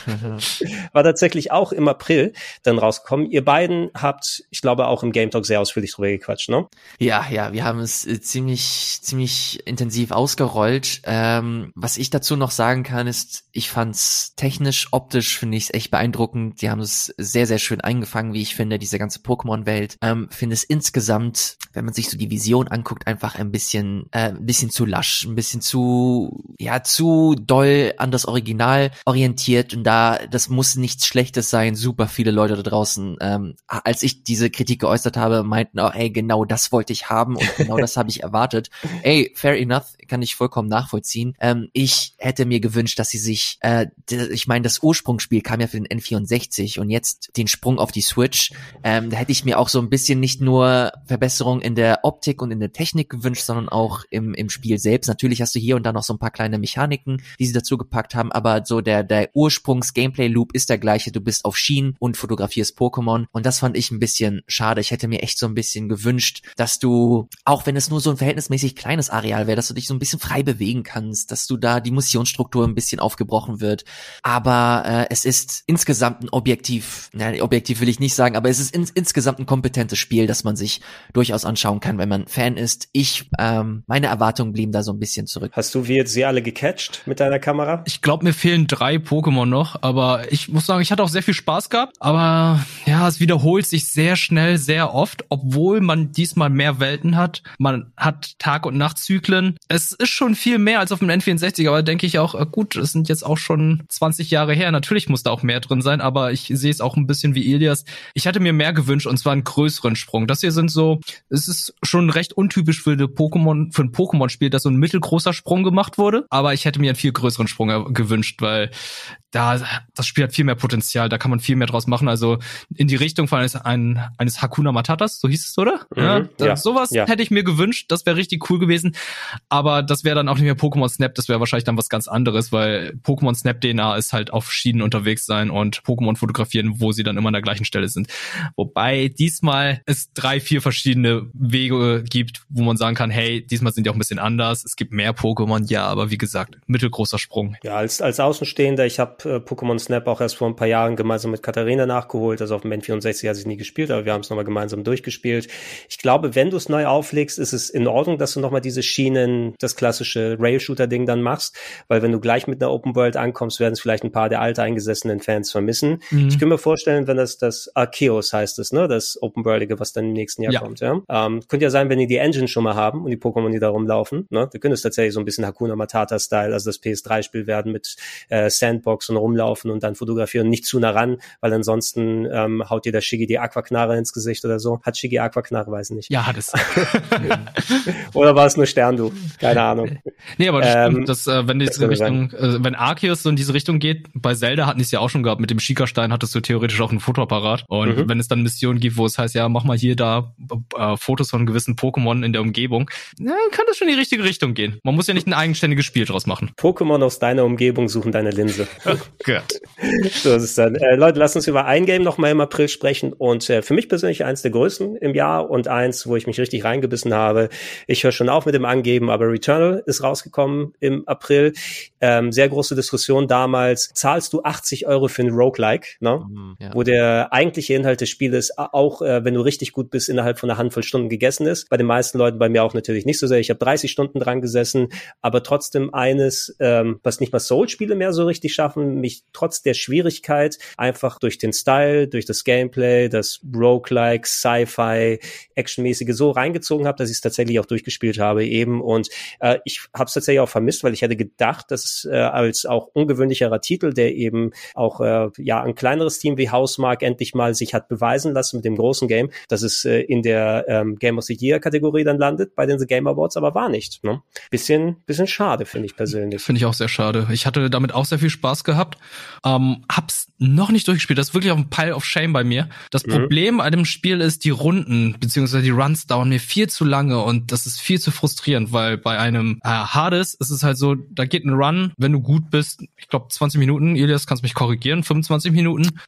War tatsächlich auch im April dann rausgekommen. Ihr beiden habt, ich glaube, auch im Game Talk sehr ausführlich drüber gequatscht, ne? Ja, ja, wir haben es äh, ziemlich, ziemlich intensiv ausgerollt. Ähm, was ich dazu noch sagen kann, ist, ich fand's technisch, optisch finde ich es echt beeindruckend. Die haben es sehr, sehr schön eingefangen, wie ich finde, diese ganze Pokémon-Welt. Ähm, finde es insgesamt, wenn man sich so die Vision anguckt, einfach ein bisschen, äh, ein bisschen zu lasch, ein bisschen zu, ja, zu doll an das Original orientiert. Und da, das muss nichts Schlechtes sein. Super viele Leute da draußen, ähm, als ich diese Kritik geäußert habe, meinten auch, ey, genau das wollte ich haben und genau das habe ich erwartet. Ey, fair enough, kann ich vollkommen nachvollziehen. Ähm, ich hätte mir gewünscht, dass sie sich, äh, ich meine, das Ursprungsspiel kam ja für den N64 und jetzt den Sprung auf die Switch. Ähm, da hätte ich mir auch so ein bisschen nicht nur Verbesserungen in der Optik und in der Technik gewünscht, sondern auch im, im Spiel selbst. Natürlich hast du hier und da noch so ein paar kleine Mechaniken, die sie dazu gepackt haben, aber so der, der Ursprungs-Gameplay-Loop ist der gleiche. Du bist auf Schienen und fotografierst Pokémon und das fand ich ein bisschen schade. Ich hätte mir echt so ein bisschen gewünscht, dass du, auch wenn es nur so ein verhältnismäßig kleines Areal wäre, dass du dich so ein bisschen frei bewegen kannst, dass du da die Missionsstruktur ein bisschen aufgebrochen wird. Aber äh, es ist insgesamt ein objektiv, na, objektiv will ich nicht sagen, aber es ist in, insgesamt ein kompetentes Spiel, das man sich durchaus anschauen kann, wenn man Fan ist. Ich, ähm, meine Erwartungen blieben da so ein bisschen zurück. Hast du wie jetzt sie alle gecatcht mit deiner Kamera? Ich glaube, mir fehlen drei Pokémon noch, aber ich muss sagen, ich hatte auch sehr viel Spaß gehabt, aber ja, es wiederholt sich sehr schnell, sehr oft, obwohl man diesmal mehr Welten hat. Man hat Tag- und Nachtzyklen. Es ist schon viel mehr als auf dem N64, aber denke ich auch, äh, gut, es sind jetzt auch schon 20 Jahre her. Natürlich muss da auch mehr drin sein, aber ich sehe es auch ein bisschen wie Elias. Ich hatte mir mehr gewünscht und zwar einen größeren Sprung. Das hier sind so, es ist schon recht untypisch für Pokémon, für ein Pokémon-Spiel, dass so ein mittelgroßer Sprung gemacht wurde, aber ich hätte mir einen viel größeren Sprung gewünscht, weil da, das Spiel hat viel mehr Potenzial, da kann man viel mehr draus machen. Also in die Richtung von eines, ein, eines Hakuna Matatas, so hieß es, oder? Mhm, ja, ja, sowas ja. hätte ich mir gewünscht, das wäre richtig cool gewesen. Aber das wäre dann auch nicht mehr Pokémon Snap, das wäre wahrscheinlich dann was ganz anderes, weil Pokémon Snap DNA ist halt auf Schienen unterwegs sein und Pokémon fotografieren, wo sie dann immer an der gleichen Stelle sind. Wobei diesmal es drei, vier verschiedene Wege gibt, wo man sagen kann, hey, diesmal sind die auch ein bisschen anders. Es gibt mehr Pokémon, ja, aber wie gesagt, mittelgroßer Sprung. Ja, als, als Außenstehender, ich habe äh, Pokémon Snap auch erst vor ein paar Jahren gemeinsam mit Katharina nachgeholt. Also auf dem N64 hatte ich nie gespielt, aber wir haben es nochmal gemeinsam durchgespielt. Ich glaube, wenn du es neu auflegst, ist es in Ordnung, dass du nochmal diese Schienen, das klassische Rail-Shooter-Ding dann machst, weil wenn du gleich mit einer Open World ankommst, werden es vielleicht ein paar der alteingesessenen Fans vermissen. Mhm. Ich kann mir vorstellen, wenn das das Arceus heißt es, ne? Das Open Worldige, was dann im nächsten Jahr Ja. kommt, ja. Ähm, könnte ja sein, wenn die die Engine schon mal haben und die Pokémon, die da rumlaufen, ne? Da könnte es tatsächlich so ein bisschen Hakuna Matata-Style, also das PS3-Spiel werden mit äh, Sandbox und rumlaufen und dann fotografieren, nicht zu nah ran, weil ansonsten ähm, haut dir der Shiggy die Aquaknarre ins Gesicht oder so. Hat Shiggy Aquaknarre, weiß nicht. Ja, hat es. Oder war es nur Sterndu? Keine Ahnung. Nee, aber das Ähm, stimmt, dass, äh, wenn die das in könnte Richtung, äh, wenn Arceus so in diese Richtung geht, bei Zelda hatten die es ja auch schon gehabt, mit dem Schikastein hattest du theoretisch auch ein Fotoapparat. Und Mhm. wenn es dann Missionen gibt, wo es heißt, ja, mach mal hier da äh, Fotos von gewissen Pokémon in der Umgebung, na, kann das schon in die richtige Richtung gehen. Man muss ja nicht ein eigenständiges Spiel draus machen. Pokémon aus deiner Umgebung suchen deine Linse. Gott. So ist es dann. Äh, Leute, lasst uns über ein Game noch mal im April sprechen und äh, für mich persönlich eins der größten im Jahr und eins, wo ich mich richtig reingebissen habe. Ich höre schon auf mit dem Angeben, aber Returnal ist rausgekommen im April. Ähm, sehr große Diskussion damals. Zahlst du 80 Euro für ein Roguelike, ne? Hm, Ja. wo der eigentliche Inhalt des Spieles auch, äh, wenn du richtig gut bist, innerhalb von einer Handvoll Stunden gegessen ist. Bei den meisten Leuten, bei mir auch natürlich nicht so sehr. Ich habe 30 Stunden dran gesessen, aber trotzdem eines, ähm, was nicht mal Soul-Spiele mehr so richtig schaffen, mich trotz der Schwierigkeit einfach durch den Style, durch das Gameplay, das Roguelike, Sci-Fi, Actionmäßige so reingezogen habe, dass ich es tatsächlich auch durchgespielt habe eben. Und äh, ich habe es tatsächlich auch vermisst, weil ich hätte gedacht, dass es äh, als auch ungewöhnlicherer Titel, der eben auch äh, ja ein kleineres Team wie Housemark endlich mal sich hat beweisen lassen mit dem großen Game, dass es äh, in der ähm, Game of the Year Kategorie dann landet bei den The Game Awards, aber war nicht. Ne? Bisschen, bisschen schade finde ich persönlich. Finde ich auch sehr schade. Ich hatte damit auch sehr viel Spaß gehabt. Ähm, hab's noch nicht durchgespielt. Das ist wirklich auf dem Pile of Shame bei mir. Das Mhm. Problem an dem Spiel ist, die Runden beziehungsweise die Runs dauern mir viel zu lange und das ist viel zu frustrierend, weil bei einem äh, Hades ist es halt so, da geht ein Run, wenn du gut bist, ich glaube 20 Minuten, Elias, kannst mich korrigieren, 25 Minuten.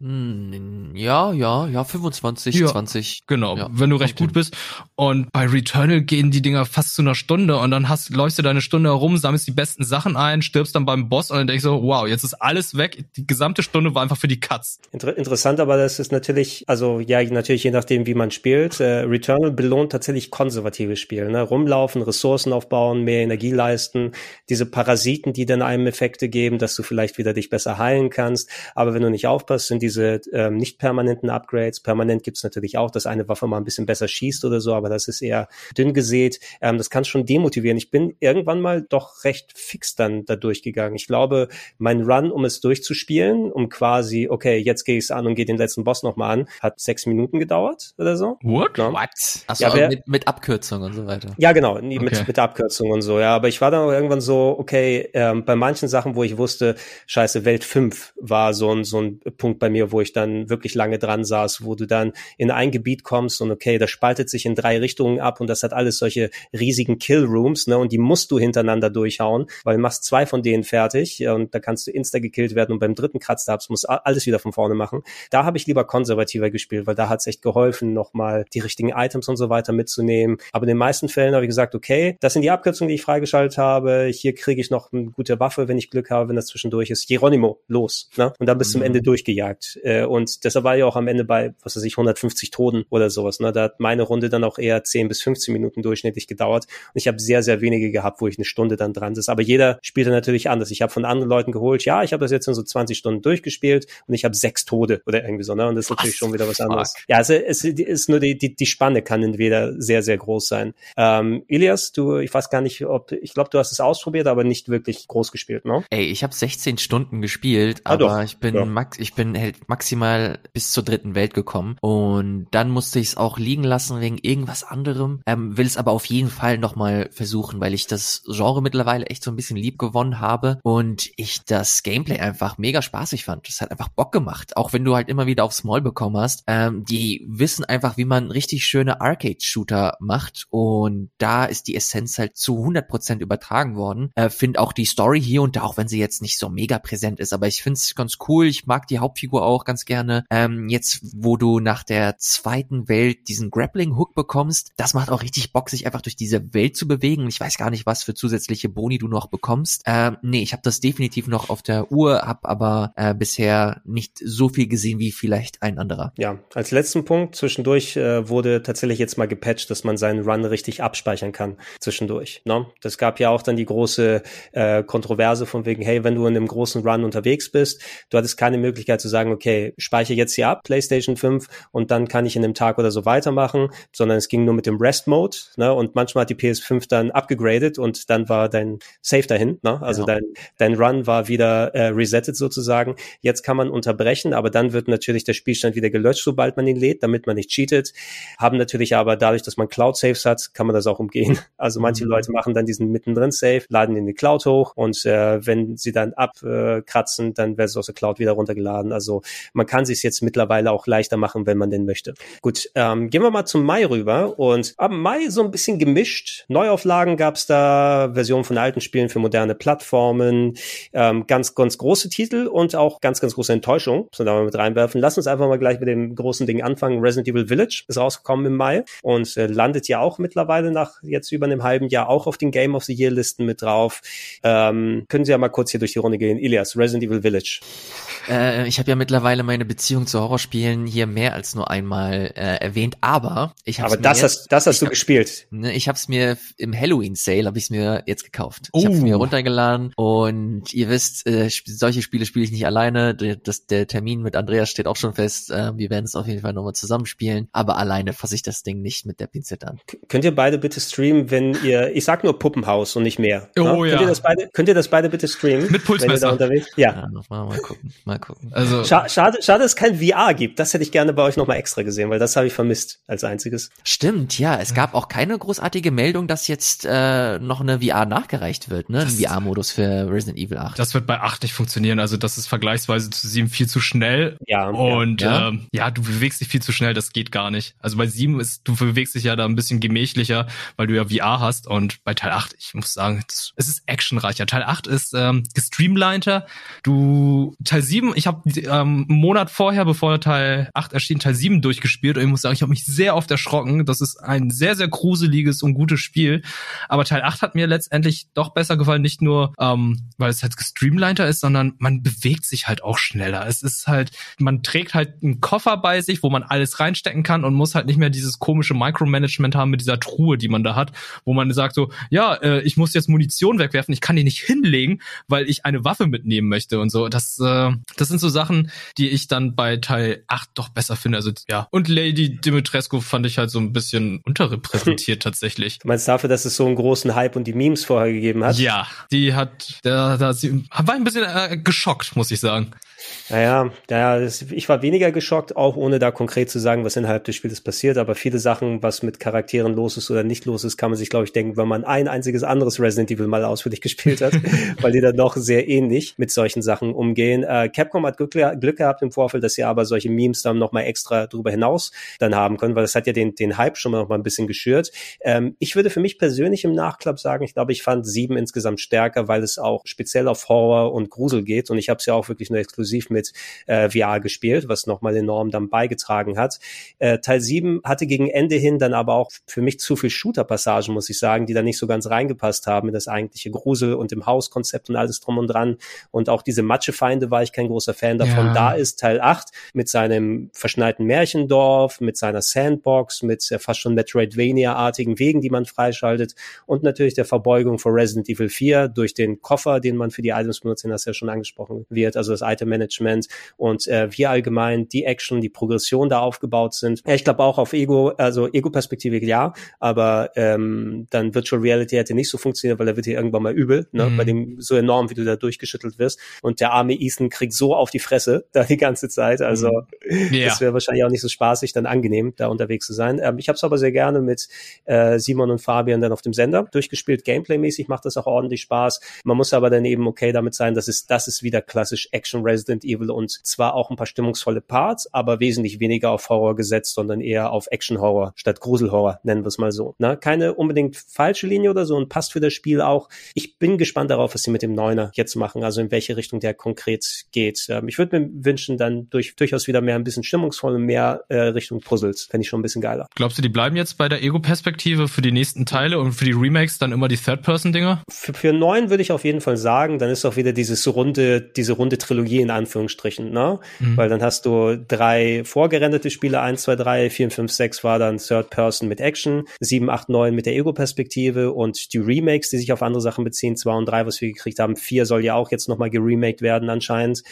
Hm, Ja, ja, ja, 25, Ja. 20. Genau, Ja, wenn du recht gut bist. Und bei Returnal gehen die Dinger fast zu einer Stunde und dann hast, läufst du deine Stunde herum, sammelst die besten Sachen ein, stirbst dann beim Boss und dann denkst du, wow, jetzt ist alles weg. Die gesamte Stunde war einfach für die Cuts. Inter interessant, aber das ist natürlich, also ja, natürlich je nachdem, wie man spielt. Äh, Returnal belohnt tatsächlich konservatives Spiel. Ne? Rumlaufen, Ressourcen aufbauen, mehr Energie leisten, diese Parasiten, die dann einem Effekte geben, dass du vielleicht wieder dich besser heilen kannst. Aber wenn du nicht aufpasst, sind diese ähm, nicht permanenten Upgrades. Permanent gibt's natürlich auch, dass eine Waffe mal ein bisschen besser schießt oder so, aber das ist eher dünn gesät. Ähm, das kann schon demotivieren. Ich bin irgendwann mal doch recht fix dann da durchgegangen. Ich glaube, mein Run, um es durchzuspielen, um quasi, okay, jetzt gehe ich an und gehe den letzten Boss nochmal an, hat sechs Minuten gedauert oder so. What? Ja. What? Achso, Ja, wer- mit, mit Abkürzung und so weiter. Ja, genau, Okay. mit, mit Abkürzung und so, ja. Aber ich war dann auch irgendwann so, okay, ähm, bei manchen Sachen, wo ich wusste, scheiße, Welt 5 war so ein, so ein Punkt bei mir, wo ich dann wirklich lange dran saß, wo du dann in ein Gebiet kommst und okay, das spaltet sich in drei Richtungen ab und das hat alles solche riesigen Kill-Rooms, ne, und die musst du hintereinander durchhauen, weil du machst zwei von denen fertig und da kannst du insta gekillt werden und beim dritten kratzt du ab, musst alles wieder von vorne machen. Da habe ich lieber konservativer gespielt, weil da hat's echt geholfen, nochmal die richtigen Items und so weiter mitzunehmen. Aber in den meisten Fällen habe ich gesagt, okay, das sind die Abkürzungen, die ich freigeschaltet habe. Hier kriege ich noch eine gute Waffe, wenn ich Glück habe, wenn das zwischendurch ist. Geronimo, los. Ne? Und dann bis zum Mhm. Ende durchgejagt. Äh, und deshalb war ich auch am Ende bei, was weiß ich, 150 Toten oder sowas. Ne? Da hat meine Runde dann auch eher 10 bis 15 Minuten durchschnittlich gedauert. Und ich habe sehr, sehr wenige gehabt, wo ich eine Stunde dann dran sitze. Aber jeder spielte natürlich anders. Ich habe von anderen Leuten geholt, ja, ich habe das jetzt in so 20 Stunden durchgespielt und ich habe sechs Tode oder irgendwie so. Ne? Und das ist natürlich schon wieder was anderes. Ja, also es ist nur die, die, die Spanne kann entweder sehr, sehr groß sein. Ähm, Ilias, du, ich weiß gar nicht, ob, ich glaube, du hast es ausprobiert, aber nicht wirklich groß gespielt, ne? Ey, ich habe 16 Stunden gespielt, Ah, aber doch. ich bin Ja. max, ich bin halt maximal bis zur dritten Welt gekommen und dann musste ich es auch liegen lassen wegen irgendwas anderem. Ähm, will es aber auf jeden Fall noch mal versuchen, weil ich das Genre mittlerweile echt so ein bisschen lieb gewonnen habe und ich das Gameplay einfach mega spaßig fand. Das hat einfach Bock gemacht, auch wenn du halt immer wieder aufs Maul bekommen hast. Ähm, die wissen einfach, wie man richtig schöne Arcade-Shooter macht und da ist die Essenz halt zu 100% übertragen worden. Äh, find auch die Story hier und da, auch wenn sie jetzt nicht so mega präsent ist, aber ich find's ganz cool. Ich mag die Hauptfigur auch ganz gerne. Ähm, jetzt, wo du nach der zweiten Welt diesen Grappling-Hook bekommst, das macht auch richtig Bock, sich einfach durch diese Welt zu bewegen. Ich weiß gar nicht, was für zusätzliche Boni du noch bekommst. Ähm, nee, ich habe das definitiv noch auf der Uhr, hab aber äh, bisher nicht so viel gesehen wie vielleicht ein anderer. Ja, als letzten Punkt, zwischendurch äh, wurde tatsächlich jetzt mal gepatcht, dass man seinen Run richtig abspeichern kann zwischendurch. Ne? Das gab ja auch dann die große äh, Kontroverse von wegen, hey, wenn du in einem großen Run unterwegs bist, du hattest keine Möglichkeit zu sagen, okay, speichere jetzt hier ab, PlayStation 5, und dann kann ich in einem Tag oder so weitermachen, sondern es ging nur mit dem Rest-Mode. Ne? Und manchmal hat die PS5 dann abgegradet und dann war dein Save dahin. Ne? Also ja. dein, dein Run war wieder äh, resettet sozusagen. Jetzt kann man unterbrechen, aber dann wird natürlich der Spielstand wieder gelöscht, sobald man ihn lädt, damit man nicht cheatet. Haben natürlich aber dadurch, dass man Cloud-Saves hat, kann man das auch umgehen. Also manche mhm. Leute machen dann diesen mittendrin Save, laden in die Cloud hoch und äh, wenn sie dann abkratzen, dann wird es aus der Cloud wieder runtergeladen. Also man kann sich jetzt mittlerweile auch leichter machen, wenn man denn möchte. Gut, ähm, gehen wir mal zum Mai rüber und ab Mai so ein bisschen gemischt. Neuauflagen gab es da, Versionen von alten Spielen für moderne Plattformen, ähm, ganz, ganz große Titel und auch ganz, ganz große Enttäuschung, so da mal mit reinwerfen. Lass uns einfach mal gleich mit dem großen Ding anfangen. Resident Evil Village ist rausgekommen im Mai und äh, landet ja auch mittlerweile nach jetzt über einem halben Jahr auch auf den Game of the Year Listen mit drauf. Ähm, können Sie ja mal kurz hier durch die Runde gehen. Ilias, Resident Evil Village. Äh, ich habe ja mittlerweile meine Beziehung zu Horrorspielen hier mehr als nur einmal äh, erwähnt, aber ich habe Aber das jetzt, hast das hast du hab, gespielt. Ne, ich habe es mir im Halloween Sale habe ich mir jetzt gekauft. Oh. Ich habe es mir runtergeladen und ihr wisst, äh, solche Spiele spiele ich nicht alleine. Das, der Termin mit Andreas steht auch schon fest. Äh, wir werden es auf jeden Fall nochmal zusammenspielen, aber alleine fasse ich das Ding nicht mit der Pinzette an. Könnt ihr beide bitte streamen, wenn ihr ich sag nur Puppenhaus und nicht mehr. Oh ne? ja. Könnt ihr das beide könnt ihr das beide bitte streamen? Mit Pulsmesser. Ja. ja mal, mal gucken, mal gucken. Also schade, schade, schade, dass es kein VR gibt. Das hätte ich gerne bei euch nochmal extra gesehen, weil das habe ich vermisst als einziges. Stimmt, ja. Es gab auch keine großartige Meldung, dass jetzt äh, noch eine VR nachgereicht wird, ne? Ein VR-Modus für Resident Evil 8. Das wird bei 8 nicht funktionieren. Also das ist vergleichsweise zu 7 viel zu schnell. Ja. Und ja, ähm, ja du bewegst dich viel zu schnell, das geht gar nicht. Also bei 7 ist, du bewegst dich ja da ein bisschen gemächlicher, weil du ja VR hast. Und bei Teil 8, ich muss sagen, es ist actionreicher. Teil 8 ist ähm, gestreamliner. Du Teil 7, ich habe ähm, einen Monat vorher, bevor Teil 8 erschien, Teil 7 durchgespielt und ich muss sagen, ich habe mich sehr oft erschrocken. Das ist ein sehr, sehr gruseliges und gutes Spiel. Aber Teil 8 hat mir letztendlich doch besser gefallen, nicht nur, ähm, weil es halt gestreamliner ist, sondern man bewegt sich halt auch schneller. Es ist halt, man trägt halt einen Koffer bei sich, wo man alles reinstecken kann und muss halt nicht mehr dieses komische Micromanagement haben mit dieser Truhe, die man da hat, wo man sagt so, ja, äh, ich muss jetzt Munition wegwerfen, ich kann die nicht hinlegen, weil ich eine Waffe mitnehmen möchte und so. Das, äh, das sind so Sachen, die ich dann bei Teil 8 doch besser finde. Also ja. Und Lady Dimitrescu fand ich halt so ein bisschen unterrepräsentiert tatsächlich. Du meinst dafür, dass es so einen großen Hype und die Memes vorher gegeben hat? Ja, die hat, da, da sie war ein bisschen äh, geschockt, muss ich sagen. Naja, naja, ich war weniger geschockt, auch ohne da konkret zu sagen, was innerhalb des Spiels passiert. Aber viele Sachen, was mit Charakteren los ist oder nicht los ist, kann man sich, glaube ich, denken, wenn man ein einziges anderes Resident Evil mal ausführlich gespielt hat, weil die dann doch sehr ähnlich mit solchen Sachen umgehen. Äh, Capcom hat Glück, Glück, gehabt im Vorfeld, dass sie aber solche Memes dann noch mal extra darüber hinaus dann haben können, weil das hat ja den, den Hype schon mal noch mal ein bisschen geschürt. Ähm, ich würde für mich persönlich im Nachklapp sagen, ich glaube, ich fand sieben insgesamt stärker, weil es auch speziell auf Horror und Grusel geht. Und ich habe es ja auch wirklich nur exklusiv mit äh, VR gespielt, was nochmal enorm dann beigetragen hat. Äh, Teil 7 hatte gegen Ende hin dann aber auch für mich zu viel Shooter-Passagen, muss ich sagen, die da nicht so ganz reingepasst haben in das eigentliche Grusel und im Hauskonzept und alles drum und dran. Und auch diese Matschefeinde war ich kein großer Fan davon. Ja. Da ist Teil 8 mit seinem verschneiten Märchendorf, mit seiner Sandbox, mit äh, fast schon Metroidvania-artigen Wegen, die man freischaltet und natürlich der Verbeugung vor Resident Evil 4 durch den Koffer, den man für die Items benutzt, den das ja schon angesprochen wird, also das Item-Management und äh, wie allgemein die Action, die Progression da aufgebaut sind. Ja, ich glaube auch auf Ego, also Ego-Perspektive ja, aber ähm, dann Virtual Reality hätte nicht so funktioniert, weil er wird hier irgendwann mal übel, ne, mhm. bei dem so enorm, wie du da durchgeschüttelt wirst. Und der arme Ethan kriegt so auf die Fresse da die ganze Zeit. Also mhm. yeah. das wäre wahrscheinlich auch nicht so spaßig, dann angenehm, da unterwegs zu sein. Ähm, ich habe es aber sehr gerne mit äh, Simon und Fabian dann auf dem Sender durchgespielt. Gameplay-mäßig macht das auch ordentlich Spaß. Man muss aber dann eben okay damit sein, dass es, das ist wieder klassisch Action Resident Evil und zwar auch ein paar stimmungsvolle Parts, aber wesentlich weniger auf Horror gesetzt, sondern eher auf Action-Horror statt Gruselhorror, nennen wir es mal so. Na, keine unbedingt falsche Linie oder so und passt für das Spiel auch. Ich bin gespannt darauf, was sie mit dem Neuner jetzt machen, also in welche Richtung der konkret geht. Ähm, ich würde mir wünschen, dann durch, durchaus wieder mehr ein bisschen stimmungsvoll und mehr äh, Richtung Puzzles. Fände ich schon ein bisschen geiler. Glaubst du, die bleiben jetzt bei der Ego-Perspektive für die nächsten Teile und für die Remakes dann immer die Third-Person-Dinger? Für, für neun würde ich auf jeden Fall sagen, dann ist auch wieder dieses runde, diese runde Trilogie in Anführungsstrichen ne? Mhm. Weil dann hast du drei vorgerenderte Spiele, eins, zwei, drei, vier, fünf, sechs war dann Third Person mit Action, sieben, acht, neun mit der Ego-Perspektive und die Remakes, die sich auf andere Sachen beziehen, zwei und drei, was wir gekriegt haben, vier soll ja auch jetzt nochmal geremaked werden anscheinend.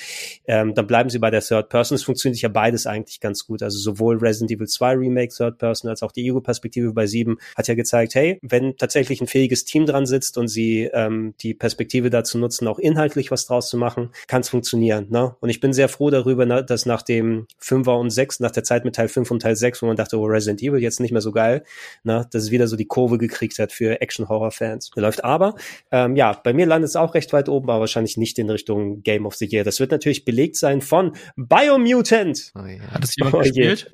Ähm, dann bleiben sie bei der Third Person. Es funktioniert ja beides eigentlich ganz gut. Also sowohl Resident Evil 2 Remake Third Person als auch die Ego-Perspektive bei sieben hat ja gezeigt, hey, wenn tatsächlich ein fähiges Team dran sitzt und sie ähm, die Perspektive dazu nutzen, auch inhaltlich was draus zu machen, kann es funktionieren. Ne? Und ich bin sehr froh darüber, ne, dass nach dem Fünfer und sechs, nach der Zeit mit Teil 5 und Teil 6, wo man dachte, oh, Resident Evil jetzt nicht mehr so geil, ne, dass es wieder so die Kurve gekriegt hat für Action-Horror-Fans. Läuft aber, ähm, ja, bei mir landet es auch recht weit oben, aber wahrscheinlich nicht in Richtung Game of the Year. Das wird natürlich belegt sein von Biomutant. Oh, ja. Hat das jemand oh, gespielt?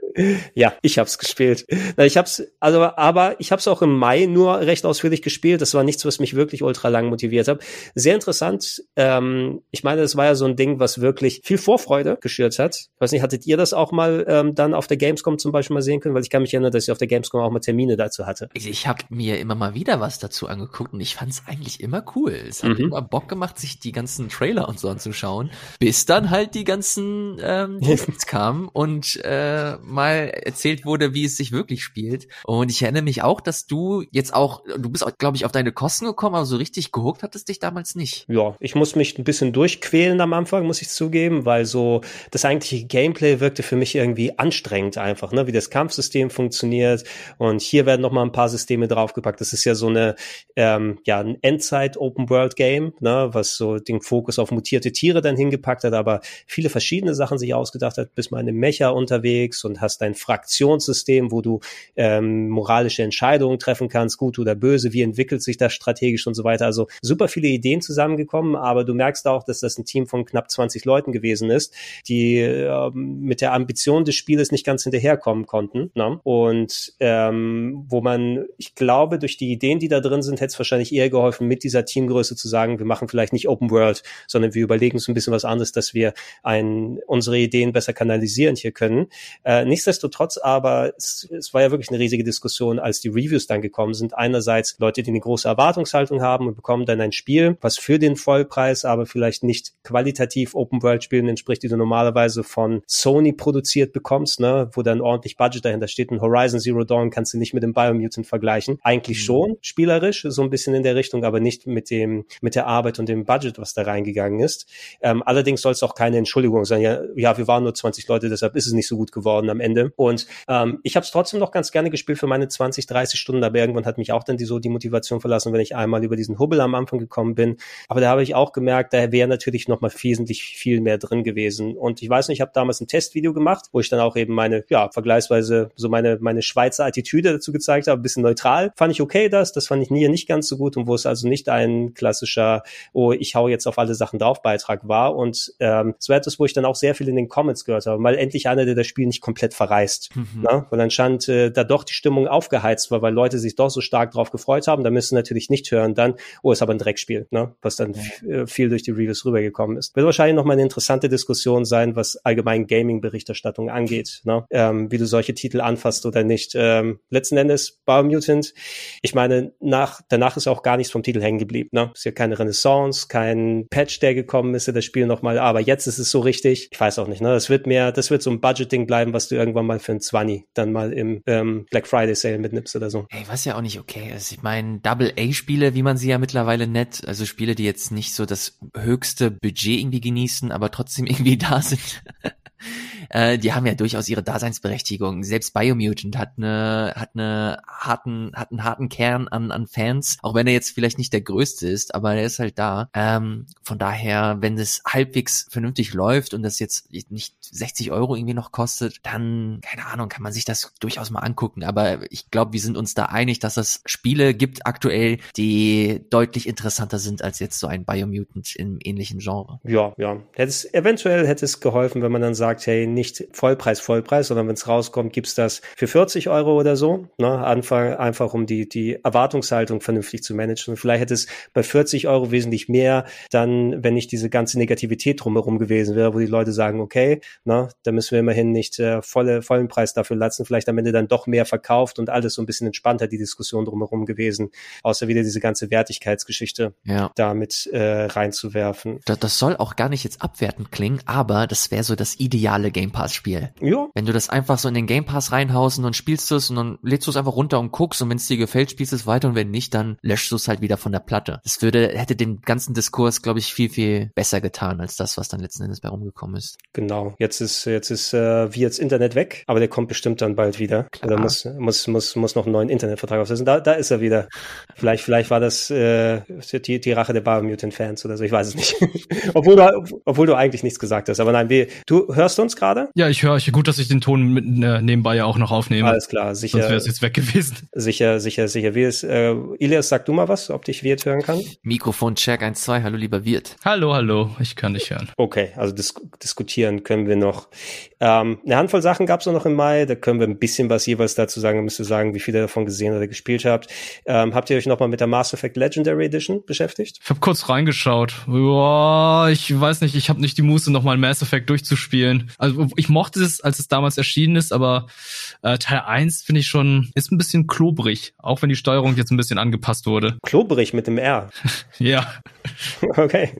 Ja, ich hab's gespielt. Na, ich hab's, also, aber ich hab's auch im Mai nur recht ausführlich gespielt. Das war nichts, was mich wirklich ultra lang motiviert hat. Sehr interessant. Ähm, ich meine, das war ja so ein Ding, was wirklich viel Vorfreude geschürt hat. Ich weiß nicht, hattet ihr das auch mal ähm, dann auf der Gamescom zum Beispiel mal sehen können? Weil ich kann mich erinnern, dass ich auf der Gamescom auch mal Termine dazu hatte. Ich, ich habe mir immer mal wieder was dazu angeguckt und ich fand's eigentlich immer cool. Es hat mhm. immer Bock gemacht, sich die ganzen Trailer und so anzuschauen, bis dann halt die ganzen ähm, kamen und äh, mal erzählt wurde, wie es sich wirklich spielt. Und ich erinnere mich auch, dass du jetzt auch, du bist, glaube ich, auf deine Kosten gekommen, aber so richtig gehuckt hattest dich damals nicht. Ja, ich muss mich ein bisschen durchquälen am Anfang, muss ich zugeben, weil so das eigentliche Gameplay wirkte für mich irgendwie anstrengend einfach, ne, wie das Kampfsystem funktioniert. Und hier werden noch mal ein paar Systeme draufgepackt. Das ist ja so eine, ähm, ja, ein Endzeit-Open-World-Game, ne, was so den Fokus auf mutierte Tiere dann hingepackt hat, aber viele verschiedene Sachen sich ausgedacht hat. Bist mal in einem Mecha unterwegs und hast dein Fraktionssystem, wo du ähm, moralische Entscheidungen treffen kannst, gut oder böse, wie entwickelt sich das strategisch und so weiter. Also super viele Ideen zusammengekommen, aber du merkst auch, dass das ein Team von knapp 20 Leuten gewesen ist, die äh, mit der Ambition des Spieles nicht ganz hinterherkommen konnten. Ne? Und ähm, wo man, ich glaube, durch die Ideen, die da drin sind, hätte es wahrscheinlich eher geholfen, mit dieser Teamgröße zu sagen, wir machen vielleicht nicht Open World, sondern wir überlegen uns ein bisschen was anderes, dass wir ein, unsere Ideen besser kanalisieren hier können. Äh, nichtsdestotrotz aber, es, es war ja wirklich eine riesige Diskussion, als die Reviews dann gekommen sind. Einerseits Leute, die eine große Erwartungshaltung haben und bekommen dann ein Spiel, was für den Vollpreis aber vielleicht nicht qualitativ Open World Spielen entspricht, die du normalerweise von Sony produziert bekommst, ne, wo dann ordentlich Budget dahinter steht. Und Horizon Zero Dawn kannst du nicht mit dem Biomutant vergleichen. Eigentlich mhm. schon spielerisch, so ein bisschen in der Richtung, aber nicht mit dem, mit der Arbeit und dem Budget, was da reingegangen ist. Ähm, allerdings soll es auch keine Entschuldigung sein. Ja, ja, wir waren nur 20 Leute, deshalb ist es nicht so gut geworden am Ende. Und ähm, ich habe es trotzdem noch ganz gerne gespielt für meine 20, 30 Stunden, aber irgendwann hat mich auch dann die, so die Motivation verlassen, wenn ich einmal über diesen Hubbel am Anfang gekommen bin. Aber da habe ich auch gemerkt, da wäre natürlich noch mal wesentlich viel mehr drin gewesen. Und ich weiß nicht, ich habe damals ein Testvideo gemacht, wo ich dann auch eben meine, ja, vergleichsweise so meine, meine Schweizer Attitüde dazu gezeigt habe, ein bisschen neutral. Fand ich okay das, das fand ich nie nicht ganz so gut und wo es also nicht ein klassischer, oh, ich hau jetzt auf alle Sachen drauf Beitrag war. Und ähm, es war etwas, wo ich dann auch sehr viel in den Comments gehört habe, mal endlich einer, der das Spiel nicht komplett verreist. Mhm. Ne? Weil anscheinend äh, da doch die Stimmung aufgeheizt war, weil Leute sich doch so stark drauf gefreut haben. Da müssen natürlich nicht hören dann, oh, ist aber ein Dreckspiel, ne? was dann ja. viel durch die Reviews rübergekommen ist. Wird wahrscheinlich noch mal eine interessante Diskussion sein, was allgemein Gaming-Berichterstattung angeht, ne? ähm, wie du solche Titel anfasst oder nicht. Ähm, letzten Endes Biomutant, ich meine, nach, danach ist auch gar nichts vom Titel hängen geblieben. Ne? Ist ja keine Renaissance, kein Patch, der gekommen ist, der das Spiel nochmal, aber jetzt ist es so richtig, ich weiß auch nicht, ne? das wird mehr, das wird so ein Budgeting bleiben, was du irgendwann mal für ein 20 dann mal im ähm, Black Friday Sale mitnimmst oder so. Ey, was ja auch nicht okay ist. Ich meine, Double-A-Spiele, wie man sie ja mittlerweile nennt, also Spiele, die jetzt nicht so das höchste Budget irgendwie genießen, aber trotzdem irgendwie da sind. Äh, die haben ja durchaus ihre Daseinsberechtigung. Selbst Biomutant hat eine, hat eine harten, hat einen harten Kern an, an Fans, auch wenn er jetzt vielleicht nicht der größte ist, aber er ist halt da. Ähm, von daher, wenn es halbwegs vernünftig läuft und das jetzt nicht 60 Euro irgendwie noch kostet, dann, keine Ahnung, kann man sich das durchaus mal angucken. Aber ich glaube, wir sind uns da einig, dass es Spiele gibt aktuell, die deutlich interessanter sind als jetzt so ein Biomutant im ähnlichen Genre. Ja, ja. Hätte eventuell hätte es geholfen, wenn man dann sagt, hey, nicht nicht Vollpreis, Vollpreis, sondern wenn es rauskommt, gibt's das für 40 Euro oder so. Ne? Anfang, einfach um die, die Erwartungshaltung vernünftig zu managen. Und vielleicht hätte es bei 40 Euro wesentlich mehr dann, wenn nicht diese ganze Negativität drumherum gewesen wäre, wo die Leute sagen, okay, na, da müssen wir immerhin nicht äh, volle, vollen Preis dafür lassen, vielleicht am Ende dann doch mehr verkauft und alles so ein bisschen entspannter, die Diskussion drumherum gewesen, außer wieder diese ganze Wertigkeitsgeschichte Ja. damit äh, reinzuwerfen. Das, das soll auch gar nicht jetzt abwertend klingen, aber das wäre so das ideale Game Pass-Spiel. Ja, Wenn du das einfach so in den Game Pass reinhaust und dann spielst du es und dann lädst du es einfach runter und guckst und wenn es dir gefällt, spielst du es weiter und wenn nicht, dann löschst du es halt wieder von der Platte. Das würde, hätte dem ganzen Diskurs, glaube ich, viel, viel besser getan als das, was dann letzten Endes bei rumgekommen ist. genau. Jetzt ist jetzt ist äh, wie jetzt Internet weg, aber der kommt bestimmt dann bald wieder. Klar. Oder muss muss muss muss noch einen neuen Internetvertrag aufsetzen. Da da ist er wieder. Vielleicht vielleicht war das äh, die die Rache der Biomutant Fans oder so. Ich weiß es nicht. obwohl du obwohl du eigentlich nichts gesagt hast. Aber nein, wir, du hörst uns gerade? Ja, ich höre euch. Gut, dass ich den Ton mit, äh, nebenbei ja auch noch aufnehme. Alles klar, Sonst wäre sicher, es jetzt weg gewesen. sicher, sicher, sicher. Wie ist, äh, Ilias, sag du mal was, ob dich Wirt hören kann? Mikrofon Check 1-2, hallo lieber Wirt. Hallo, hallo. Ich kann dich hören. Okay, also dis diskutieren können wir noch. Ähm, eine Handvoll Sachen gab es noch im Mai, da können wir ein bisschen was jeweils dazu sagen, dann müsst ihr sagen, wie viele davon gesehen oder gespielt habt. Ähm, habt ihr euch nochmal mit der Mass Effect Legendary Edition beschäftigt? Ich habe kurz reingeschaut. Boah, ich weiß nicht, ich habe nicht die Muße, nochmal Mass Effect durchzuspielen. Also ich mochte es, als es damals erschienen ist, aber äh, Teil 1 finde ich schon, ist ein bisschen klobrig, auch wenn die Steuerung jetzt ein bisschen angepasst wurde. Kloberig mit dem R. Ja, Okay.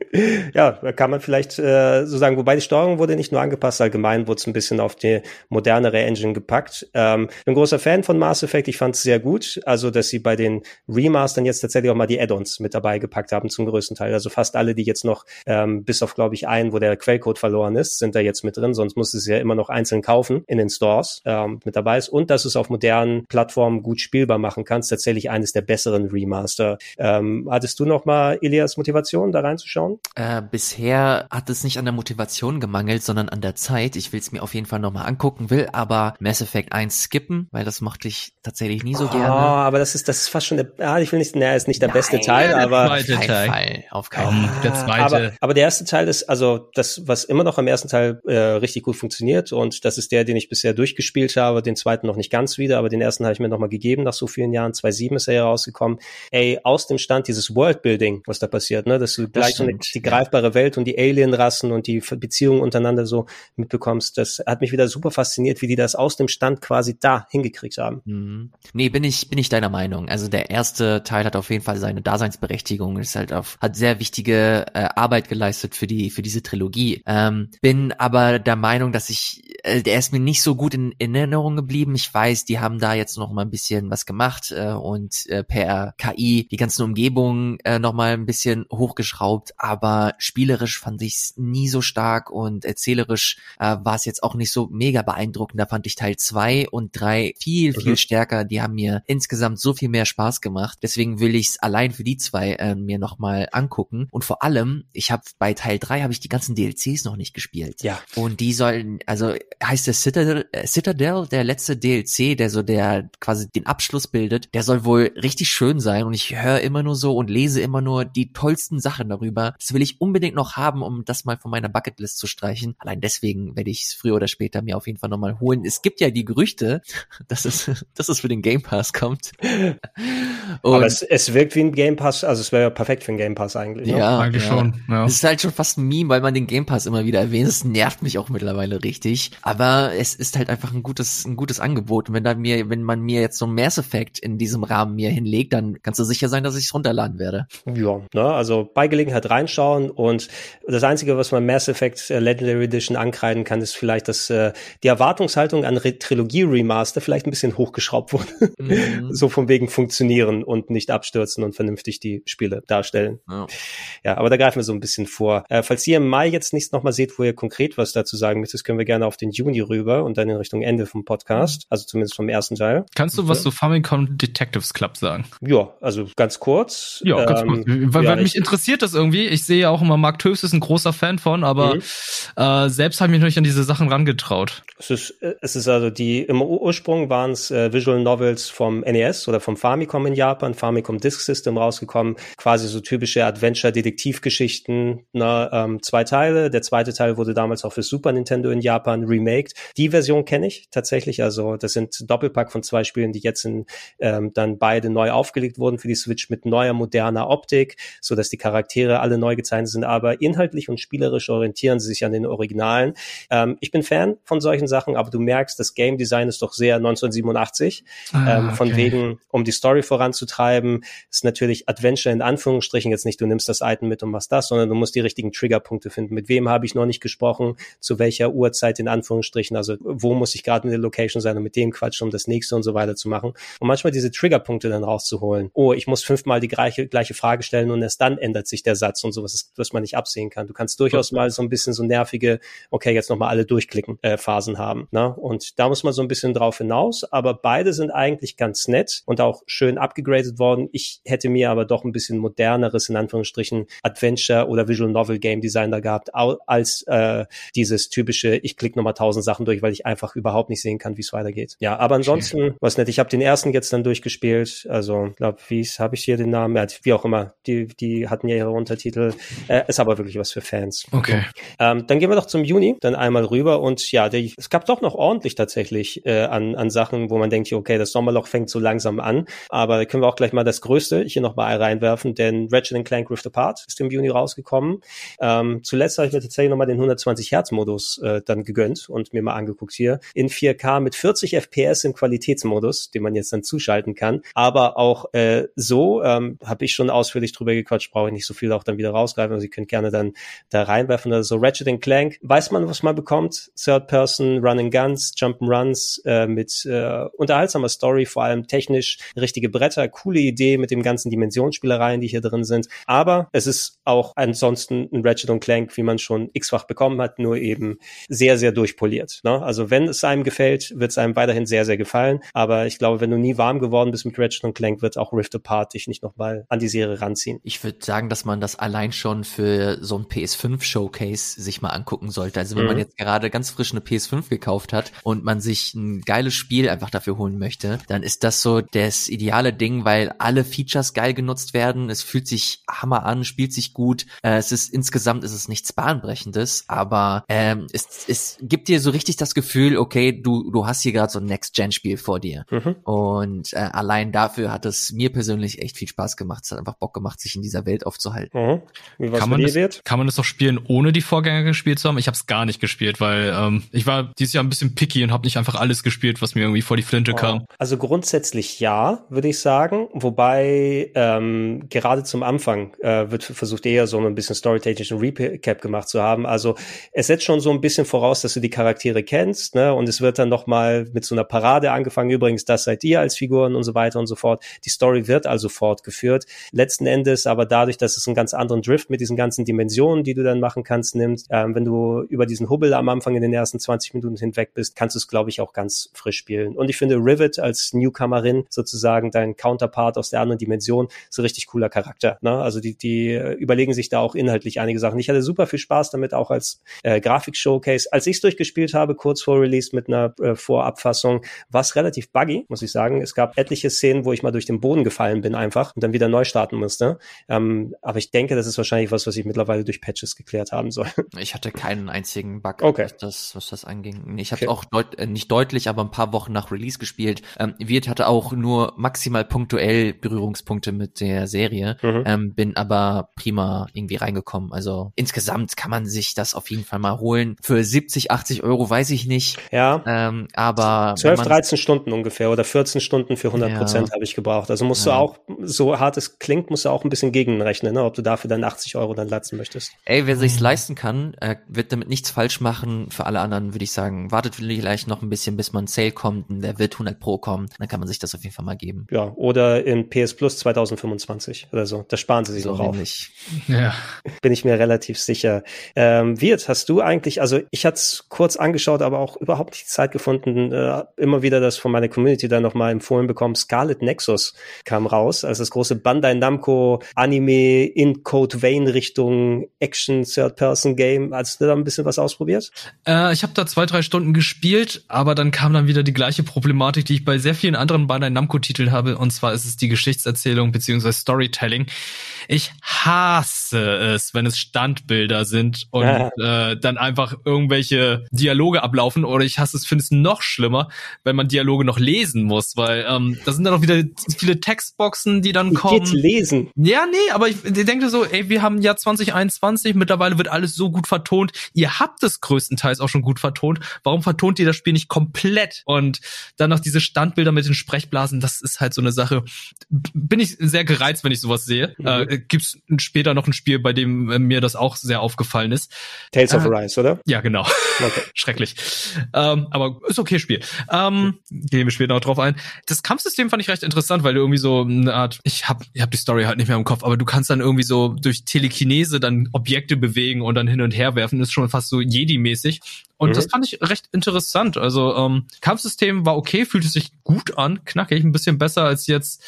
Ja, da kann man vielleicht äh, so sagen, wobei die Steuerung wurde nicht nur angepasst, allgemein wurde es ein bisschen auf die modernere Engine gepackt. Ähm, bin großer Fan von Mass Effect, ich fand es sehr gut, also dass sie bei den Remastern jetzt tatsächlich auch mal die Add-ons mit dabei gepackt haben zum größten Teil. Also fast alle, die jetzt noch, ähm, bis auf glaube ich einen, wo der Quellcode verloren ist, sind da jetzt mit drin, sonst musst du es ja immer noch einzeln kaufen in den Stores, ähm, mit dabei ist und dass du es auf modernen Plattformen gut spielbar machen kannst, tatsächlich eines der besseren Remaster. Ähm, hattest du noch mal Elias Motivation, da reinzuschauen? Äh, bisher hat es nicht an der Motivation gemangelt, sondern an der Zeit. Ich will es mir auf jeden Fall nochmal angucken, will aber Mass Effect 1 skippen, weil das mochte ich tatsächlich nie so Oh, gerne. aber das ist, das ist fast schon der, ah, ich will nicht, naja, ist nicht der beste Nein, Teil, der aber, zweite. Auf keinen Teil. Fall, auf keinen Fall. der zweite. aber, aber der erste Teil ist, also das, was immer noch am ersten Teil äh, richtig gut funktioniert und das ist der, den ich bisher durchgespielt habe, den zweiten noch nicht ganz wieder, aber den ersten habe ich mir nochmal gegeben nach so vielen Jahren, 2007 ist er ja rausgekommen. Ey, aus dem Stand dieses Worldbuilding, was da passiert, ne, dass du gleich so eine, die greifbare Welt und die Alienrassen und die Beziehungen untereinander so mitbekommst, das hat mich wieder super fasziniert, wie die das aus dem Stand quasi da hingekriegt haben. Mhm. Nee, bin ich, bin ich deiner Meinung. Also der erste Teil hat auf jeden Fall seine Daseinsberechtigung, ist halt auf, hat sehr wichtige äh, Arbeit geleistet für die, für diese Trilogie. Ähm, bin aber der Meinung, dass ich, äh, der ist mir nicht so gut in, in Erinnerung geblieben. Ich weiß, die haben da jetzt noch mal ein bisschen was gemacht äh, und äh, per KI die ganzen Umgebungen äh, noch mal ein bisschen hochgeschraubt, aber spielerisch fand ich es nie so stark und erzählerisch äh, war es jetzt auch nicht so mega beeindruckend. Da fand ich Teil zwei und drei viel, viel Mhm. stärker. Die haben mir insgesamt so viel mehr Spaß gemacht. Deswegen will ich es allein für die zwei äh, mir nochmal angucken. Und vor allem, ich habe bei Teil drei habe ich die ganzen DLCs noch nicht gespielt. Ja. Und die sollen, also heißt der Citadel, äh, Citadel, der letzte DLC, der so der quasi den Abschluss bildet, der soll wohl richtig schön sein. Und ich höre immer nur so und lese immer nur die tollsten Sachen darüber. Das will ich unbedingt noch haben, um das mal von meiner Bucketlist zu streichen. Allein deswegen werde ich es früher oder später mir auf jeden Fall nochmal holen. Es gibt ja die Gerüchte, dass es, dass es für den Game Pass kommt. Und Aber es, es wirkt wie ein Game Pass, also es wäre ja perfekt für einen Game Pass eigentlich. Ne? ja, Eigentlich ja. schon, ja. Es ist halt schon fast ein Meme, weil man den Game Pass immer wieder erwähnt. Es nervt mich auch mittlerweile richtig. Aber es ist halt einfach ein gutes, ein gutes Angebot. Und wenn da mir, wenn man mir jetzt so ein Mass Effect in diesem Rahmen mir hinlegt, dann kannst du sicher sein, dass ich es runterladen werde. Ja, ne, also bei Gelegenheit reinschauen und das Einzige, was man Mass Effect äh, Legendary Edition ankreiden kann, ist vielleicht, dass äh, die Erwartungshaltung an Re Trilogie Remaster vielleicht ein bisschen hochgeschraubt wurde. Mhm. so von wegen funktionieren und nicht abstürzen und vernünftig die Spiele darstellen. Ja. Ja, aber da greifen wir so ein bisschen vor. Äh, falls ihr im Mai jetzt nichts nochmal seht, wo ihr konkret was dazu sagen möchtet, können wir gerne auf den Juni rüber und dann in Richtung Ende vom Podcast, also zumindest vom ersten Teil. Kannst du was zu Famicom Detectives Club sagen? Ja, also ganz kurz. Ja, ganz Ähm, kurz. Weil, ja, weil mich ich- interessiert das irgendwie. Ich sehe ja auch immer, Mark Tövs ist ein großer Fan von, aber Mhm. äh, selbst habe ich mich noch nicht an diese Sachen rangetraut. Es ist, es ist also die, im Ur- Ursprung waren es äh, Visual Novels vom NES oder vom Famicom in Japan, Famicom Disk System rausgekommen, quasi so typische Adventure-Detektivgeschichten, ne, ähm, zwei Teile. Der zweite Teil wurde damals auch für Super Nintendo in Japan geremaked. Die Version kenne ich tatsächlich. Also das sind Doppelpack von zwei Spielen, die jetzt in, ähm, dann beide neu aufgelegt wurden für die Switch mit neuer, moderner Optik, so dass die Charaktere alle neu gezeichnet sind. Aber inhaltlich und spielerisch orientieren sie sich an den Originalen. Ähm, ich bin Fan von solchen Sachen, aber du merkst, das Game Design ist doch sehr 1987. Ah, ähm, von wegen, um die Story voranzutreiben, ist natürlich Adventure in Anführungsstrichen jetzt nicht, du nimmst das Item mit und machst das, sondern du musst die richtigen Triggerpunkte finden. Mit wem habe ich noch nicht gesprochen? Zu welcher Uhrzeit in Anführungsstrichen? Also wo muss ich gerade in der Location sein und mit dem quatschen, um das nächste und so weiter zu machen. Und manchmal diese Triggerpunkte dann rauszuholen. Oh, ich muss fünfmal die gleiche, gleiche Frage stellen und erst dann ändert sich der Satz und sowas, was man nicht absehen kann. Du kannst durchaus mal so ein bisschen so nervige, okay, jetzt nochmal alle durchklicken, äh, Phasen haben. Ne? Und da muss man so ein bisschen drauf hinaus. Aber beide sind eigentlich ganz nett und auch schön abgegradet worden. Ich hätte mir aber doch ein bisschen moderneres, in Anführungsstrichen, Adventure oder Visual Novel Game Design da gehabt, als äh, dieses typische, ich klicke nochmal tausend Sachen durch, weil ich einfach überhaupt nicht sehen kann, wie es weitergeht. Ja, aber ansonsten, was nett, ich habe den ersten jetzt dann durchgespielt, also glaube, wie habe ich hier den Namen, ja, wie auch immer, die, die hatten ja ihre Untertitel, äh, ist aber wirklich was für Fans. Okay. Ähm, dann gehen wir doch zum Juni, dann einmal rüber und ja, der, es gab doch noch ordentlich tatsächlich äh, an, an Sachen, wo man denkt, okay, das Sommerloch fängt so langsam an, aber da können wir auch gleich mal das Größte hier noch mal reinwerfen, denn Ratchet Clank Rift Apart ist im Juni rausgekommen. Ähm, zuletzt habe ich mir tatsächlich noch mal den 120 Hertz Modus äh, dann gegönnt und mir mal angeguckt hier. In 4K mit 40 FPS im Qualitätsmodus, den man jetzt dann zuschalten kann, aber auch äh, so ähm, habe ich schon ausführlich drüber gequatscht, brauche ich nicht so viel auch dann wieder rausgreifen, also Sie können gerne dann da reinwerfen. Oder so Ratchet Clank, weiß man, was man bekommt, Third Person Run and Guns, Jump and Runs äh, mit äh, unterhaltsamer Story, vor allem technisch. Richtige Bretter, coole Idee mit dem ganzen Dimensionsspielereien, die hier drin sind, aber es ist auch ansonsten ein Ratchet Clank, wie man schon x-fach bekommen hat, nur eben sehr, sehr durchpoliert. Ne? Also wenn es einem gefällt, wird es einem weiterhin sehr, sehr gefallen. Aber ich glaube, wenn du nie warm geworden bist mit Ratchet Clank, wird auch Rift Apart dich nicht nochmal an die Serie ranziehen. Ich würde sagen, dass man das allein schon für so ein PS5 Showcase sich mal angucken sollte. Also wenn mhm. man jetzt gerade ganz frisch eine PS5 gekauft hat und man sich ein geiles Spiel einfach dafür holen möchte, dann ist das so das ideale Ding, weil alle Features geil genutzt werden. Es fühlt sich hammer an, spielt sich gut. Äh, es ist insgesamt ist es nichts bahnbrechendes, aber ähm, es, es gibt dir so richtig das Gefühl, okay, du du hast hier gerade so ein Next-Gen-Spiel vor dir. Mhm. Und äh, allein dafür hat es mir persönlich echt viel Spaß gemacht. Es hat einfach Bock gemacht, sich in dieser Welt aufzuhalten. Mhm. Kann, man das, kann man das doch spielen, ohne die Vorgänger gespielt zu haben? Ich habe es gar nicht gespielt, weil ähm, ich war dieses Jahr ein bisschen picky und habe nicht einfach alles gespielt, was mir irgendwie vor die Flinte oh. kam. Also grundsätzlich ja, würde ich sagen. Wobei ähm, gerade zum Anfang äh, wird versucht eher so ein bisschen storytechnischen Recap gemacht zu haben. Also es setzt schon so ein bisschen voraus, dass du die Charaktere kennst, ne? Und es wird dann noch mal mit so einer Parade angefangen. Übrigens, das seid ihr als Figuren und so weiter und so fort. Die Story wird also fortgeführt. Letzten Endes aber dadurch, dass es einen ganz anderen Drift mit diesen ganzen Dimensionen, die du dann machen kannst, nimmt. Ähm, wenn du über diesen Hubbel am Anfang in den ersten 20 Minuten hinweg bist, kannst du es, glaube ich, auch ganz frisch spielen. Und ich finde Rivet als Newcomerin sozusagen dein Counterpart aus der anderen Dimension so richtig cooler Charakter. Ne? Also die, die überlegen sich da auch inhaltlich einige Sachen. Ich hatte super viel Spaß damit, auch als äh, Grafik-Showcase. Als ich es durchgespielt habe, kurz vor Release mit einer äh, Vorabfassung, war es relativ buggy, muss ich sagen. Es gab etliche Szenen, wo ich mal durch den Boden gefallen bin einfach und dann wieder neu starten musste. Ähm, aber ich denke, das ist wahrscheinlich was, was ich mittlerweile durch Patches geklärt haben soll. Ich hatte keinen einzigen Bug, okay. was, das, was das anging. Ich habe okay. auch deut äh, nicht deutlich, aber ein paar Wochen nach Release gespielt. Ähm, Wirt hatte auch nur maximal punktuell Berührungspunkte mit der Serie, mhm. ähm, bin aber prima irgendwie reingekommen. Also insgesamt kann man sich das auf jeden Fall mal holen. Für 70, 80 Euro weiß ich nicht. Ja. Ähm, aber 12, 13 Stunden ungefähr oder 14 Stunden für 100 Prozent ja. habe ich gebraucht. Also musst ja. du auch, so hart es klingt, musst du auch ein bisschen gegenrechnen, ne? ob du dafür dann 80 Euro dann latzen möchtest. Ey, wer sich's leisten kann, äh, wird damit nichts falsch machen. Für alle anderen würde ich sagen, wartet vielleicht noch ein bisschen, bis man Sale kommt und der wird 100 Pro kommen. Dann kann man sich das auf jeden Fall mal geben. Ja, oder in PS Plus 2025 oder so. Da sparen sie sich so noch auf. Ja. Bin ich mir relativ sicher. Ähm, Wirt, hast du eigentlich, also ich hatte es kurz angeschaut, aber auch überhaupt nicht Zeit gefunden, äh, immer wieder das von meiner Community dann nochmal empfohlen bekommen. Scarlet Nexus kam raus, also das große Bandai Namco Anime in Code Vein Richtung Action Third Person Game. Hast du da ein bisschen was ausprobiert? Äh, ich habe da zwei, drei Stunden gespielt, aber dann kam dann wieder die gleiche Problematik, die ich bei sehr vielen anderen Bandai Namco Titeln habe, und zwar ist es die Geschichtserzählung beziehungsweise Storytelling. Ich hasse es, wenn es Standbilder sind und ja. äh, dann einfach irgendwelche Dialoge ablaufen oder ich hasse es, finde es noch schlimmer, wenn man Dialoge noch lesen muss, weil ähm, da sind dann auch wieder viele Textboxen, die dann kommen. Geht's lesen? Ja, nee, aber ich, ich denke so, ey, wir haben Jahr 2021, mittlerweile wird alles so gut vertont. Ihr habt es größtenteils auch schon gut vertont. Warum vertont ihr das Spiel nicht komplett? Und dann noch diese Standbilder mit den Sprechblasen, das ist halt so eine Sache. Bin ich sehr gereizt, wenn ich sowas sehe. Mhm. Äh, gibt's später noch ein Spiel, bei dem äh, mir das auch sehr aufgefallen ist. Tales äh, of Arise, oder? Ja, genau. Okay. Schrecklich. Ähm, aber ist okay Spiel. Ähm, gehen wir später noch drauf ein. Das Kampfsystem fand ich recht interessant, weil du irgendwie so eine Art, ich hab, ich hab die Story halt nicht mehr im Kopf, aber du kannst dann irgendwie so durch Telekinese dann Objekte bewegen und dann hin und her werfen. Ist schon fast so Jedi-mäßig. Und mhm. das fand ich recht interessant. Also ähm, Kampfsystem war okay, fühlte sich gut an, knackig, ein bisschen besser als jetzt,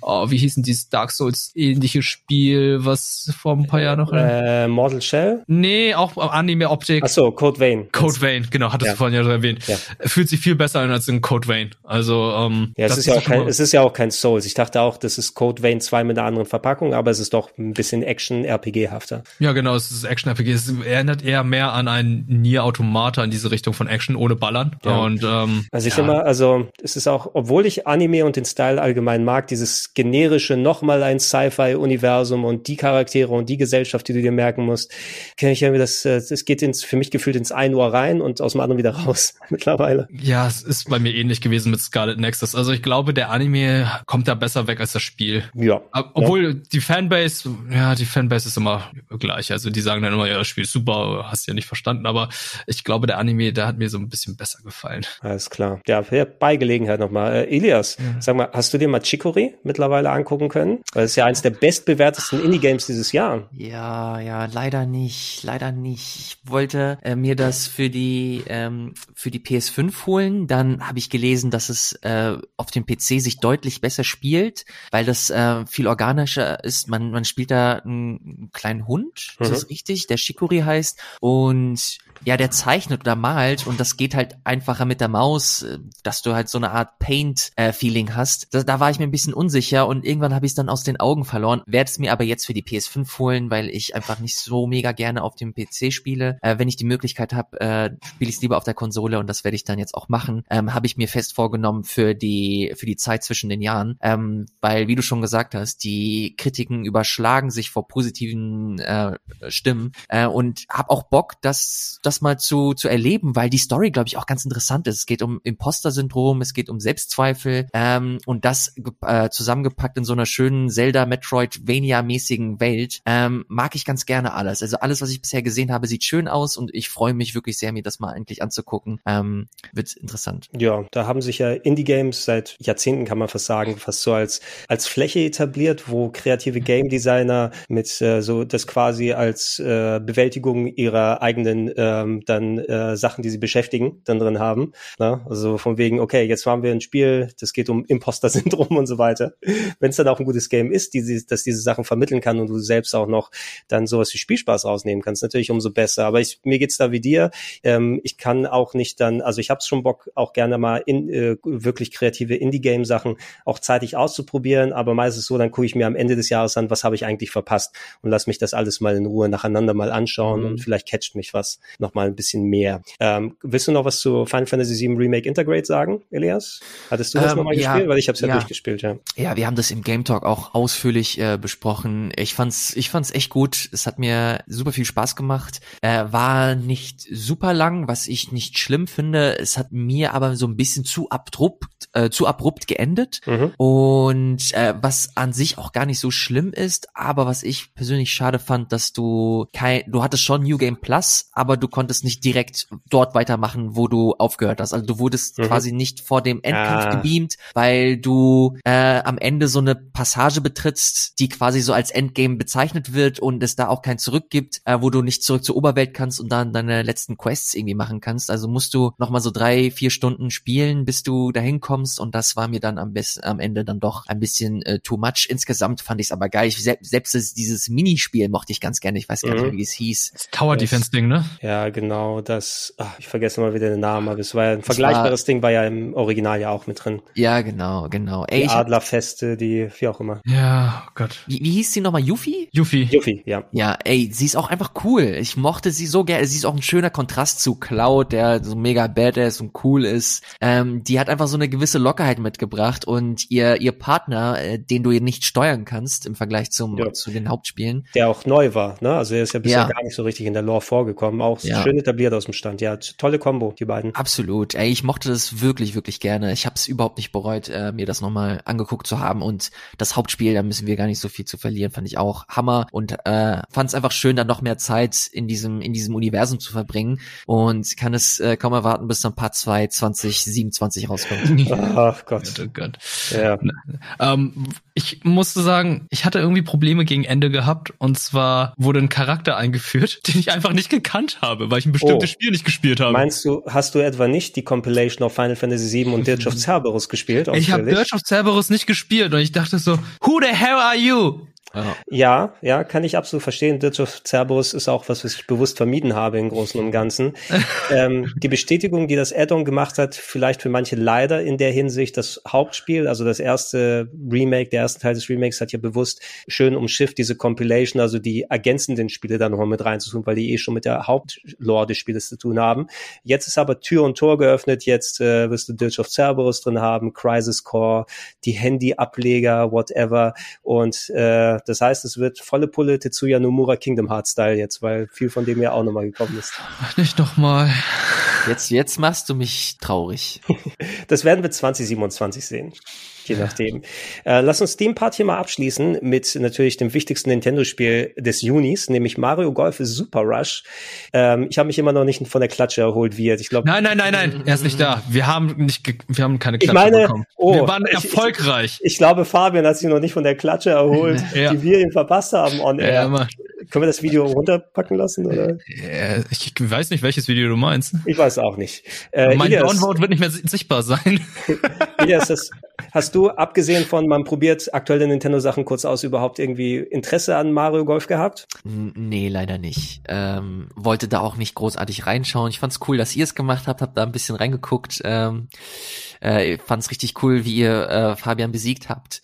oh, wie hießen dieses Dark Souls ähnliche Spiel, was vor ein paar Jahren noch. Äh, Mortal Shell? Nee, auch Anime-Optik. Ach so, Code Vein. Code Vein, genau, hattest ja. du vorhin ja erwähnt. Ja. Fühlt sich viel besser an als in Code Vein. Also ähm, ja, es ist ja auch kein, es ist ja auch kein Souls. Ich dachte auch, das ist Code Vein 2 mit einer anderen Verpackung, aber es ist doch ein bisschen Action-RPG-hafter. Ja, genau, es ist Action-RPG. Es erinnert eher mehr an ein Nier-Automat Automata in diese Richtung von Action ohne Ballern. Ja. Und ähm, also ich ja. immer, also es ist auch, obwohl ich Anime und den Style allgemein mag, dieses generische nochmal ein Sci-Fi-Universum und die Charaktere und die Gesellschaft, die du dir merken musst, kenne ich irgendwie das, äh, das geht ins, für mich gefühlt ins ein Ohr rein und aus dem anderen wieder raus mittlerweile. Ja, es ist bei mir ähnlich gewesen mit Scarlet Nexus. Also ich glaube, der Anime kommt da besser weg als das Spiel. Ja. Obwohl ja. die Fanbase, ja, die Fanbase ist immer gleich. Also die sagen dann immer, ja, das Spiel ist super, hast ja nicht verstanden. Aber ich glaube, der Anime, der hat mir so ein bisschen besser gefallen. Alles klar. Ja, bei Gelegenheit nochmal. Äh, Elias, ja. sag mal, hast du dir mal Chicory mittlerweile angucken können? Weil es ja eins der bestbewertesten Indie-Games dieses Jahr. Ja, ja, leider nicht. Leider nicht. Ich wollte äh, mir das für die, ähm, für die PS5 holen. Dann habe ich gelesen, dass es äh, auf dem PC sich deutlich besser spielt, weil das äh, viel organischer ist. Man, man spielt da einen kleinen Hund, mhm. ist das richtig? Der Chicory heißt. Und ja, der zeichnet oder malt und das geht halt einfacher mit der Maus, äh, dass du halt so eine Art Paint-Feeling äh, hast. Da, da, war ich mir ein bisschen unsicher und irgendwann habe ich es dann aus den Augen verloren. Werde es mir aber jetzt für die PS5 holen, weil ich einfach nicht so mega gerne auf dem PC spiele. Äh, wenn ich die Möglichkeit habe, äh, spiele ich es lieber auf der Konsole und das werde ich dann jetzt auch machen. Ähm, habe ich mir fest vorgenommen für die für die Zeit zwischen den Jahren, ähm, weil wie du schon gesagt hast, die Kritiken überschlagen sich vor positiven äh, Stimmen äh, und habe auch Bock, dass, dass das mal zu, zu erleben, weil die Story, glaube ich, auch ganz interessant ist. Es geht um Imposter-Syndrom, es geht um Selbstzweifel ähm, und das äh, zusammengepackt in so einer schönen Zelda-Metroidvania-mäßigen Welt. Ähm, mag ich ganz gerne alles. Also alles, was ich bisher gesehen habe, sieht schön aus und ich freue mich wirklich sehr, mir das mal endlich anzugucken. Ähm, wird interessant. Ja, da haben sich ja Indie-Games seit Jahrzehnten, kann man fast sagen, fast so als, als Fläche etabliert, wo kreative Game Designer mit äh, so das quasi als äh, Bewältigung ihrer eigenen äh, ähm, dann äh, Sachen, die sie beschäftigen, dann drin haben. Ne? Also von wegen, okay, jetzt haben wir ein Spiel, das geht um Imposter-Syndrom und so weiter. Wenn es dann auch ein gutes Game ist, die, das diese Sachen vermitteln kann und du selbst auch noch dann sowas wie Spielspaß rausnehmen kannst, natürlich umso besser. Aber ich, mir geht's da wie dir. Ähm, ich kann auch nicht dann, also ich habe schon Bock, auch gerne mal in äh, wirklich kreative Indie-Game-Sachen auch zeitig auszuprobieren, aber meistens so, dann gucke ich mir am Ende des Jahres an, was habe ich eigentlich verpasst und lass mich das alles mal in Ruhe nacheinander mal anschauen mhm. und vielleicht catcht mich was noch noch mal ein bisschen mehr. Ähm, willst du noch was zu Final Fantasy VII Remake Integrate sagen, Elias? Hattest du das ähm, nochmal ja, gespielt? Weil ich habe es ja, ja, durchgespielt, ja. Ja, wir haben das im Game Talk auch ausführlich äh, besprochen. Ich fand's, ich fand's echt gut. Es hat mir super viel Spaß gemacht. Äh, war nicht super lang, was ich nicht schlimm finde. Es hat mir aber so ein bisschen zu abrupt, äh, zu abrupt geendet. Mhm. Und äh, was an sich auch gar nicht so schlimm ist, aber was ich persönlich schade fand, dass du kein, du hattest schon New Game Plus, aber du konntest nicht direkt dort weitermachen, wo du aufgehört hast. Also du wurdest mhm. quasi nicht vor dem Endkampf ah. gebeamt, weil du äh, am Ende so eine Passage betrittst, die quasi so als Endgame bezeichnet wird und es da auch kein Zurück gibt, äh, wo du nicht zurück zur Oberwelt kannst und dann deine letzten Quests irgendwie machen kannst. Also musst du nochmal so drei, vier Stunden spielen, bis du dahin kommst und das war mir dann am besten am Ende dann doch ein bisschen äh, too much. Insgesamt fand ich es aber geil. Ich, selbst, selbst dieses Minispiel mochte ich ganz gerne. Ich weiß gar nicht, mhm. wie es hieß. Das Tower Defense Ding, ne? Ja, genau. das, ach, ich vergesse mal wieder den Namen, aber es war ja ein vergleichbares war, Ding, war ja im Original ja auch mit drin. Ja, genau, genau. Ey, die Adlerfeste, die, wie auch immer. Ja, oh Gott. Wie, wie hieß sie nochmal? Yuffie? Yuffie. Yuffie, ja. Ja, ey, sie ist auch einfach cool. Ich mochte sie so gerne. Sie ist auch ein schöner Kontrast zu Cloud, der so mega badass und cool ist. Ähm, die hat einfach so eine gewisse Lockerheit mitgebracht und ihr, ihr Partner, äh, den du nicht steuern kannst im Vergleich zum, ja. zu den Hauptspielen. Der auch neu war, ne? Also er ist ja bisher ja. gar nicht so richtig in der Lore vorgekommen. Auch ja. schön etabliert aus dem Stand. Ja, tolle Kombo, die beiden. Absolut. Ey, ich mochte das wirklich, wirklich gerne. Ich habe es überhaupt nicht bereut, äh, mir das nochmal angeguckt zu haben. Und das Hauptspiel, da müssen wir gar nicht so viel zu verlieren, fand ich auch Hammer. Und äh, fand es einfach schön, dann noch mehr Zeit in diesem, in diesem Universum zu verbringen. Und kann es äh, kaum erwarten, bis dann Part 2 2027 rauskommt. Ach Gott. Oh Gott. Ja. Ähm, ich musste sagen, ich hatte irgendwie Probleme gegen Ende gehabt. Und zwar wurde ein Charakter eingeführt, den ich einfach nicht gekannt habe, weil ich ein bestimmtes oh. Spiel nicht gespielt habe. Meinst du, hast du etwa nicht die Compilation of Final Fantasy VII und Dirge of Cerberus gespielt? Ich habe Dirge of Cerberus nicht gespielt und ich dachte so, who the hell are you? Ja. ja, kann ich absolut verstehen. Dirge of Cerberus ist auch was, was ich bewusst vermieden habe im Großen und Ganzen. ähm, die Bestätigung, die das Addon gemacht hat, vielleicht für manche leider in der Hinsicht, das Hauptspiel, also das erste Remake, der erste Teil des Remakes hat ja bewusst schön umschifft diese Compilation, also die ergänzenden Spiele da nochmal mit reinzutun, weil die eh schon mit der Hauptlore des Spieles zu tun haben. Jetzt ist aber Tür und Tor geöffnet, jetzt äh, wirst du Dirge of Cerberus drin haben, Crisis Core, die Handy-Ableger, whatever und äh, das heißt, es wird volle Pulle Tetsuya Nomura Kingdom Hearts Style jetzt, weil viel von dem ja auch nochmal gekommen ist. Nicht nochmal. Jetzt, jetzt machst du mich traurig. das werden wir 2027 sehen je nachdem. Äh, lass uns den Part hier mal abschließen mit natürlich dem wichtigsten Nintendo-Spiel des Junis, nämlich Mario Golf Super Rush. Ähm, ich habe mich immer noch nicht von der Klatsche erholt, wie jetzt. Ich glaube. Nein, nein, nein, nein, er ist nicht da. Wir haben nicht, wir haben keine Klatsche ich meine, bekommen. Oh, wir waren erfolgreich. Ich, ich, ich, glaube, Fabian hat sich noch nicht von der Klatsche erholt, ja. die wir ihm verpasst haben on air. Ja, Können wir das Video runterpacken lassen oder? Ja, ich weiß nicht, welches Video du meinst. Ich weiß auch nicht. Äh, mein Downvote wird nicht mehr sichtbar sein. Ilias, das, hast du abgesehen von man probiert aktuelle Nintendo-Sachen kurz aus überhaupt irgendwie Interesse an Mario Golf gehabt? Nee, leider nicht. Ähm, wollte da auch nicht großartig reinschauen. Ich fand's cool, dass ihr es gemacht habt, habt da ein bisschen reingeguckt. Ähm, äh, fand's richtig cool, wie ihr äh, Fabian besiegt habt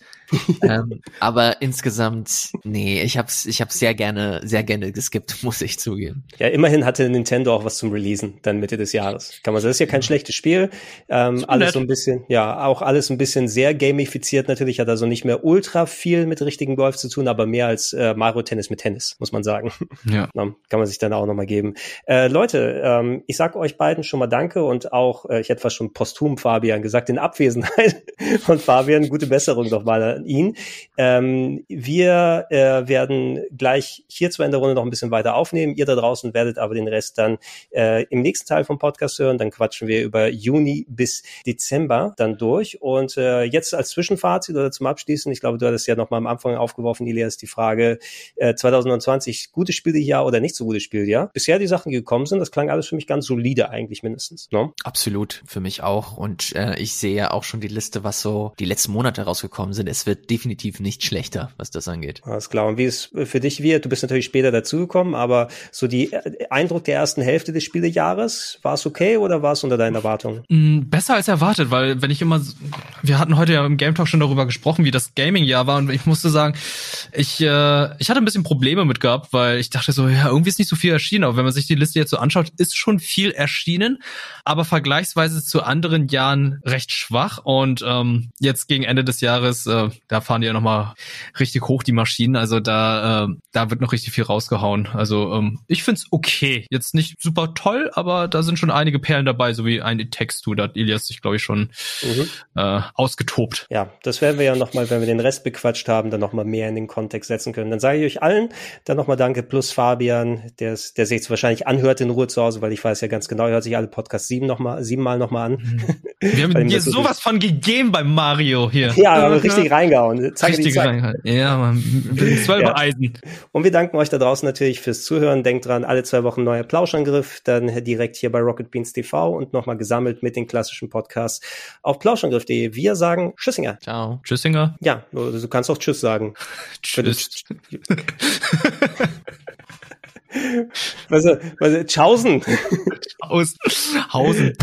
ähm, aber insgesamt, nee, ich hab's, ich hab's sehr gerne, sehr gerne geskippt, muss ich zugeben. Ja, immerhin hatte Nintendo auch was zum Releasen, dann Mitte des Jahres. Kann man sagen, das ist ja kein schlechtes Spiel. Ähm, alles nett. so ein bisschen, ja, auch alles ein bisschen sehr gamifiziert natürlich, hat also nicht mehr ultra viel mit richtigen Golf zu tun, aber mehr als äh, Mario Tennis mit Tennis, muss man sagen. Ja. Na, kann man sich dann auch nochmal geben. Äh, Leute, ähm, ich sag euch beiden schon mal Danke und auch, äh, ich hätte fast schon posthum Fabian gesagt, in Abwesenheit von Fabian, gute Besserung nochmal ihn. Ähm, wir äh, werden gleich hierzu in der Runde noch ein bisschen weiter aufnehmen. Ihr da draußen werdet aber den Rest dann äh, im nächsten Teil vom Podcast hören. Dann quatschen wir über Juni bis Dezember dann durch. Und äh, jetzt als Zwischenfazit oder zum Abschließen, ich glaube, du hattest ja noch mal am Anfang aufgeworfen, Elias, die Frage äh, 2020, gutes Spieljahr oder nicht so gutes Spieljahr. Bisher die Sachen, die gekommen sind, das klang alles für mich ganz solide eigentlich mindestens. No? Absolut, für mich auch. Und äh, ich sehe ja auch schon die Liste, was so die letzten Monate rausgekommen sind. Es wird definitiv nicht schlechter, was das angeht. Alles klar. Und wie es für dich wird, du bist natürlich später dazugekommen, aber so die äh, Eindruck der ersten Hälfte des Spielejahres, war es okay oder war es unter deinen Erwartungen? Mm, besser als erwartet, weil wenn ich immer, wir hatten heute ja im Game Talk schon darüber gesprochen, wie das Gaming-Jahr war und ich musste sagen, ich, äh, ich hatte ein bisschen Probleme mit gehabt, weil ich dachte so, ja, irgendwie ist nicht so viel erschienen, aber wenn man sich die Liste jetzt so anschaut, ist schon viel erschienen, aber vergleichsweise zu anderen Jahren recht schwach und ähm, jetzt gegen Ende des Jahres, äh, da fahren die ja nochmal richtig hoch, die Maschinen. Also da, äh, da wird noch richtig viel rausgehauen. Also ähm, ich find's okay. Jetzt nicht super toll, aber da sind schon einige Perlen dabei, so wie ein Textu. Da hat Ilias sich, glaube ich, schon mhm. äh, ausgetobt. Ja, das werden wir ja nochmal, wenn wir den Rest bequatscht haben, dann nochmal mehr in den Kontext setzen können. Dann sage ich euch allen dann nochmal Danke, plus Fabian, der, der sich jetzt wahrscheinlich anhört in Ruhe zu Hause, weil ich weiß ja ganz genau, er hört sich alle Podcasts sieben noch mal, siebenmal nochmal an. Mhm. Wir haben dir sowas von gegeben beim Mario hier. Ja, richtig reingehauen reingehauen. Zeige Richtig reingehauen. Ja, man. Zwölf ja. Eisen. Und wir danken euch da draußen natürlich fürs Zuhören. Denkt dran, alle zwei Wochen neuer Plauschangriff, dann direkt hier bei Rocket Beans TV und nochmal gesammelt mit den klassischen Podcasts auf plauschangriff.de. Wir sagen Tschüssinger. Ciao. Tschüssinger. Ja, du kannst auch Tschüss sagen. Tschüss. was, was, Tschaußen. aus Hausen.